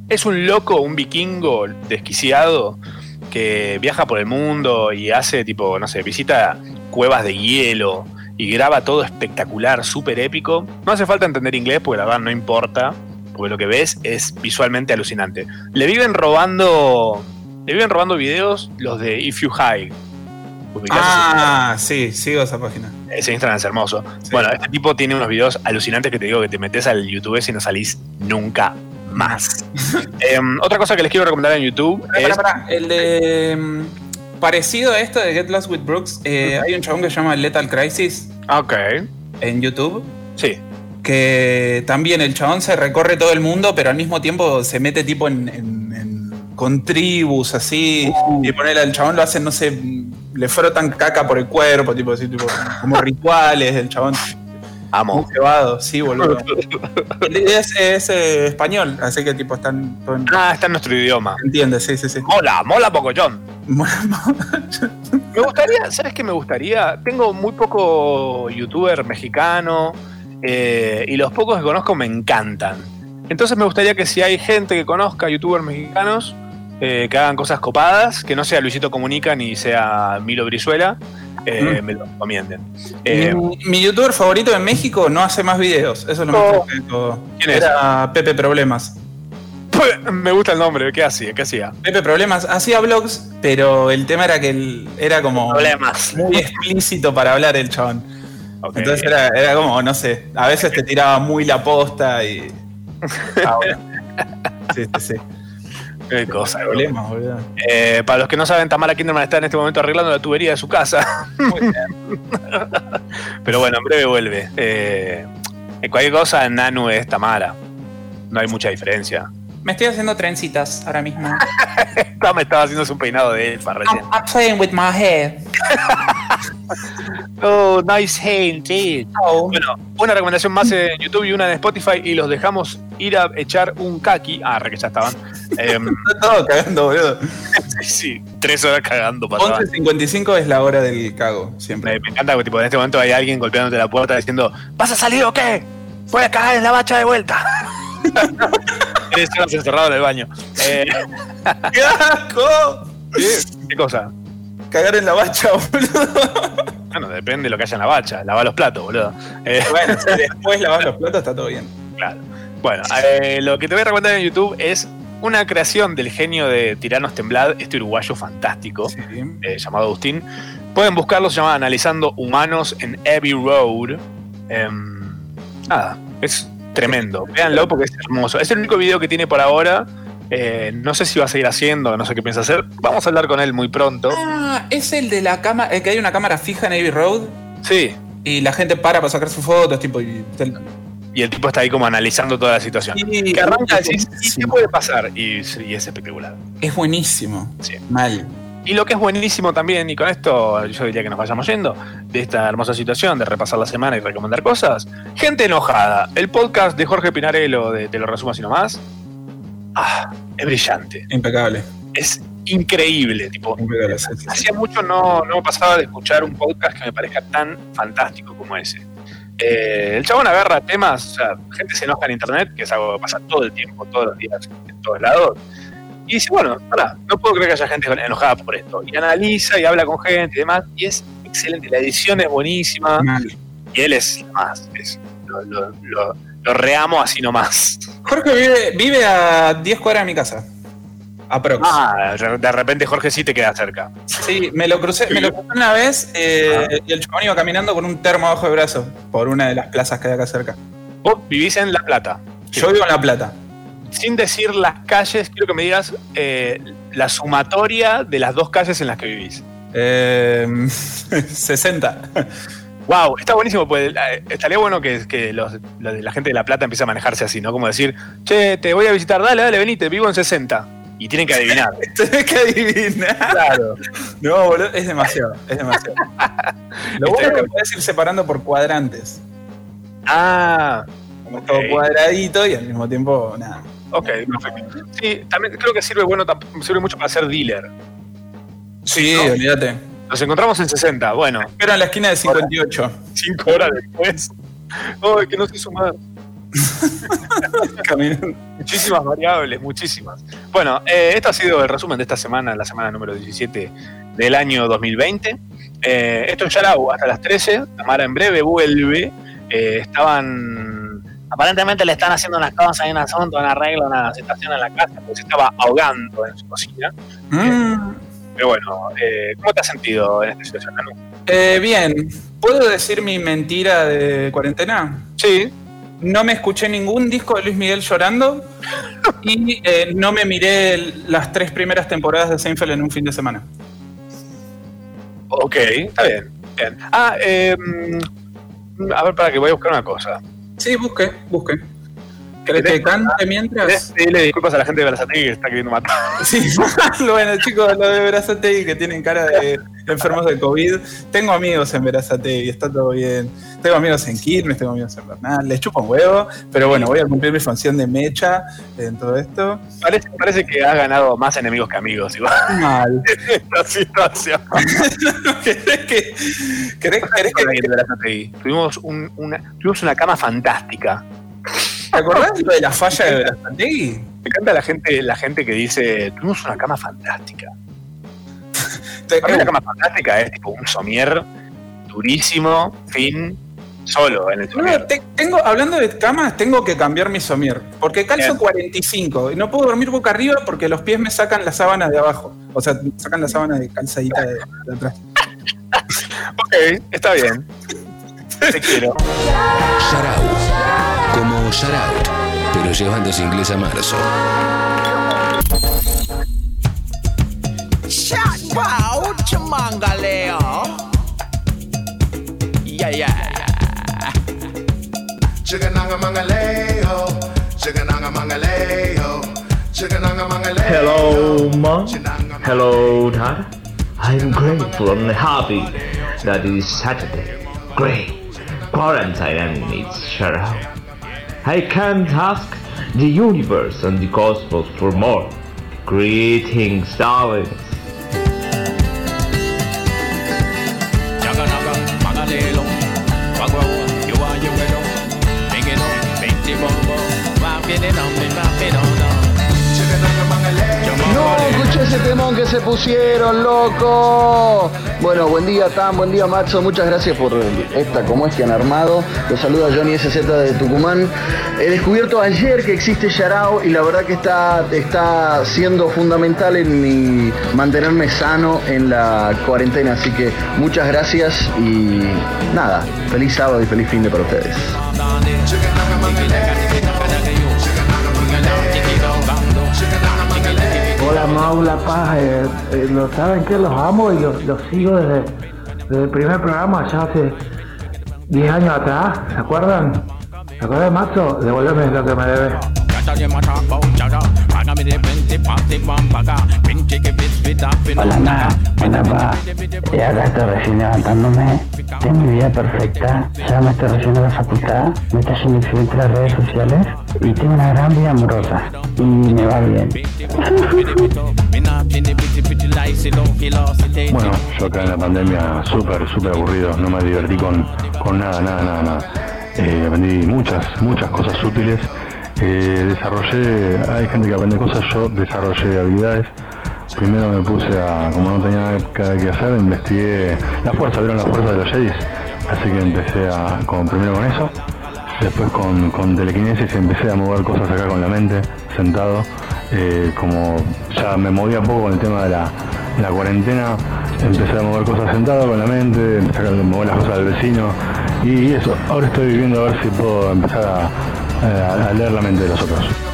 Es un loco, un vikingo desquiciado que viaja por el mundo y hace tipo, no sé, visita cuevas de hielo y graba todo espectacular, súper épico. No hace falta entender inglés porque la verdad no importa, porque lo que ves es visualmente alucinante. Le viven robando, le viven robando videos los de If You High. Ah, sí, sigo esa página. ese, Instagram es hermoso. Bueno, este tipo tiene unos videos alucinantes que te digo que te metes al YouTube y no salís nunca más. Em, otra cosa que les quiero recomendar en YouTube Pará, es pará, pará. El de. mm, Parecido a esto de Get Lost with Brooks, eh, hay un chabón que se llama Lethal Crisis Ok. en YouTube. Sí. Que también el chabón se recorre todo el mundo, pero al mismo tiempo se mete tipo en. en- en- con tribus así. Y ponerle al chabón lo hacen, no sé, le frotan caca por el cuerpo, tipo así, tipo, como rituales del chabón. Amo. Cebado, sí, boludo. es es, eh, español, así que tipo están. en- Ah, está en nuestro idioma. Entiende, sí, sí, sí. Mola, mola Pocoyón. Me gustaría, ¿sabes qué me gustaría? Tengo muy poco youtuber mexicano eh, y los pocos que conozco me encantan. Entonces me gustaría que si hay gente que conozca youtubers mexicanos, eh, que hagan cosas copadas, que no sea Luisito Comunica ni sea Milo Brizuela, eh, Mm. me lo recomienden. Eh, mi, mi youtuber favorito en México no hace más videos. Eso es lo Oh. mejor que todo. ¿Quién es? Era Pepe Problemas. me gusta el nombre, ¿qué hacía? ¿Qué hacía? Pepe Problemas hacía vlogs, pero el tema era que él era como Problemas. muy explícito para hablar el chabón. Entonces era, era como, no sé, a veces te tiraba muy la posta y. Ah, bueno. Sí, sí, sí. Qué cosa, boludo. Problemas, boludo. Eh, para los que no saben, Tamara Kinderman está en este momento arreglando la tubería de su casa. Muy bien. Pero bueno, en breve vuelve. Eh, en cualquier cosa, Nanu es Tamara. No hay mucha diferencia. Me estoy haciendo trencitas ahora mismo. Tam estaba haciéndose un peinado de elfa recién. I'm playing with my hair. Oh, nice sí. Oh. Bueno, una recomendación más en YouTube y una en Spotify y los dejamos ir a echar un kaki. Ah, re que ya estaban. Em, Está todo cagando, boludo. sí, sí, tres horas cagando pasaban. 11.55 es la hora del cago, Me, siempre. me encanta que tipo, en este momento hay alguien golpeándote la puerta diciendo ¿Vas a salir o qué? Voy a cagar en la bacha de vuelta. Tres horas encerrado en el baño. Eh, ¡Qué asco! ¿qué, qué cosa? Cagar en la bacha, boludo. Bueno, depende de lo que haya en la bacha. Lava los platos, boludo. Eh, Bueno, si después lavas los platos está todo bien. Claro. Bueno, eh, lo que te voy a recomendar en YouTube es una creación del genio de Tiranos Temblad, este uruguayo fantástico, Sí. eh, llamado Agustín. Pueden buscarlo, se llama Analizando Humanos en Abbey Road. Em, nada, es tremendo. Véanlo porque es hermoso. Es el único video que tiene por ahora. Eh, no sé si va a seguir haciendo, no sé qué piensa hacer. Vamos a hablar con él muy pronto. Ah, es el de la cámara, el que hay una cámara fija en Abbey Road Sí. y la gente para para sacar sus fotos, tipo. Y, Y el tipo está ahí como analizando toda la situación. Y- que arranca y es decís, ¿y qué puede pasar? Y, y es espectacular. Es buenísimo. Sí. Mal. Y lo que es buenísimo también, y con esto yo diría que nos vayamos yendo, de esta hermosa situación de repasar la semana y recomendar cosas. Gente enojada. El podcast de Jorge Pinarello, de Te lo resumo así nomás. Ah, es brillante. Impecable. Es increíble. Tipo, Impecable. sí, sí, sí. hacía mucho no, no me pasaba de escuchar un podcast que me parezca tan fantástico como ese. Eh, el chabón agarra temas, o sea, gente se enoja en internet, que es algo que pasa todo el tiempo, todos los días, en todos lados. Y dice, bueno, no puedo creer que haya gente enojada por esto. Y analiza y habla con gente y demás, y es excelente. La edición es buenísima, Mal. y él es más, es, lo, lo, lo- lo reamo así nomás. Jorge vive, vive a 10 cuadras de mi casa. Aprox. Ah, de repente Jorge sí te queda cerca. Sí, me lo crucé, me lo crucé una vez eh, y el chabón iba caminando con un termo abajo de brazo por una de las plazas que hay acá cerca. Vos vivís en La Plata. Yo vivo en La Plata. sin decir las calles, quiero que me digas eh, la sumatoria de las dos calles en las que vivís. Eh, 60. Wow, está buenísimo, pues eh, estaría bueno que, que los, la gente de La Plata empiece a manejarse así, ¿no? Como decir, che, te voy a visitar, dale, dale, venite, vivo en 60. Y tienen que adivinar. Tenés que adivinar. claro. No, boludo, es demasiado, es demasiado. Lo bueno es que bueno. puedes ir separando por cuadrantes. Ah, Como todo cuadradito y al mismo tiempo, nada. ok, perfecto. Sí, también creo que sirve bueno, sirve mucho para ser dealer. Sí, ¿No? olvídate. Nos encontramos en 60, bueno, Pero en la esquina de 58. cinco horas después. Ay, que no sé sumar. Muchísimas variables, muchísimas. Bueno, eh, esto ha sido el resumen de esta semana, la semana número 17 del año 2020. Eh, esto en Yarau hasta las 13. Tamara en breve vuelve. Eh, estaban. Aparentemente le están haciendo unas cosas, hay un asunto, un arreglo, una situación en la casa. porque se estaba ahogando en su cocina. Mm. Pero bueno, eh, ¿cómo te has sentido en esta situación, Manu? Eh, bien, ¿puedo decir mi mentira de cuarentena? Sí. No me escuché ningún disco de Luis Miguel llorando y eh, no me miré las tres primeras temporadas de Seinfeld en un fin de semana. Ok, está bien. bien. Ah, mm, a ver, para que voy a buscar una cosa. Sí, busque, busque. ¿Querés que cante mientras? ¿Querés pedirle disculpas a la gente de Berazategui que está queriendo matar? Sí, bueno, chicos, lo de Verazategui que tienen cara de enfermos de COVID. Tengo amigos en Verazategui, está todo bien. Tengo amigos en Quilmes, tengo amigos en Bernal, les chupa un huevo, pero bueno, voy a cumplir mi función de mecha en todo esto. Parece, parece que has ganado más enemigos que amigos, igual. Mal. Esta situación. ¿Querés que, querés, querés que, Tuvimos, un- una, tuvimos una cama fantástica. Acordás lo de la falla de Berazategui? Me encanta la gente, la gente que dice, tuvimos una cama fantástica. Para mí la cama fantástica es tipo un somier durísimo, fin, solo en el No, somier. te- tengo, hablando de camas, tengo que cambiar mi somier. Porque calzo Bien. 45 y no puedo dormir boca arriba porque los pies me sacan la sábana de abajo. O sea, me sacan la sábana de calzadita de, de atrás. Ok, está bien. Te quiero. Sharau. Como shout out, pero llevándose inglés a marzo. Shout out to Mangaleo. Yeah, yeah. Chigananga mangaleo, chigananga mangaleo, chigananga mangaleo. Hello, Mom. Hello, Dad. I'm grateful and happy that it is Saturday. Great. Quarantine and it's shut out. I can't ask the universe and the cosmos for more. Wagwa, you ese temón que se pusieron, loco. Bueno, buen día, Tam, buen día, Matzo. Muchas gracias por esta como es que han armado. Los saluda Johnny SZ de Tucumán. He descubierto ayer que existe Yarao y la verdad que está, está siendo fundamental en mi mantenerme sano en la cuarentena. Así que muchas gracias y nada, feliz sábado y feliz fin de para ustedes. Hola Maula Paz, eh, eh, lo saben que los amo y los, sigo desde, el primer programa, ya hace 10 años atrás, ¿se acuerdan? ¿Se acuerdan, Mazo? Devolverme lo que me debes. Hola, ma. Hola, pa. Y acá estoy recién levantándome. Tengo mi vida perfecta. Ya me estoy recién de la facultad. Me está yendo excelente las redes sociales. Y tengo una gran vida amorosa. Y me va bien. Bueno, yo acá en la pandemia súper, súper aburrido, no me divertí con, con nada, nada, nada, nada. Eh, aprendí muchas, muchas cosas útiles. Eh, desarrollé, hay gente que aprende cosas, yo desarrollé habilidades. Primero me puse a, como no tenía nada que hacer, investigué la fuerza, vieron la fuerza de los Jedis. Así que empecé a, con, primero con eso. Después con, con telequinesis empecé a mover cosas acá con la mente, sentado. Eh, como ya me movía poco con el tema de la, la cuarentena, empecé a mover cosas sentado con la mente, empecé a mover las cosas del vecino. Y eso, ahora estoy viviendo a ver si puedo empezar a, a leer la mente de los otros.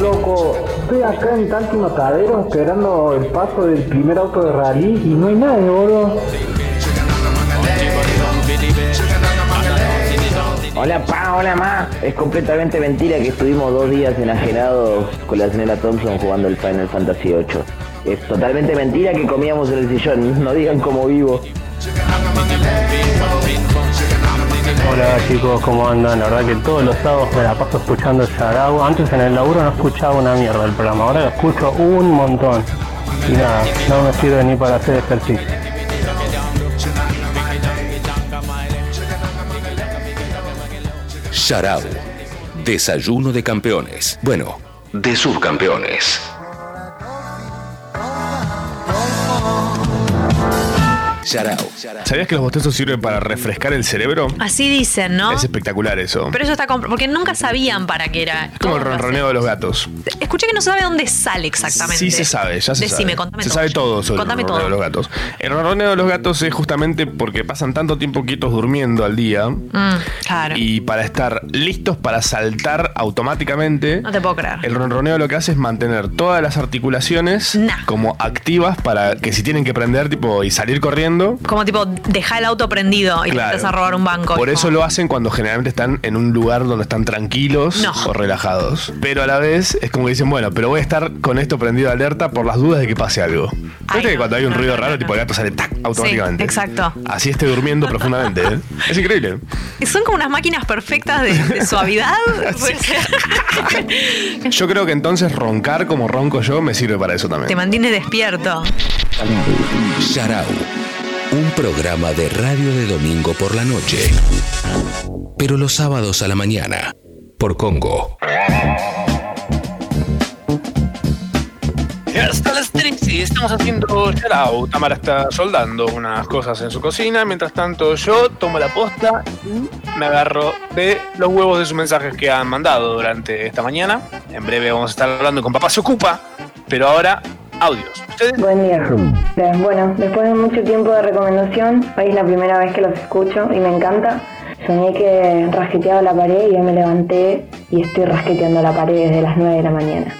Loco? Estoy acá en Tanque Matadero esperando el paso del primer auto de rally y no hay nadie, boludo. Hola pa, hola ma. Es completamente mentira que estuvimos dos días enajenados con la señora Thompson jugando el Final Fantasy VIII. Es totalmente mentira que comíamos en el sillón. No digan cómo vivo. Hola chicos, ¿cómo andan? La verdad que todos los sábados me la paso escuchando Yarao. Antes en el laburo no escuchaba una mierda el programa, ahora lo escucho un montón. Y nada, no me sirve ni para hacer ejercicio. Sharau. Desayuno de campeones. Bueno, de subcampeones. ¿Sabías que los bostezos sirven para refrescar el cerebro? Así dicen, ¿no? Es espectacular eso. Pero eso está compro- porque nunca sabían para qué era. Es como el ronroneo de los gatos. Escuché que no sabe dónde sale exactamente. Sí se sabe, ya se Decime, sabe. contame se todo. sabe todo sobre Contame el ronroneo todo. de los gatos. El ronroneo de los gatos es justamente porque pasan tanto tiempo quietos durmiendo al día Mm, claro. y para estar listos para saltar automáticamente. No te puedo creer. El ronroneo lo que hace es mantener todas las articulaciones como activas para que si tienen que prender tipo y salir corriendo. Como tipo, deja el auto prendido y te Claro. empiezas a robar un banco. Por Es eso como- lo hacen cuando generalmente están en un lugar donde están tranquilos No. o relajados. Pero a la vez es como que dicen, bueno, pero voy a estar con esto prendido de alerta por las dudas de que pase algo. Viste que cuando hay un ruido raro, tipo el gato sale tac, automáticamente. Sí, exacto. Así esté durmiendo profundamente. ¿eh? Es increíble. Son como unas máquinas perfectas de, de suavidad. Yo creo que entonces roncar como ronco yo me sirve para eso Te también. mantiene despierto. Sharau. Un programa de radio de domingo por la noche. Pero los sábados a la mañana. Por Congo. Y hasta las 13 estamos haciendo shout Tamara está soldando unas cosas en su cocina. Mientras tanto, yo tomo la posta y me agarro de los huevos de sus mensajes que han mandado durante esta mañana. En breve vamos a estar hablando con Papá Se Ocupa, pero ahora audios. Buen día. Bueno, después de mucho tiempo de recomendación, hoy es la primera vez que los escucho y me encanta. Soñé que rasqueteaba la pared y hoy me levanté y estoy rasqueteando la pared desde las 9 de la mañana.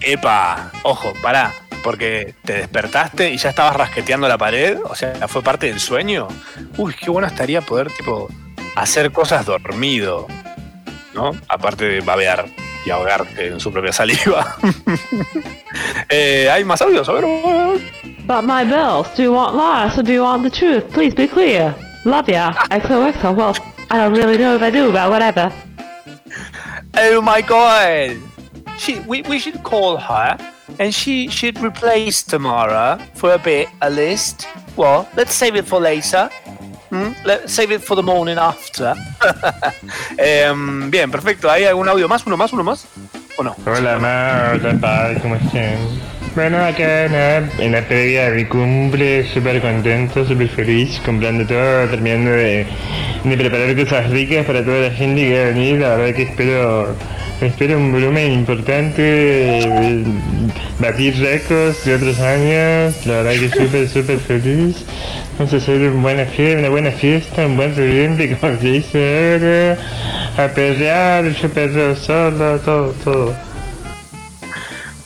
Epa, ojo, pará, porque te despertaste y ya estabas rasqueteando la pared, o sea, fue parte del sueño. Uy, qué bueno estaría poder, tipo, hacer cosas dormido, ¿no? Aparte de babear y ahogarte en su propia saliva. Eh, ¿Hay más audios? A ver. But my bells, do you want lies or do you want the truth? Please be clear. Love ya. XOXO. Well, I don't really know if I do, but whatever. Oh my god! She, we, we should call her and she should replace Tamara for a bit, a list. Well, let's save it for later. Save it for the morning after. Em, bien, perfecto. ¿Hay algún audio más? ¿Uno más? ¿Uno más? ¿O no? Hola, Ma, hola, Pa, ¿cómo están? Bueno, acá en la previa de mi cumple, súper contento, súper feliz, comprando todo, terminando de, de preparar cosas ricas para toda la gente que va a venir. La verdad que espero, espero un volumen importante, eh, batir récords de otros años. La verdad que súper, súper feliz. A hacer una buena fiesta, una buena fiesta, un buen reviente, como se dice ahora. A perrear, yo perreo solo, todo, todo.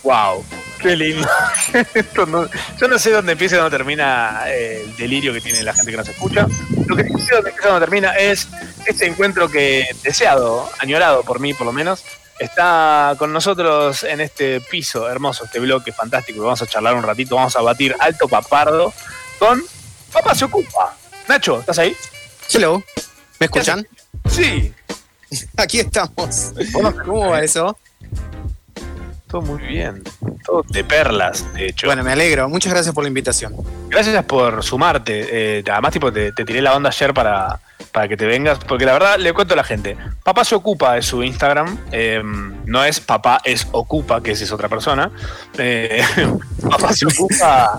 Wow, qué lindo. Yo no sé dónde empieza y dónde termina eh, el delirio que tiene la gente que nos escucha. Lo que sí sé dónde empieza y dónde termina es este encuentro que deseado, añorado por mí por lo menos, está con nosotros en este piso hermoso, este bloque fantástico. Vamos a charlar un ratito, vamos a batir alto papardo con Papá se ocupa. Nacho, ¿estás ahí? Hello, ¿me escuchan? Sí. Aquí estamos. ¿Cómo va eso? Todo muy bien. Todo de perlas, de hecho. Bueno, me alegro. Muchas gracias por la invitación. Gracias por sumarte. Eh, además, tipo, te, te tiré la onda ayer para, para que te vengas. Porque la verdad, le cuento a la gente. Papá se ocupa es su Instagram. eh, no es papá, es ocupa, que esa es otra persona. Eh, papá se ocupa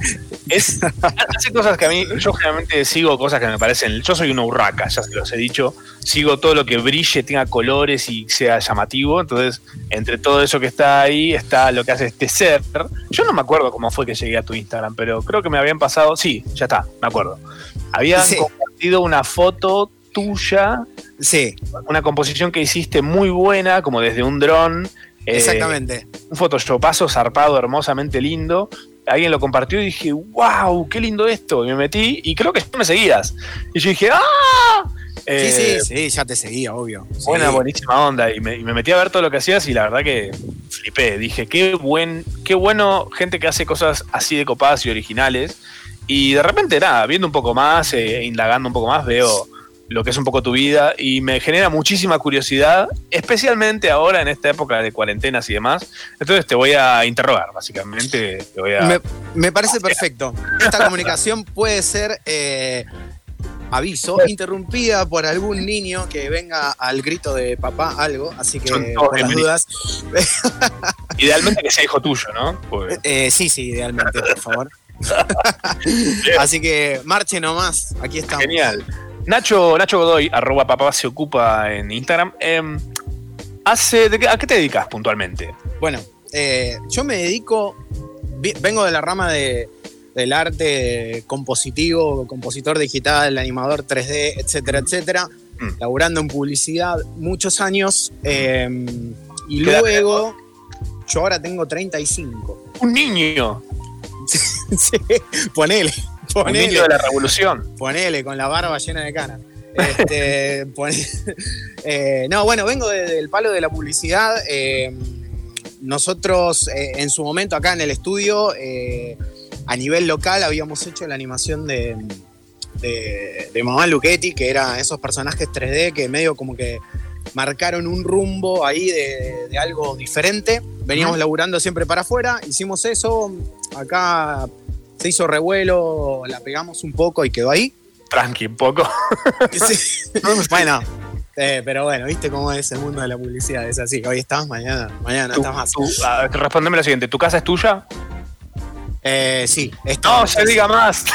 es. Hace cosas que a mí. Yo generalmente sigo cosas que me parecen. Yo soy una urraca, ya se los he dicho. Sigo todo lo que brille, tenga colores y sea llamativo. Entonces, entre todo eso que está ahí, está lo que hace este ser. Yo no me acuerdo cómo fue que llegué a tu Instagram, pero creo que me habían pasado. Sí, ya está, me acuerdo. Habían Sí. compartido una foto tuya. Sí. Una composición que hiciste muy buena, como desde un dron. eh, Exactamente. un photoshopazo zarpado, hermosamente lindo. Alguien lo compartió y dije, wow, qué lindo esto. Y me metí y creo que tú me seguías. Y yo dije, ¡ah! Eh, sí, sí, sí, ya te seguía, obvio. Sí. Buena, buenísima onda. Y me, y me metí a ver todo lo que hacías y la verdad que flipé. Dije, qué buen, qué bueno gente que hace cosas así de copadas y originales. Y de repente, nada, viendo un poco más, eh, indagando un poco más, veo lo que es un poco tu vida y me genera muchísima curiosidad, especialmente ahora en esta época de cuarentenas y demás. Entonces te voy a interrogar, básicamente. Te voy a... Me, me parece perfecto. Esta comunicación puede ser, eh, aviso, interrumpida por algún niño que venga al grito de papá algo, así que por las bienvenidos. dudas. Idealmente que sea hijo tuyo, ¿no? Porque- Eh, sí, sí, idealmente, por favor. así que marche nomás, aquí estamos. Genial. Nacho, Nacho Godoy, arroba papá se ocupa en Instagram. em, hace, de qué- ¿A qué te dedicas puntualmente? Bueno, eh, yo me dedico, vengo de la rama de, del arte compositivo, compositor digital, animador 3D, etcétera, etcétera, laburando en publicidad muchos años eh, y ¿Qué edad luego yo ahora tengo 35. Un niño. sí, ponele. Un niño de la revolución. Ponele, con la barba llena de canas. Este, eh, no, bueno, vengo de- del palo de la publicidad. eh, nosotros, eh, en su momento, acá en el estudio, eh, a nivel local, habíamos hecho la animación de, de, de Mamá Luchetti, que eran esos personajes 3D que medio como que marcaron un rumbo ahí de, de algo diferente. Veníamos Ujú. laburando siempre para afuera, hicimos eso. Acá se hizo revuelo, la pegamos un poco y quedó ahí. Tranqui, un poco. Sí. bueno, eh, pero bueno, viste cómo es el mundo de la publicidad. Es así, hoy estás, mañana, mañana estás más. respondeme lo siguiente, ¿tu casa es tuya? Eh, sí, esto- No se diga más.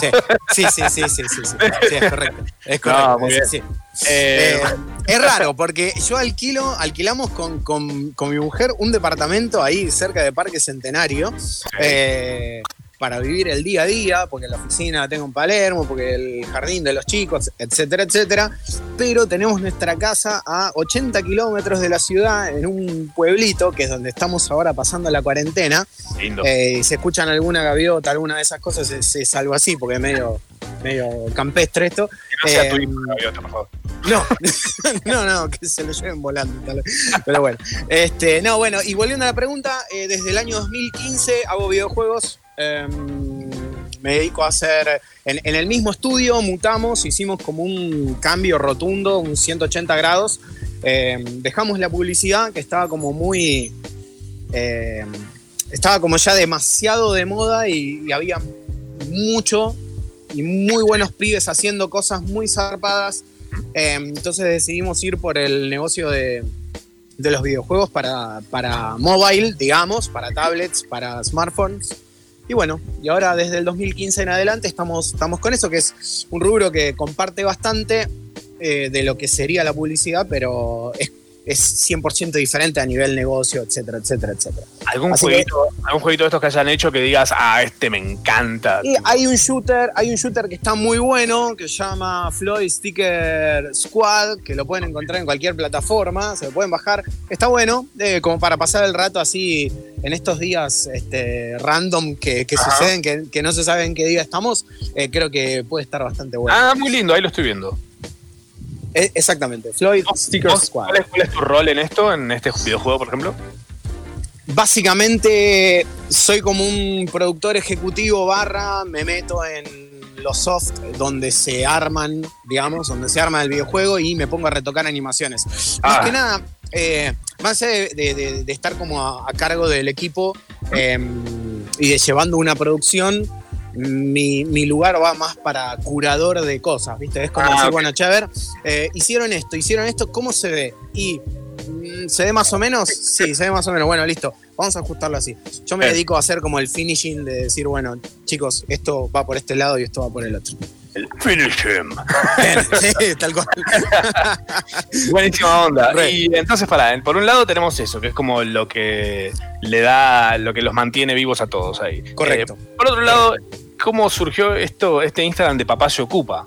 Sí, sí, sí, sí, sí, sí, sí, sí, es correcto. Es correcto. No, muy bien. Eh, Eh, es raro porque yo alquilo, alquilamos con, con- con mi mujer un departamento ahí cerca de Parque Centenario eh, para vivir el día a día, porque la oficina la tengo en Palermo, porque el jardín de los chicos, etcétera, etcétera. Pero tenemos nuestra casa a 80 kilómetros de la ciudad, en un pueblito, que es donde estamos ahora pasando la cuarentena. Lindo. Eh, y se escuchan alguna gaviota, alguna de esas cosas, es, es algo así, porque es medio, medio campestre esto. Que no sea tu Eh, hijo, gaviota, por favor. no, no, no, que se lo lleven volando. tal vez. Pero bueno, este, no, bueno, y volviendo a la pregunta, eh, desde el año 2015 hago videojuegos. eh, me dedico a hacer. En, en el mismo estudio mutamos, hicimos como un cambio rotundo, un 180 grados. eh, dejamos la publicidad que estaba como muy. eh, estaba como ya demasiado de moda y, y había mucho y muy buenos pibes haciendo cosas muy zarpadas. Eh, entonces decidimos ir por el negocio de, de los videojuegos para, para mobile, digamos, para tablets, para smartphones. Y bueno, y ahora desde el 2015 en adelante estamos, estamos con eso, que es un rubro que comparte bastante eh, de lo que sería la publicidad, pero es, es 100% diferente a nivel negocio, etcétera, etcétera, etcétera. ¿Algún Así que- jueguito, ¿Algún jueguito de estos que hayan hecho que digas, ah, este me encanta? Y hay un shooter, hay un shooter que está muy bueno, que se llama Floyd Sticker Squad, que lo pueden encontrar en cualquier plataforma, se lo pueden bajar. Está bueno, eh, como para pasar el rato así en estos días este, random que, que suceden, que, que no se sabe en qué día estamos, eh, creo que puede estar bastante bueno. Ah, muy lindo, ahí lo estoy viendo. Eh, exactamente, Floyd Sticker ¿Vos- Squad. ¿Cuál es, cuál es tu rol en esto, en este videojuego, por ejemplo? Básicamente soy como un productor ejecutivo barra, me meto en los soft donde se arman, digamos, donde se arma el videojuego y me pongo a retocar animaciones. Ah. Más que nada, eh, más de, de- de- de estar como a, a cargo del equipo eh, y de llevando una producción, mi, mi lugar va más para curador de cosas, ¿viste? Es como Ah, decir, bueno, che, a ver, eh, hicieron esto, hicieron esto, ¿cómo se ve? Y mm, ¿Se ve más o menos? Sí, se ve más o menos. Bueno, listo. Vamos a ajustarlo así. Yo me Bien. dedico a hacer como el finishing de decir, bueno, chicos, esto va por este lado y esto va por el otro. El finish him. sí, tal cual. Buenísima onda. Re. Y entonces, para, por un lado tenemos eso, que es como lo que le da, lo que los mantiene vivos a todos ahí. Correcto. Eh, por otro lado, ¿cómo surgió esto, este Instagram de Papá se ocupa?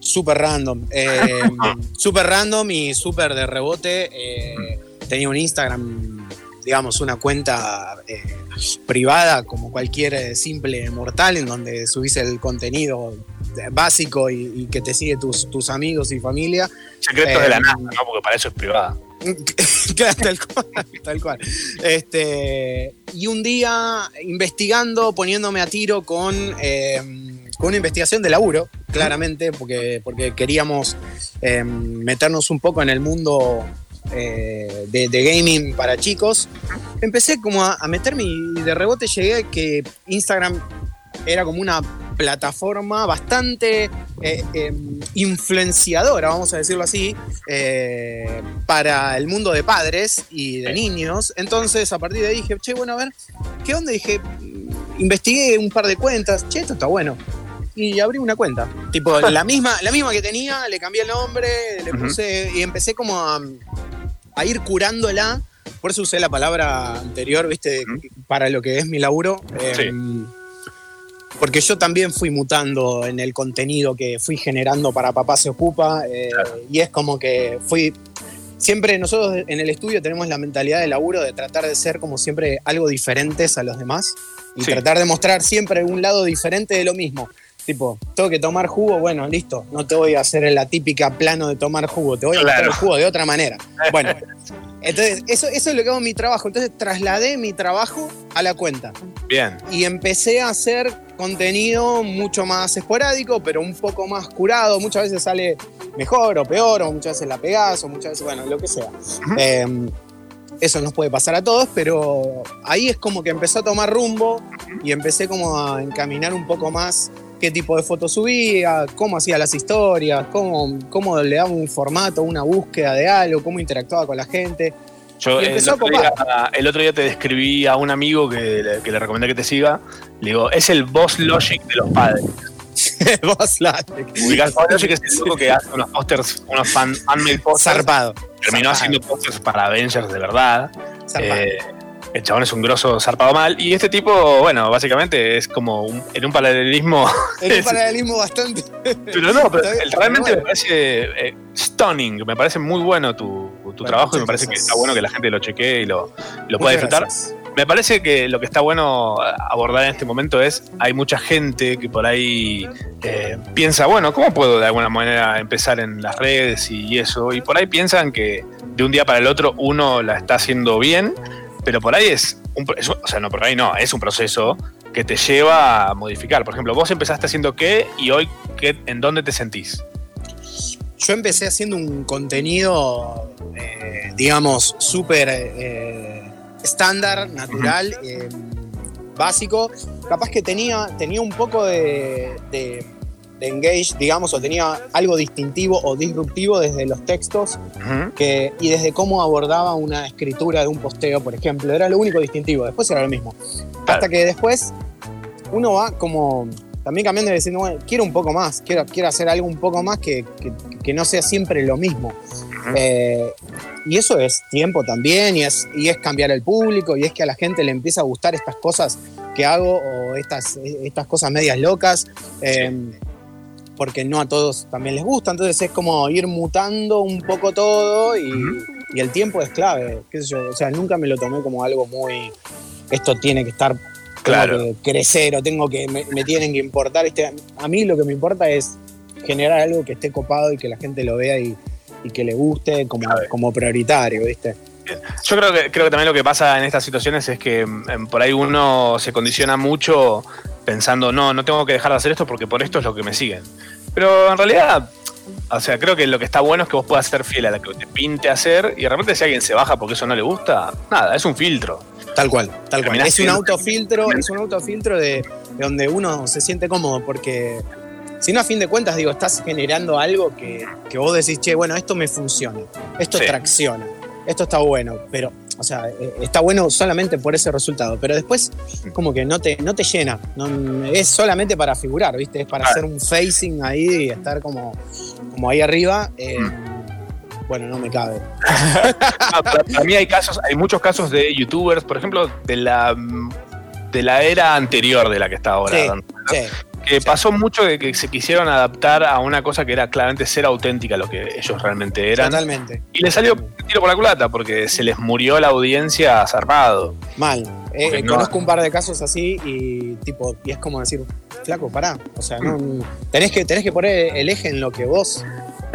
Súper random. Eh, súper random y súper de rebote. Eh, tenía un Instagram, digamos, una cuenta eh, privada como cualquier eh, simple mortal en donde subís el contenido básico y, y que te sigue tus, tus amigos y familia. Secretos de la NASA, ¿no? Porque para eso es privada. Tal cual. Este, y un día investigando, poniéndome a tiro con, eh, con una investigación de laburo, claramente, porque, porque queríamos eh, meternos un poco en el mundo eh, de, de gaming para chicos. Empecé como a, a meterme y de rebote llegué a que Instagram era como una plataforma bastante eh, eh, influenciadora, vamos a decirlo así, eh, para el mundo de padres y de niños. Entonces, a partir de ahí dije, che, bueno, a ver, ¿qué onda? Dije, mm, investigué un par de cuentas, che, esto está bueno. Y abrí una cuenta. Tipo, la misma, la misma que tenía, le cambié el nombre, le puse. Y empecé como a, a ir curándola. Por eso usé la palabra anterior, ¿viste? Para lo que es mi laburo. Sí. Porque yo también fui mutando en el contenido que fui generando para Papá se ocupa eh, y es como que fui siempre nosotros en el estudio tenemos la mentalidad de laburo de tratar de ser como siempre algo diferentes a los demás y Sí. tratar de mostrar siempre un lado diferente de lo mismo. Tipo, tengo que tomar jugo, bueno, listo, no te voy a hacer la típica plano de tomar jugo, te voy a mostrar el jugo de otra manera. Bueno, entonces eso, eso es lo que hago en mi trabajo. Entonces trasladé mi trabajo a la cuenta Bien. y empecé a hacer contenido mucho más esporádico, pero un poco más curado. Muchas veces sale mejor o peor, o muchas veces la pegás, o muchas veces, bueno, lo que sea. Eh, eso nos puede pasar a todos, pero ahí es como que empezó a tomar rumbo y empecé como a encaminar un poco más qué tipo de fotos subía, cómo hacía las historias, cómo, cómo le daba un formato, una búsqueda de algo, cómo interactuaba con la gente. Yo el empezó a otro, día, el otro día te describí a un amigo que, le- que le recomendé que te siga. Le digo, es el boss logic de los padres. boss logic. Ubicás, boss logic es el loco que hace unos pósters, unos fan, fan-made pósters. Zarpado. Terminó Zarpado. haciendo pósters para Avengers de verdad. Zarpado. Eh, el chabón es un grosso zarpado mal. Y este tipo, bueno, básicamente es como un- en un paralelismo. En un paralelismo bastante. Pero no, pero realmente bueno. me parece eh, stunning, me parece muy bueno tu, tu trabajo y me parece que está bueno que la gente lo chequee y lo, lo pueda disfrutar. gracias. Me parece que lo que está bueno abordar en este momento es, hay mucha gente que por ahí eh, piensa, bueno, ¿cómo puedo de alguna manera empezar en las redes y eso? Y por ahí piensan que de un día para el otro uno la está haciendo bien, pero por ahí es, un, pro- es un- o sea, no, por ahí no, es un proceso que te lleva a modificar. Por ejemplo, vos empezaste haciendo qué y hoy qué, en dónde te sentís. Yo empecé haciendo un contenido, eh, digamos, súper eh, estándar, natural, eh, básico. Capaz que tenía, tenía un poco de, de- de engage, digamos, o tenía algo distintivo o disruptivo desde los textos que, y desde cómo abordaba una escritura de un posteo, por ejemplo. Era lo único distintivo. Después era lo mismo. Hasta que después uno va como también cambiando y diciendo, bueno, quiero un poco más, quiero, quiero hacer algo un poco más que, que- que no sea siempre lo mismo. Eh, y eso es tiempo también, y es, y es cambiar el público, y es que a la gente le empieza a gustar estas cosas que hago o estas, estas cosas medias locas. eh, porque no a todos también les gusta, entonces es como ir mutando un poco todo y, y el tiempo es clave, qué sé yo, o sea, nunca me lo tomé como algo muy, esto tiene que estar, tengo Claro. que crecer o tengo que, me, me tienen que importar, ¿viste? a mí lo que me importa es generar algo que esté copado y que la gente lo vea y, y que le guste como, como prioritario, ¿viste? Yo creo que, creo que también lo que pasa en estas situaciones es que mm, por ahí uno se condiciona mucho pensando, no, no tengo que dejar de hacer esto porque por esto es lo que me siguen. Pero en realidad, o sea, creo que lo que está bueno es que vos puedas ser fiel a lo que te pinte hacer y de repente si alguien se baja porque eso no le gusta, nada, es un filtro. Tal cual, tal cual. Es un autofiltro, es un autofiltro de, de donde uno se siente cómodo, porque si no, a fin de cuentas, digo, estás generando algo que, que vos decís, che, bueno, esto me funciona, esto Sí. tracciona, esto está bueno, pero, o sea, eh, está bueno solamente por ese resultado, pero después como que no te, no te llena, no- es solamente para figurar, ¿viste? Es para hacer un facing ahí y estar como, como ahí arriba. eh, Mm. Bueno, no me cabe. Ah, para, para mí hay casos, hay muchos casos de youtubers, por ejemplo, de la mm, de la era anterior de la que está ahora. Sí, ¿no? sí. Que pasó mucho de que se quisieron adaptar a una cosa que era claramente ser auténtica lo que ellos realmente eran. Totalmente. Y les salió tiro por la culata porque se les murió la audiencia zarpado. Mal. Eh, eh, no- conozco un par de casos así y tipo, y es como decir, flaco, pará. O sea, no, Mm. tenés que, tenés que poner el eje en lo que vos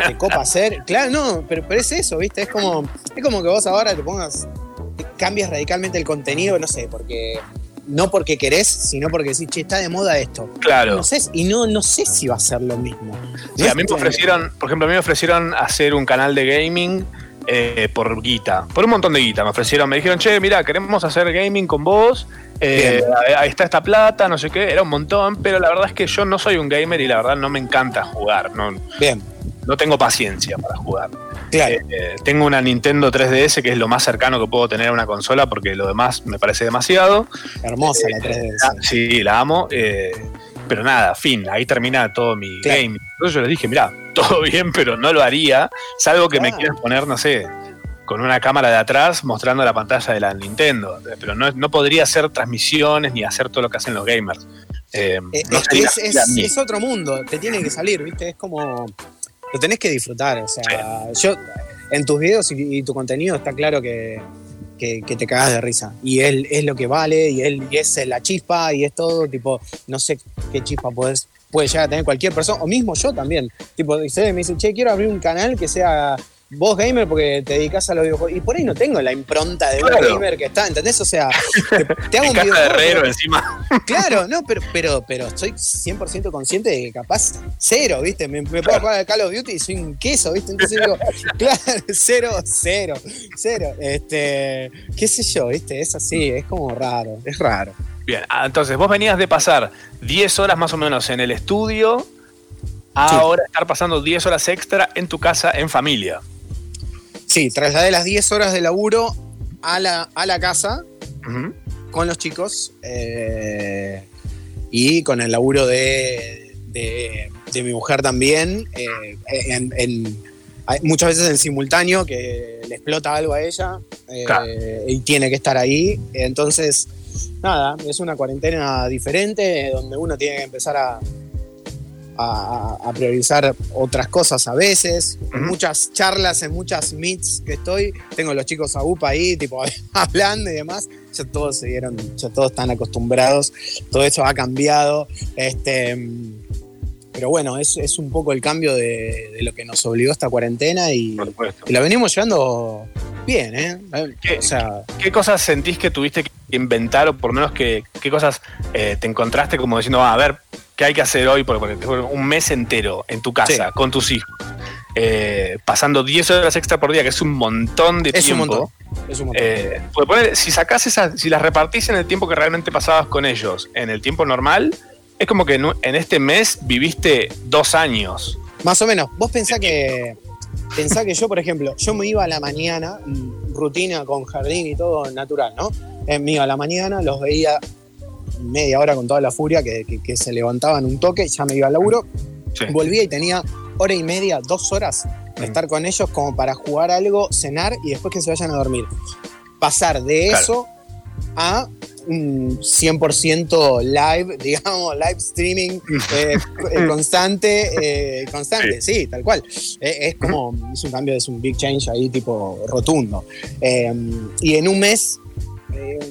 te copa hacer. Claro, no, pero, pero es eso, ¿viste? Es como, es como que vos ahora te pongas, te cambias radicalmente el contenido, no sé, porque. No porque querés, sino porque decís, che, está de moda esto. Claro. No sé, y no, no sé si va a ser lo mismo. Sí, No a mí me ofrecieron, por ejemplo, a mí me ofrecieron hacer un canal de gaming eh, por guita, por un montón de guita. Me ofrecieron, me dijeron, che, mira, queremos hacer gaming con vos, eh, ahí está esta plata, no sé qué, era un montón, pero la verdad es que yo no soy un gamer y la verdad no me encanta jugar, no, Bien. No tengo paciencia para jugar. Claro. Eh, eh, tengo una Nintendo 3DS que es lo más cercano que puedo tener a una consola porque lo demás me parece demasiado. Hermosa la 3DS. Ah, Sí, la amo. eh, pero nada, fin, ahí termina todo mi Claro. game. Entonces yo les dije, mira, todo bien, pero no lo haría, salvo que me quieras poner, no sé, con una cámara de atrás mostrando la pantalla de la Nintendo. Pero no, no podría hacer transmisiones ni hacer todo lo que hacen los gamers. Eh, Eh, no es, es otro mundo, te tiene que salir, ¿viste? Es como. Lo tenés que disfrutar. O sea, yo en tus videos y, y tu contenido está claro que, que, que te cagas de risa. Y él es lo que vale, y él y es la chispa, y es todo, tipo, no sé qué chispa podés, puede llegar a tener cualquier persona, o mismo yo también. Tipo, dice, me dice, che, quiero abrir un canal que sea vos gamer porque te dedicas a los videojuegos. Y por ahí no tengo la impronta de Claro. un gamer que está, ¿entendés? O sea, te, te hago un casa de videojuego. herrero pero- encima. Claro, no, pero, pero, pero estoy 100% consciente de que capaz cero, ¿viste? Me, me puedo jugar al Call of Duty y soy un queso, ¿viste? Entonces digo, claro, cero, cero, cero. Este, qué sé yo, ¿viste? Es así, es como raro, es raro. Bien, ah, entonces vos venías de pasar 10 horas más o menos en el estudio, a ahora estar pasando 10 horas extra en tu casa en familia. Sí, trasladé las 10 horas de laburo a la, a la casa con los chicos eh, y con el laburo de, de- de mi mujer también, eh, en- en- hay- muchas veces en simultáneo, que le explota algo a ella eh, Claro. y tiene que estar ahí. Entonces, nada, es una cuarentena diferente donde uno tiene que empezar a, a- a priorizar otras cosas a veces. En muchas charlas, en muchas meets que estoy, tengo los chicos a UPA ahí, tipo, hablando y demás. Ya todos se dieron, ya todos están acostumbrados, todo eso ha cambiado. Este, pero bueno, es, es un poco el cambio de, de lo que nos obligó esta cuarentena y, y la venimos llevando bien, ¿eh? O sea, ¿Qué cosas sentís que tuviste que inventar o por lo menos que, qué cosas eh, te encontraste como diciendo, "Ah, a ver, ¿qué hay que hacer hoy? Fue un mes entero en tu casa Sí. con tus hijos, eh, pasando 10 horas extra por día, que es un montón de es un tiempo. montón. Es un montón. Eh, poner- si sacás esas, si las repartís en el tiempo que realmente pasabas con ellos, en el tiempo normal, es como que en, este mes viviste dos años. Más o menos. Vos pensá que. Pensá que yo, por ejemplo, yo me iba a la mañana, mm, rutina con jardín y todo natural, ¿no? Eh, me iba a la mañana, los veía media hora con toda la furia, que, que- que se levantaban un toque, ya me iba al laburo, volvía y tenía hora y media, dos horas de estar con ellos como para jugar algo, cenar y después que se vayan a dormir. Pasar de Claro. eso a un 100% live, digamos, live streaming eh, constante, eh, constante, sí. tal cual. Eh, es como, es un cambio, es un big change ahí tipo rotundo. Eh, y en un mes,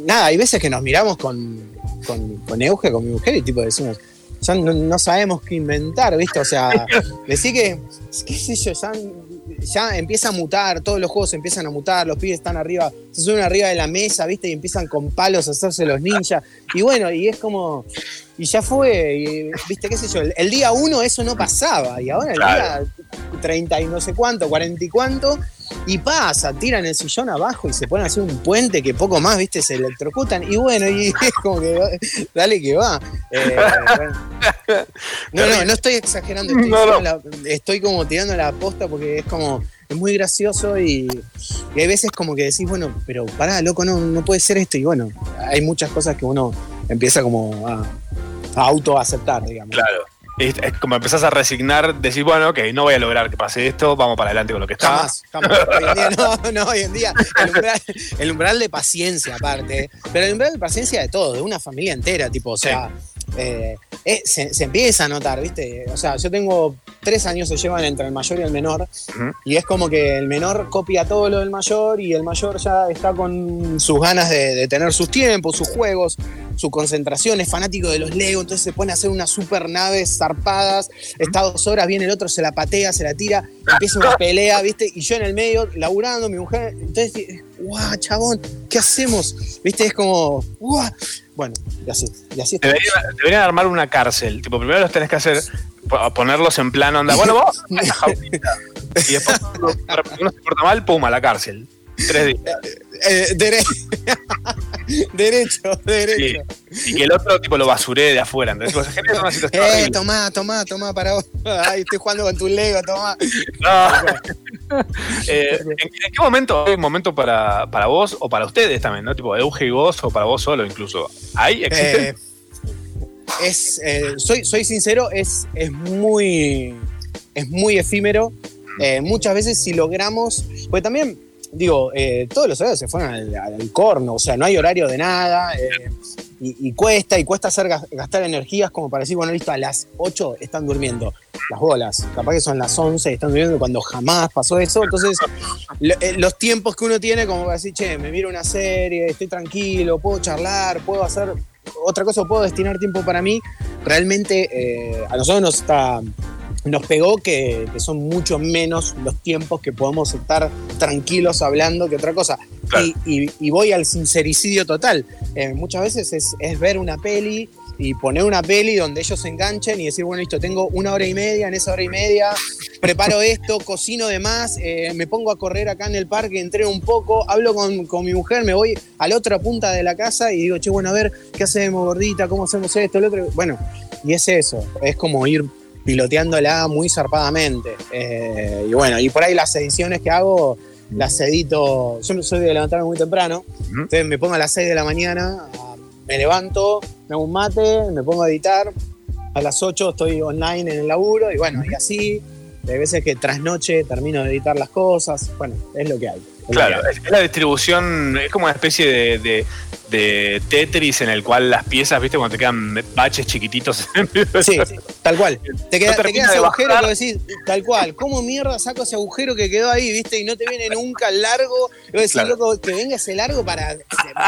nada, hay veces que nos miramos con, con, con Euge, con mi mujer, y tipo decimos, ya no, no sabemos qué inventar, ¿viste? O sea, decir que, qué sé yo, ya, ya empieza a mutar, todos los juegos empiezan a mutar, los pibes están arriba, se suben arriba de la mesa, ¿viste? Y empiezan con palos a hacerse los ninjas. Y bueno, y es como, y ya fue, y, ¿viste? ¿Qué sé yo? El, el día uno eso no pasaba, y ahora el Claro. día 30 y no sé cuánto, 40 y cuánto, y pasa, tiran el sillón abajo y se ponen a hacer un puente que poco más, ¿viste? Se electrocutan, y bueno, y es como que, dale que va. Eh, bueno. No, no, no estoy exagerando, estoy, No, no. diciendo la- estoy como tirando la posta porque es como, es muy gracioso y, y hay veces como que decís, bueno, pero pará, loco, no, no puede ser esto. Y bueno, hay muchas cosas que uno empieza como a, a autoaceptar, digamos. Claro. Es, es como empezás a resignar, decís, bueno, ok, no voy a lograr que pase esto, vamos para adelante con lo que está. Jamás, jamás. Hoy en día, no, no, hoy en día el umbral, el umbral de paciencia aparte, pero el umbral de paciencia de todo, de una familia entera, tipo, o sea, eh, eh, se, se empieza a notar, ¿viste? O sea, yo tengo tres años se llevan entre el mayor y el menor, y es como que el menor copia todo lo del mayor y el mayor ya está con sus ganas de, de tener sus tiempos, sus juegos, su concentración, es fanático de los Lego, entonces se pone a hacer unas super naves zarpadas, está dos horas, viene el otro, se la patea, se la tira, empieza una pelea, ¿viste? Y yo en el medio, laburando, mi mujer, entonces, guau, chabón, ¿qué hacemos? ¿Viste? Es como, guau. Bueno, y así, y así está. Deberían, deberían armar una cárcel. Tipo, primero los tenés que hacer, po- ponerlos en plan onda. Bueno, vos, a esta jaulita. Y después, uno se porta mal, pum, a la cárcel. Tres días. Eh, dere- derecho, derecho. Sí. Y que el otro tipo lo basuré de afuera. Entonces, genera una situación Eh, horrible. tomá, tomá, tomá para vos. Ay, estoy jugando con tu Lego, tomá. No. Eh, ¿en, en qué momento hay un momento para, para vos o para ustedes también, ¿no? Tipo, Euge y vos o para vos solo incluso. ¿Hay? ¿Existe? Eh, es, eh, soy, soy sincero, es, es muy es muy efímero. Eh, muchas veces si logramos, porque también, digo, eh, todos los horarios se fueron al, corno, o sea, no hay horario de nada, eh, y, cuesta, y cuesta hacer gas- gastar energías como para decir, bueno, listo, a las 8 están durmiendo. Las bolas, capaz que son las 11 y están durmiendo cuando jamás pasó eso, entonces eh, los tiempos que uno tiene como para decir, che, me miro una serie, estoy tranquilo, puedo charlar, puedo hacer otra cosa, puedo destinar tiempo para mí, realmente a nosotros nos está, nos pegó que, que son mucho menos los tiempos que podemos estar tranquilos hablando que otra cosa. Y, y- y voy al sincericidio total. Eh, muchas veces es, es ver una peli y poner una peli donde ellos se enganchen y decir, bueno, listo, tengo una hora y media, en esa hora y media preparo esto, cocino de más, eh, me pongo a correr acá en el parque, entreno un poco, hablo con, con mi mujer, me voy a la otra punta de la casa y digo, che, bueno, a ver, ¿qué hacemos, gordita? ¿Cómo hacemos esto, lo otro? Bueno, y es eso, es como ir piloteándola muy zarpadamente. Eh, y bueno, y por ahí las ediciones que hago, las edito, yo soy de levantarme muy temprano, entonces me pongo a las 6 de la mañana, me levanto, me hago un mate, me pongo a editar, a las 8 estoy online en el laburo y bueno, y así, de veces que tras noche termino de editar las cosas, bueno, es lo que hay. Claro, hay. es la distribución, es como una especie de, de- de Tetris en el cual las piezas, viste, cuando te quedan baches chiquititos. Sí, tal cual. Te queda, No te queda ese agujero que decís, tal cual, ¿cómo mierda saco ese agujero que quedó ahí, viste? Y no te viene nunca el largo. Y vos decís, Claro. loco, que venga ese largo para eh,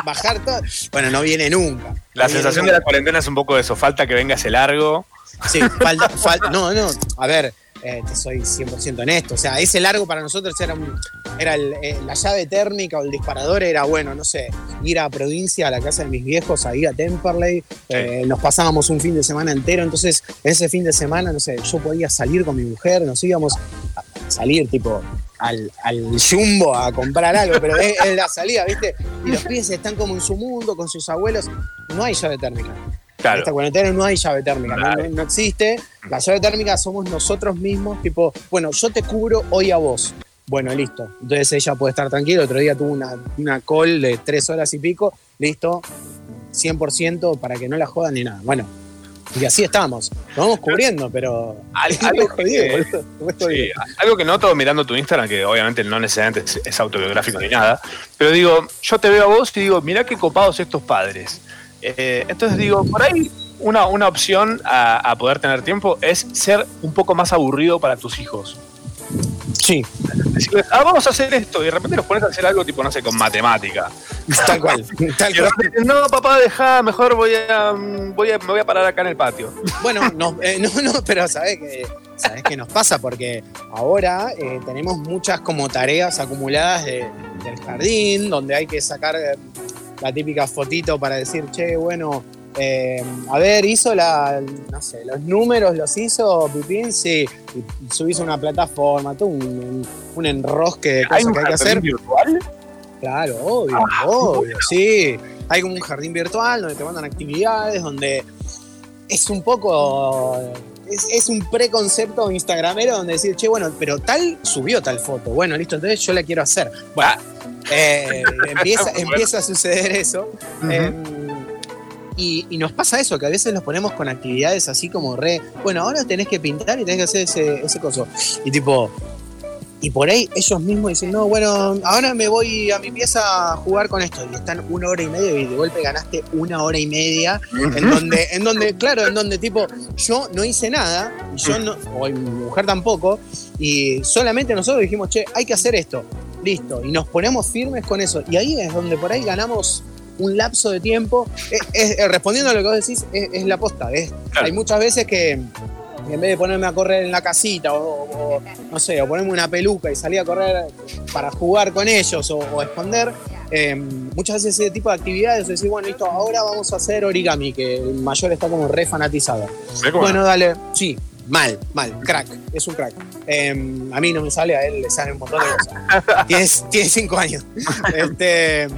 bajar todo. Bueno, no viene nunca. La viene sensación de la cuarentena es un poco eso, falta que venga ese largo. Sí, falta, falta- no, no, a ver, eh, te soy 100% honesto. O sea, ese largo para nosotros era, un- era el- eh, la llave térmica o el disparador era, bueno, no sé, ir a provincia, a la casa de mis viejos, ahí a Temperley. eh, nos pasábamos un fin de semana entero. Entonces, ese fin de semana, no sé, yo podía salir con mi mujer, nos íbamos a salir tipo al, al jumbo a comprar algo, pero es, es la salida, ¿viste? Y los pies están como en su mundo, con sus abuelos. No hay llave térmica. Claro. En esta cuarentena no hay llave térmica, no, no- no existe. La llave térmica somos nosotros mismos, tipo, bueno, yo te cubro hoy a vos. Bueno, listo. Entonces ella puede estar tranquila. Otro día tuvo una, una call de tres horas y pico. Listo. 100% para que no la jodan ni nada. Bueno, y así estamos. Nos vamos cubriendo, pero. algo que-. Sí, algo que noto mirando tu Instagram, que obviamente no necesariamente es, es autobiográfico ni nada, pero digo, yo te veo a vos y digo, mirá qué copados estos padres. Eh, entonces digo, por ahí una, una opción a, a poder tener tiempo es ser un poco más aburrido para tus hijos. Sí. Decirles, ah, vamos a hacer esto, y de repente los pones a hacer algo tipo, no sé, con matemática. Tal cual, tal repente, no, papá, deja, mejor voy a, voy a, me voy a parar acá en el patio. Bueno, no, eh, no, no, pero sabés que, sabés qué nos pasa, porque ahora eh, tenemos muchas como tareas acumuladas de- del jardín, donde hay que sacar la típica fotito para decir, che, bueno, eh, a ver, hizo la, no sé, los números los hizo Pipín, sí, y subís una plataforma, todo un, un- enrosque de ¿Hay cosas un que hay que jardín hacer. virtual? Claro, obvio, obvio, sí. Hay como un jardín virtual donde te mandan actividades, donde es un poco. Es, es un preconcepto instagramero donde decir, che, bueno, pero tal subió tal foto. Bueno, listo, entonces yo la quiero hacer. Bueno, eh, empieza, Bueno. empieza a suceder eso. Eh, y, y nos pasa eso, que a veces los ponemos con actividades así como re. Bueno, ahora tenés que pintar y tenés que hacer ese, ese coso. Y tipo, y por ahí ellos mismos dicen, no, bueno, ahora me voy a mi pieza a jugar con esto. Y están una hora y media y de golpe ganaste una hora y media. En donde, en donde, claro, en donde tipo, yo no hice nada, y yo no, o mi mujer tampoco, y solamente nosotros dijimos, che, hay que hacer esto. Listo. Y nos ponemos firmes con eso. Y ahí es donde por ahí ganamos un lapso de tiempo. Es- es- eh, respondiendo a lo que vos decís, es, es la posta. es- Hay muchas veces que en vez de ponerme a correr en la casita o, o, no sé, o ponerme una peluca y salir a correr para jugar con ellos o, o esconder, eh, muchas veces ese tipo de actividades, decir, bueno, listo, ahora vamos a hacer origami, que el mayor está como re fanatizado. Bueno, no. dale, sí, mal, mal, crack, es un crack. Eh, a mí no me sale, a él le sale un montón de cosas. tiene, tiene cinco años. Este,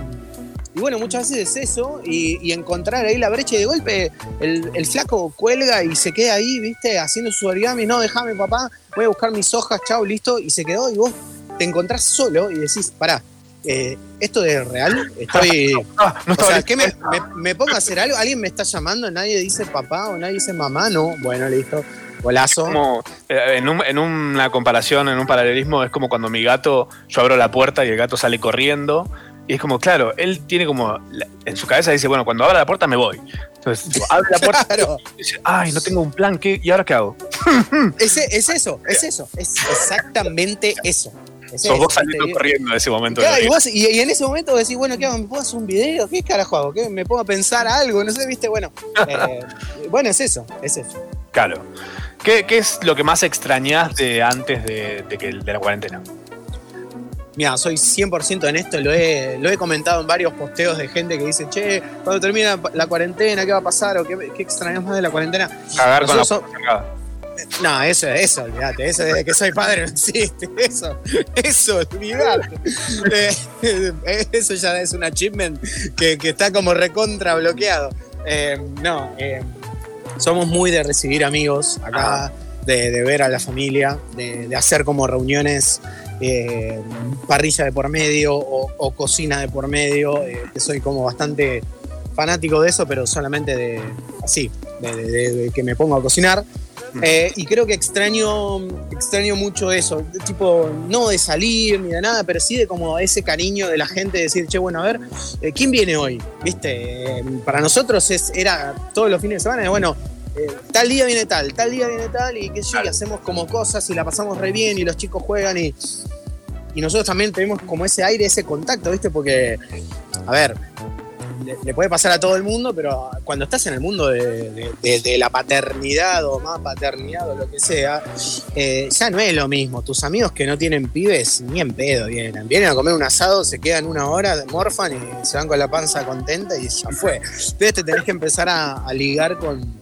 y bueno, muchas veces es eso, y, y encontrar ahí la brecha y de golpe el, el flaco cuelga y se queda ahí, viste, haciendo su origami, no, déjame papá, voy a buscar mis hojas, chao, listo, y se quedó y vos te encontrás solo y decís, pará, eh, ¿esto es real? Estoy... o sea, ¿qué me, me, me pongo a hacer algo? ¿Alguien me está llamando? ¿Nadie dice papá o nadie dice mamá? No, bueno, listo, golazo. Como, eh, en, un- en una comparación, en un paralelismo, es como cuando mi gato, yo abro la puerta y el gato sale corriendo. Y es como, claro, él tiene como, en su cabeza dice, bueno, cuando abra la puerta me voy. Entonces, tipo, abre la puerta y dice, ay, no tengo un plan, ¿qué? ¿y ahora qué hago? Ese- es eso, es eso, es exactamente eso. Es Sos vos saliendo corriendo en ese momento. Claro, la y, vos- y- y en ese momento decís, bueno, ¿qué hago? ¿Me puedo hacer un video? ¿Qué carajo hago? ¿Qué? ¿Me pongo a pensar algo? No sé, ¿viste? Bueno, eh, bueno, es eso, es eso. Claro. ¿Qué, qué es lo que más extrañás de antes de, de que, de la cuarentena? Mira, soy 100% en esto, lo he, lo he comentado en varios posteos de gente que dice, che, cuando termina la cuarentena, ¿qué va a pasar? ¿O qué, qué extrañas más de la cuarentena? Cagar con la. No, eso, eso, olvídate, eso desde que soy padre no existe, eso, eso, olvídate. Eh, eso ya es un achievement que, que está como recontra bloqueado. Eh, no, eh, somos muy de recibir amigos acá, de, de ver a la familia, de, de hacer como reuniones, eh, parrilla de por medio o, o cocina de por medio, eh, soy como bastante fanático de eso, pero solamente de así, de- de que me pongo a cocinar. Eh, y creo que extraño, extraño mucho eso, tipo, no de salir ni de nada, pero sí de como ese cariño de la gente, de decir, che, bueno, a ver, eh, ¿quién viene hoy? ¿Viste? Eh, para nosotros es, era todos los fines de semana, bueno, eh, tal día viene tal, tal día viene tal, y qué sé yo, y hacemos como cosas y la pasamos re bien y los chicos juegan y, y nosotros también tenemos como ese aire, ese contacto, ¿viste? Porque, a ver, le, puede pasar a todo el mundo, pero cuando estás en el mundo de, la paternidad o más paternidad o lo que sea, eh, ya no es lo mismo. Tus amigos que no tienen pibes, ni en pedo vienen. Vienen a comer un asado, se quedan una hora, morfan y se van con la panza contenta y ya fue. Entonces te tenés que empezar a ligar con,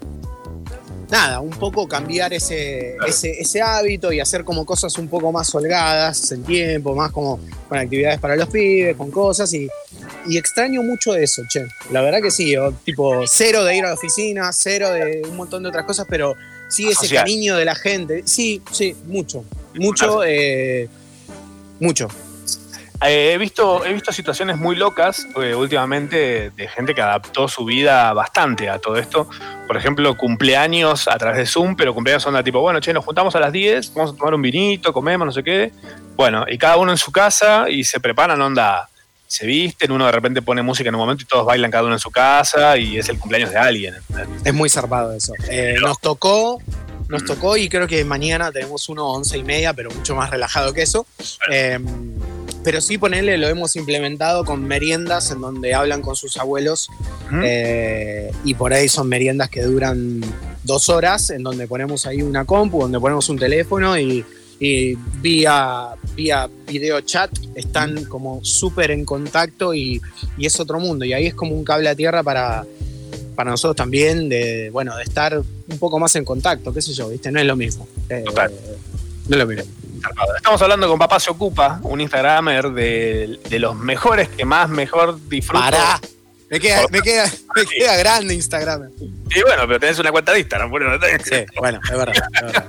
nada, un poco cambiar ese, ese, ese hábito y hacer como cosas un poco más holgadas en tiempo, más como con actividades para los pibes, con cosas y, y extraño mucho eso, che. La verdad que sí, o tipo cero de ir a la oficina, cero de un montón de otras cosas, pero sí ese cariño de la gente. Sí, sí, mucho, mucho, eh, mucho. Eh, he, visto, he visto situaciones muy locas eh, últimamente de gente que adaptó su vida bastante a todo esto. Por ejemplo, cumpleaños a través de Zoom, pero cumpleaños onda tipo, bueno, che, nos juntamos a las 10, vamos a tomar un vinito, comemos, no sé qué. Bueno, y cada uno en su casa y se preparan onda, se visten, uno de repente pone música en un momento y todos bailan cada uno en su casa y es el cumpleaños de alguien. Es muy zarpado eso. Eh, nos tocó, nos tocó y creo que mañana tenemos uno once y media, pero mucho más relajado que eso. Eh, pero sí, ponerle, lo hemos implementado con meriendas en donde hablan con sus abuelos eh, y por ahí son meriendas que duran dos horas, en donde ponemos ahí una compu, donde ponemos un teléfono y, y vía, vía video chat están como súper en contacto y, y es otro mundo. Y ahí es como un cable a tierra para, para nosotros también de, bueno, de estar un poco más en contacto, qué sé yo, ¿viste? No es lo mismo. Eh, No es lo mismo. Estamos hablando con Papá Se Ocupa, un Instagramer de, de los mejores que más mejor disfruto. Pará. Me queda, me queda, me queda grande Instagram. Y bueno, pero tenés una cuenta de Instagram. Bueno, Sí, bueno, es verdad. es verdad.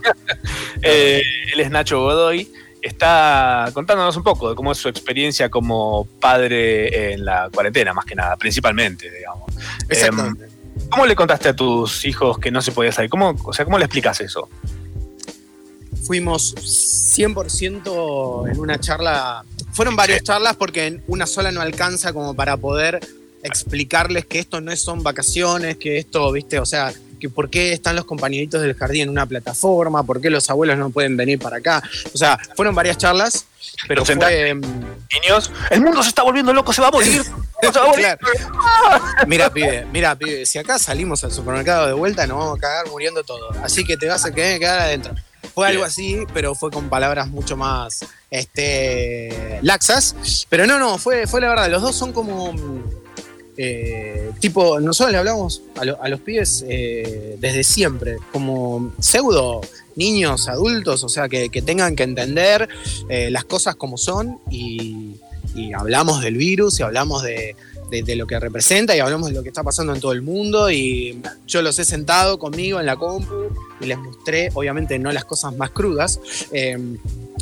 Eh, él es Nacho Godoy. Está contándonos un poco de cómo es su experiencia como padre en la cuarentena, más que nada, principalmente, digamos. Exactamente. Em, ¿Cómo le contaste a tus hijos que no se podía salir? ¿Cómo, o sea, ¿cómo le explicas eso? Fuimos 100% en una charla. Fueron varias charlas porque en una sola no alcanza como para poder explicarles que esto no son vacaciones, que esto, viste, o sea, que por qué están los compañeritos del jardín en una plataforma, por qué los abuelos no pueden venir para acá. O sea, fueron varias charlas, pero fue. mm, Niños, el mundo se está volviendo loco, se va a morir. se va a morir. Claro. Mira, pibe, mira, pibe, si acá salimos al supermercado de vuelta, nos vamos a cagar muriendo todos. Así que te vas a quedar adentro. Fue algo así, pero fue con palabras mucho más este, laxas. Pero no, no, fue, fue la verdad. Los dos son como. mm, eh, tipo, nosotros le hablamos a, lo- a los pibes eh, desde siempre, como pseudo niños, adultos, o sea, que, que tengan que entender eh, las cosas como son y, y hablamos del virus y hablamos de, de- de lo que representa y hablamos de lo que está pasando en todo el mundo y yo los he sentado conmigo en la compu y les mostré, obviamente no las cosas más crudas, eh,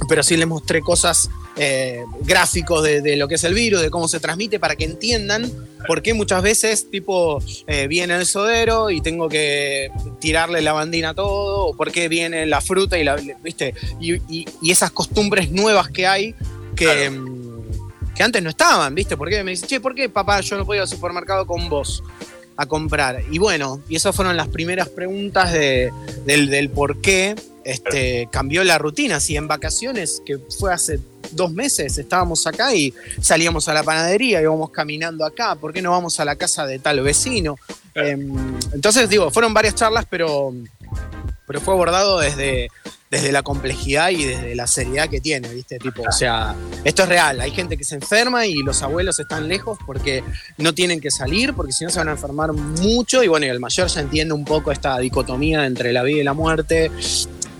pero sí les mostré cosas eh, gráficos de, de lo que es el virus, de cómo se transmite, para que entiendan por qué muchas veces, tipo, eh, viene el sodero y tengo que tirarle la bandina a todo, o por qué viene la fruta y la, ¿viste? Y, y- y esas costumbres nuevas que hay que, mm, que antes no estaban, ¿viste? ¿Por qué? Me dice, che, ¿por qué papá yo no puedo ir al supermercado con vos? a comprar. Y bueno, y esas fueron las primeras preguntas de- del, del por qué este, cambió la rutina. Si en vacaciones, que fue hace dos meses, estábamos acá y salíamos a la panadería, íbamos caminando acá, ¿por qué no vamos a la casa de tal vecino? Em, entonces, digo, fueron varias charlas, pero pero fue abordado desde, desde la complejidad y desde la seriedad que tiene, ¿viste? Tipo, o sea, esto es real. Hay gente que se enferma y los abuelos están lejos porque no tienen que salir, porque si no se van a enfermar mucho. Y bueno, y el mayor ya entiende un poco esta dicotomía entre la vida y la muerte.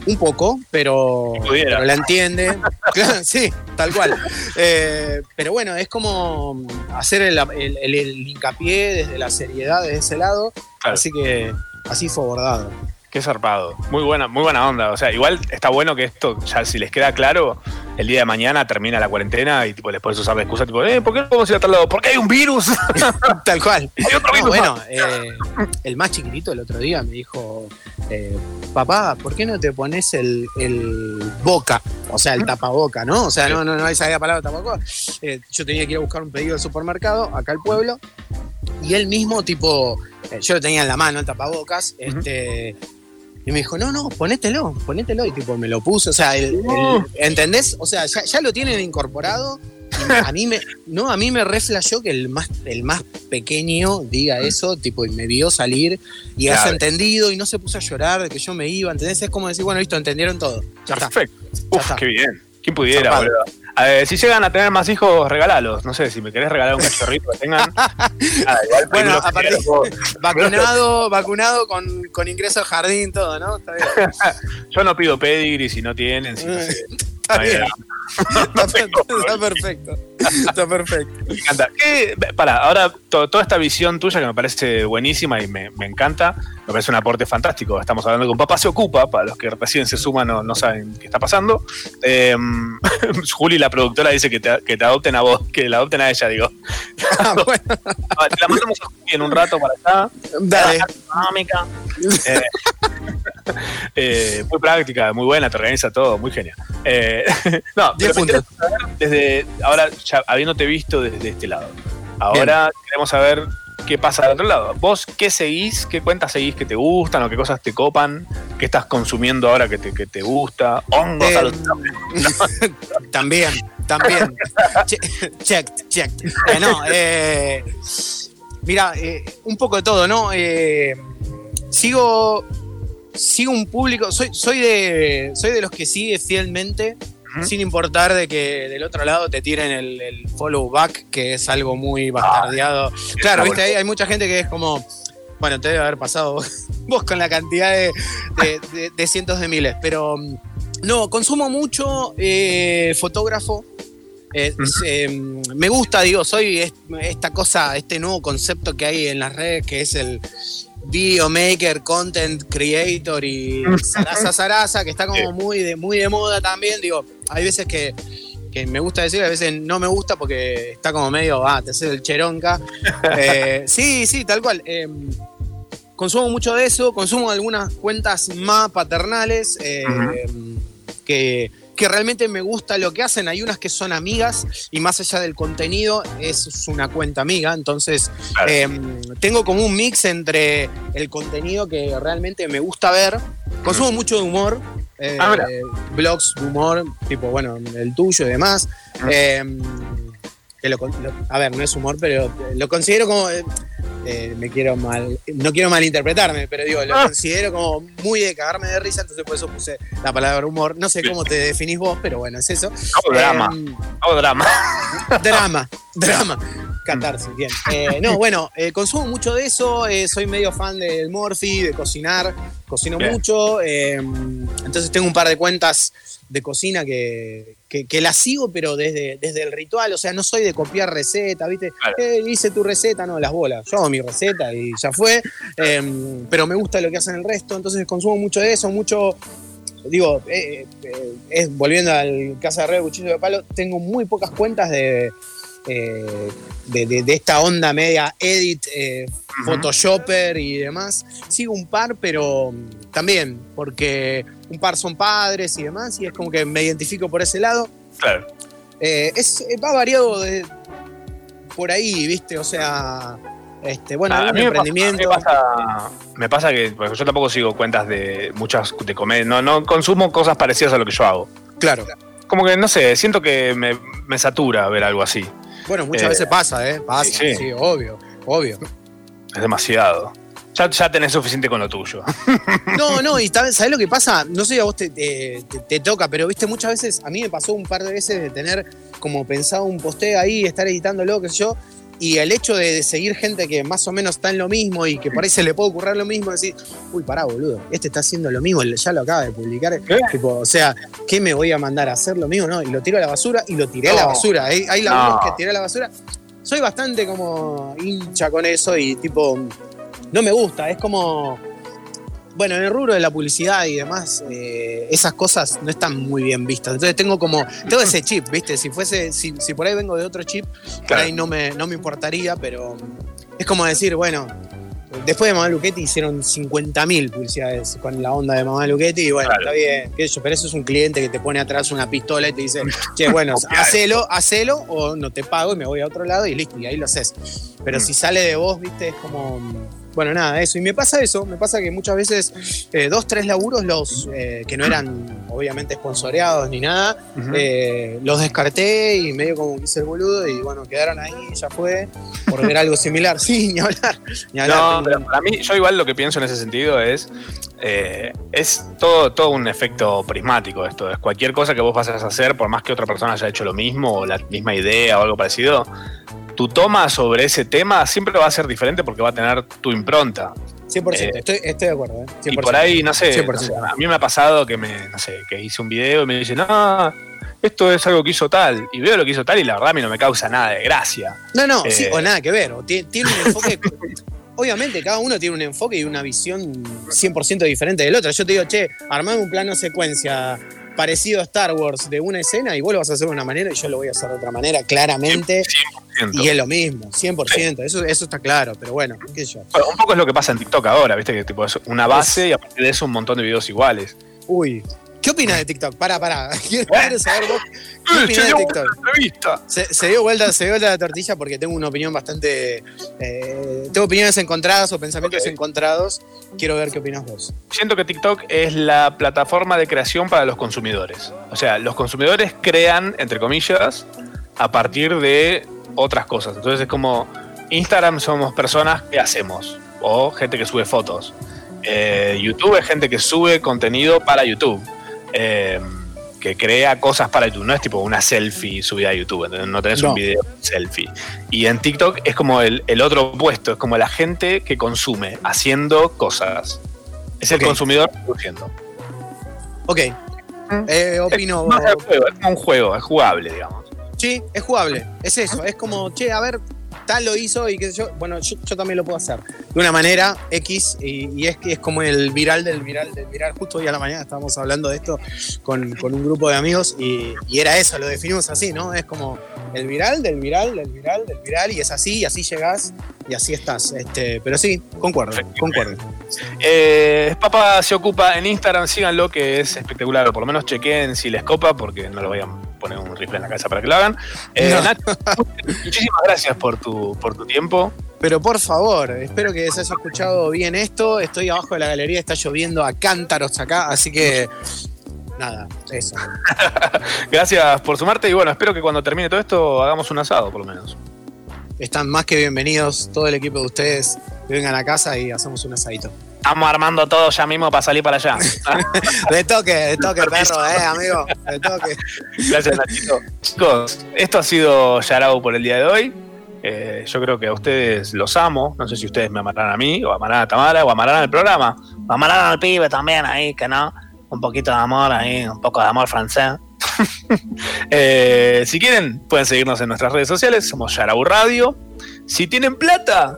Un poco, pero, pero la entiende. Claro, sí, tal cual. Eh, pero bueno, es como hacer el, el- el- el hincapié desde la seriedad de ese lado. Así que así fue abordado. Qué zarpado. Muy buena, muy buena onda. O sea, igual está bueno que esto, ya si les queda claro, el día de mañana termina la cuarentena y tipo les puedes usar la excusa, tipo, eh, ¿por qué no podemos ir a tal lado? Porque hay un virus. Tal cual. Hay otro No, virus bueno, más. eh, el más chiquitito el otro día me dijo, eh, papá, ¿por qué no te pones el, el boca? O sea, el tapaboca, ¿no? O sea, no, no, no esa la palabra tapaboca. Eh, yo tenía que ir a buscar un pedido del supermercado acá al pueblo y él mismo, tipo, eh, yo lo tenía en la mano el tapabocas, este. Y me dijo, no, no, ponételo, ponételo. Y tipo, me lo puso. O sea, el- el- ¿entendés? O sea, ya, ya lo tienen incorporado. Y a mí me, no, a mí me reflejó que el más, el más pequeño diga eso, tipo, y me vio salir y has entendido y no se puso a llorar de que yo me iba, ¿entendés? Es como decir, bueno, listo, entendieron todo. Ya está. Perfecto. Uf, está. qué bien. ¿Quién pudiera, boludo? Ver, si llegan a tener más hijos, regalos. No sé, si me querés regalar un cachorrito que tengan. nada, igual Bueno, aparte, vacunado, vacunado con, con ingreso al jardín, todo, ¿no? Está bien. Yo no pido pedigree si no tienen. Si no sé. Está bien. Está, per- está perfecto. Está perfecto. Me encanta. ¿Qué- Para, ahora to- toda esta visión tuya que me parece buenísima y me, me encanta, me parece un aporte fantástico. Estamos hablando con Papá se ocupa, para los que recién se suman no, no saben qué está pasando. Eh, Juli, la productora, dice que te, que te adopten a vos, que la adopten a ella, digo. Ah, Te la mandamos a Juli en un rato para acá. Dale. Económica. Eh, eh, muy práctica, muy buena, te organiza todo, muy genial. Eh, no, pero saber desde ahora, ya habiéndote visto desde este lado. Ahora queremos saber qué pasa del otro lado. ¿Vos qué seguís? ¿Qué cuentas seguís que te gustan o qué cosas te copan? ¿Qué estás consumiendo ahora que te, que te gusta? Hongos Eh, a los También, también. Che- check, check. Eh, no, eh, mira, eh, un poco de todo, ¿no? Sigo, sigo un público, soy, soy, de, soy de los que sigue fielmente, sin importar de que del otro lado te tiren el, el follow back, que es algo muy bastardeado. claro, viste, hay, hay mucha gente que es como, bueno, te debe haber pasado vos, vos con la cantidad de, de- de- de cientos de miles, pero mm, no, consumo mucho eh, fotógrafo. Eh, eh, me gusta, digo, soy es- esta cosa, este nuevo concepto que hay en las redes que es el video maker, content creator y zaraza zaraza, que está como muy de, muy de moda también. Digo, hay veces que, que me gusta decir, a veces no me gusta porque está como medio, ah, te haces el cheronca. Eh, sí, sí, tal cual. Eh, consumo mucho de eso, consumo algunas cuentas más paternales eh, que, que realmente me gusta lo que hacen. Hay unas que son amigas y más allá del contenido es una cuenta amiga, entonces eh, tengo como un mix entre el contenido que realmente me gusta ver, consumo mucho de humor. eh, Ah, blogs de humor, tipo, bueno, el tuyo y demás. Eh, que lo a ver, no es humor, pero lo considero como. Eh, me quiero mal. No quiero malinterpretarme, pero digo, lo Ah. considero como muy de cagarme de risa, entonces por eso puse la palabra humor. No sé cómo te definís vos, pero bueno, es eso. Hago drama. Eh, Hago drama. drama, drama. Catarsis, bien. Eh, no, bueno, eh, consumo mucho de eso, eh, soy medio fan del Morphy, de cocinar, cocino Bien. mucho, entonces tengo un par de cuentas de cocina que, que, que las sigo, pero desde, desde el ritual, o sea, no soy de copiar receta, ¿viste? Eh, hice tu receta, no, las bolas, yo hago mi receta y ya fue, pero me gusta lo que hacen el resto, entonces consumo mucho de eso, mucho digo, eh, eh, volviendo al Casa de Red Cuchillo de Palo, tengo muy pocas cuentas de, eh, de, de- de esta onda media edit, eh, photoshopper y demás. Sigo un par, pero mm, también, porque un par son padres y demás, y es como que me identifico por ese lado. Claro. Eh, es, eh, va variado de, por ahí, ¿viste? O sea, este, bueno, Ah, a, me pasa, emprendimiento. a mí me pasa, que porque yo tampoco sigo cuentas de muchas de comer, no, no consumo cosas parecidas a lo que yo hago. Claro. Como que, no sé, siento que me, me satura ver algo así. Bueno, muchas Eh, veces pasa, ¿eh? Pasa, sí, sí, sí. obvio, obvio. Es demasiado. Ya, ya tenés suficiente con lo tuyo. No, no, y sabes lo que pasa? No sé si a vos te, te- te- te toca, pero viste, muchas veces, a mí me pasó un par de veces de tener como pensado un posteo ahí, estar editándolo, qué sé yo, y el hecho de seguir gente que más o menos está en lo mismo y que por ahí se le puede ocurrir lo mismo, decir, uy, pará, boludo, este está haciendo lo mismo, ya lo acaba de publicar. Tipo, o sea, ¿qué me voy a mandar a hacer lo mismo? No, y lo tiro a la basura y lo tiré a la No. basura. Hay, hay No. laburos que tiré a la basura. Soy bastante como hincha con eso y tipo, no me gusta, es como bueno, en el rubro de la publicidad y demás, eh, esas cosas no están muy bien vistas. Entonces tengo como, tengo ese chip, ¿viste? Si fuese, si, si por ahí vengo de otro chip, por ahí no me, no me importaría, pero es como decir, bueno, después de Mamá Luchetti hicieron 50.000 publicidades con la onda de Mamá Luchetti y bueno, está bien, pero eso es un cliente que te pone atrás una pistola y te dice, che, bueno, hacelo, hacelo o no te pago y me voy a otro lado y listo, y ahí lo haces. Pero Mm. si sale de vos, viste, es como... Bueno, nada, eso. Y me pasa eso, me pasa que muchas veces eh, dos, tres laburos, los eh, que no eran obviamente sponsoreados ni nada, Ujú. eh, los descarté y medio como hice el boludo y bueno, quedaron ahí, ya fue, por ver algo similar. Sí, ni hablar. Ni hablar. No, pero para mí, yo igual lo que pienso en ese sentido es. eh, es todo, todo un efecto prismático esto. Es cualquier cosa que vos vayas a hacer, por más que otra persona haya hecho lo mismo, o la misma idea o algo parecido, tu toma sobre ese tema siempre va a ser diferente porque va a tener tu impronta. 100%, Eh, estoy, estoy de acuerdo. ¿eh? 100%. Y por ahí, no sé, 100%. no sé, a mí me ha pasado que me, no sé, que hice un video y me dicen, no, esto es algo que hizo tal. Y veo lo que hizo tal y la verdad a mí no me causa nada de gracia. No, no, Eh, sí, o nada que ver. tiene un enfoque. Obviamente, cada uno tiene un enfoque y una visión 100% diferente del otro. Yo te digo, che, armame un plano secuencia parecido a Star Wars de una escena y vos lo vas a hacer de una manera y yo lo voy a hacer de otra manera, claramente. Y es lo mismo, 100%. Eso, eso está claro, pero bueno, qué sé yo. Bueno, un poco es lo que pasa en TikTok ahora, viste que tipo es una base y a partir de eso un montón de videos iguales. Uy, ¿qué opinas de TikTok? Para, para. Quiero, saber vos. ¿Qué opinas de TikTok? Se, se dio vuelta, se dio vuelta la tortilla porque tengo una opinión bastante. eh, tengo opiniones encontradas o pensamientos encontrados. Quiero ver qué opinas vos. Siento que TikTok es la plataforma de creación para los consumidores. O sea, los consumidores crean, entre comillas, a partir de otras cosas. Entonces es como Instagram somos personas que hacemos o gente que sube fotos. Eh, YouTube es gente que sube contenido para YouTube. Eh, que crea cosas para YouTube. No es tipo una selfie subida a YouTube. ¿entendés? No tenés No. un video selfie. Y en TikTok es como el, el otro opuesto. Es como la gente que consume haciendo cosas. Es el consumidor produciendo. Ok. Eh, opino. Es, más el juego, es como un juego, es jugable, digamos. Sí, es jugable. Es eso. Es como, che, a ver, tal lo hizo y qué sé yo. Bueno, yo, yo también lo puedo hacer. De una manera X. Y, y es que es como el viral del viral del viral. Justo hoy a la mañana estábamos hablando de esto con, con un grupo de amigos y, y era eso, lo definimos así, ¿no? Es como el viral del viral del viral del viral y es así y así llegás y así estás. Este, pero sí, concuerdo, concuerdo. Eh, Papa se ocupa en Instagram, síganlo que es espectacular, o por lo menos chequen si les copa, porque no voy a poner un rifle en la cabeza para que lo hagan. Eh, No. Nacho, muchísimas gracias por tu, por tu tiempo. Pero por favor, espero que se haya escuchado bien esto. Estoy abajo de la galería, está lloviendo a cántaros acá, así que nada, eso. Gracias por sumarte y bueno, espero que cuando termine todo esto hagamos un asado, por lo menos. Están más que bienvenidos todo el equipo de ustedes que vengan a casa y hacemos un asadito. Estamos armando todo ya mismo para salir para allá. De toque, de toque, perro, eh, amigo. De toque. Gracias, Nachito. Chicos, esto ha sido Yarao por el día de hoy. Eh, yo creo que a ustedes los amo. No sé si ustedes me amarán a mí, o amarán a Tamara, o amarán al programa. O amarán al pibe también ahí, que no. Un poquito de amor ahí, un poco de amor francés. Eh, si quieren, pueden seguirnos en nuestras redes sociales. Somos Yarau Radio. Si tienen plata,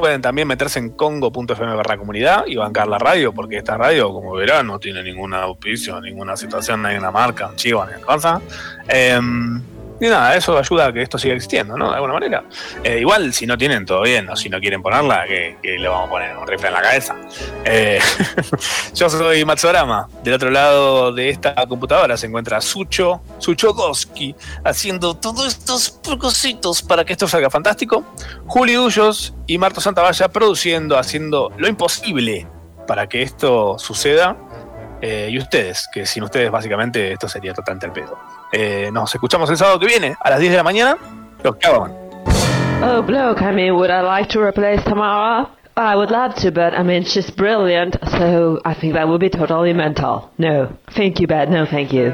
pueden también meterse en congo.fm barra comunidad y bancar la radio, porque esta radio, como verán, no tiene ninguna auspicio, ninguna situación, ninguna marca, un chivo, ni cosa. Em, y nada, eso ayuda a que esto siga existiendo, ¿no? De alguna manera. Eh, igual, si no tienen, todo bien, o si no quieren ponerla, que, le vamos a poner un rifle en la cabeza. Eh, yo soy Matsorama. Del otro lado de esta computadora se encuentra Sucho, Suchokoski, haciendo todos estos cositos para que esto salga fantástico. Juli Dullos y Marto Santavalla produciendo, haciendo lo imposible para que esto suceda. Eh, y ustedes, que sin ustedes básicamente esto sería totalmente el pedo. Eh, nos escuchamos el sábado que viene a las 10 de la mañana. Los que. Oh, bloke, I mean, would I like to replace Tamara? I would love to, but I mean, she's brilliant, so I think that would be totally mental. No. Thank you, but no thank you.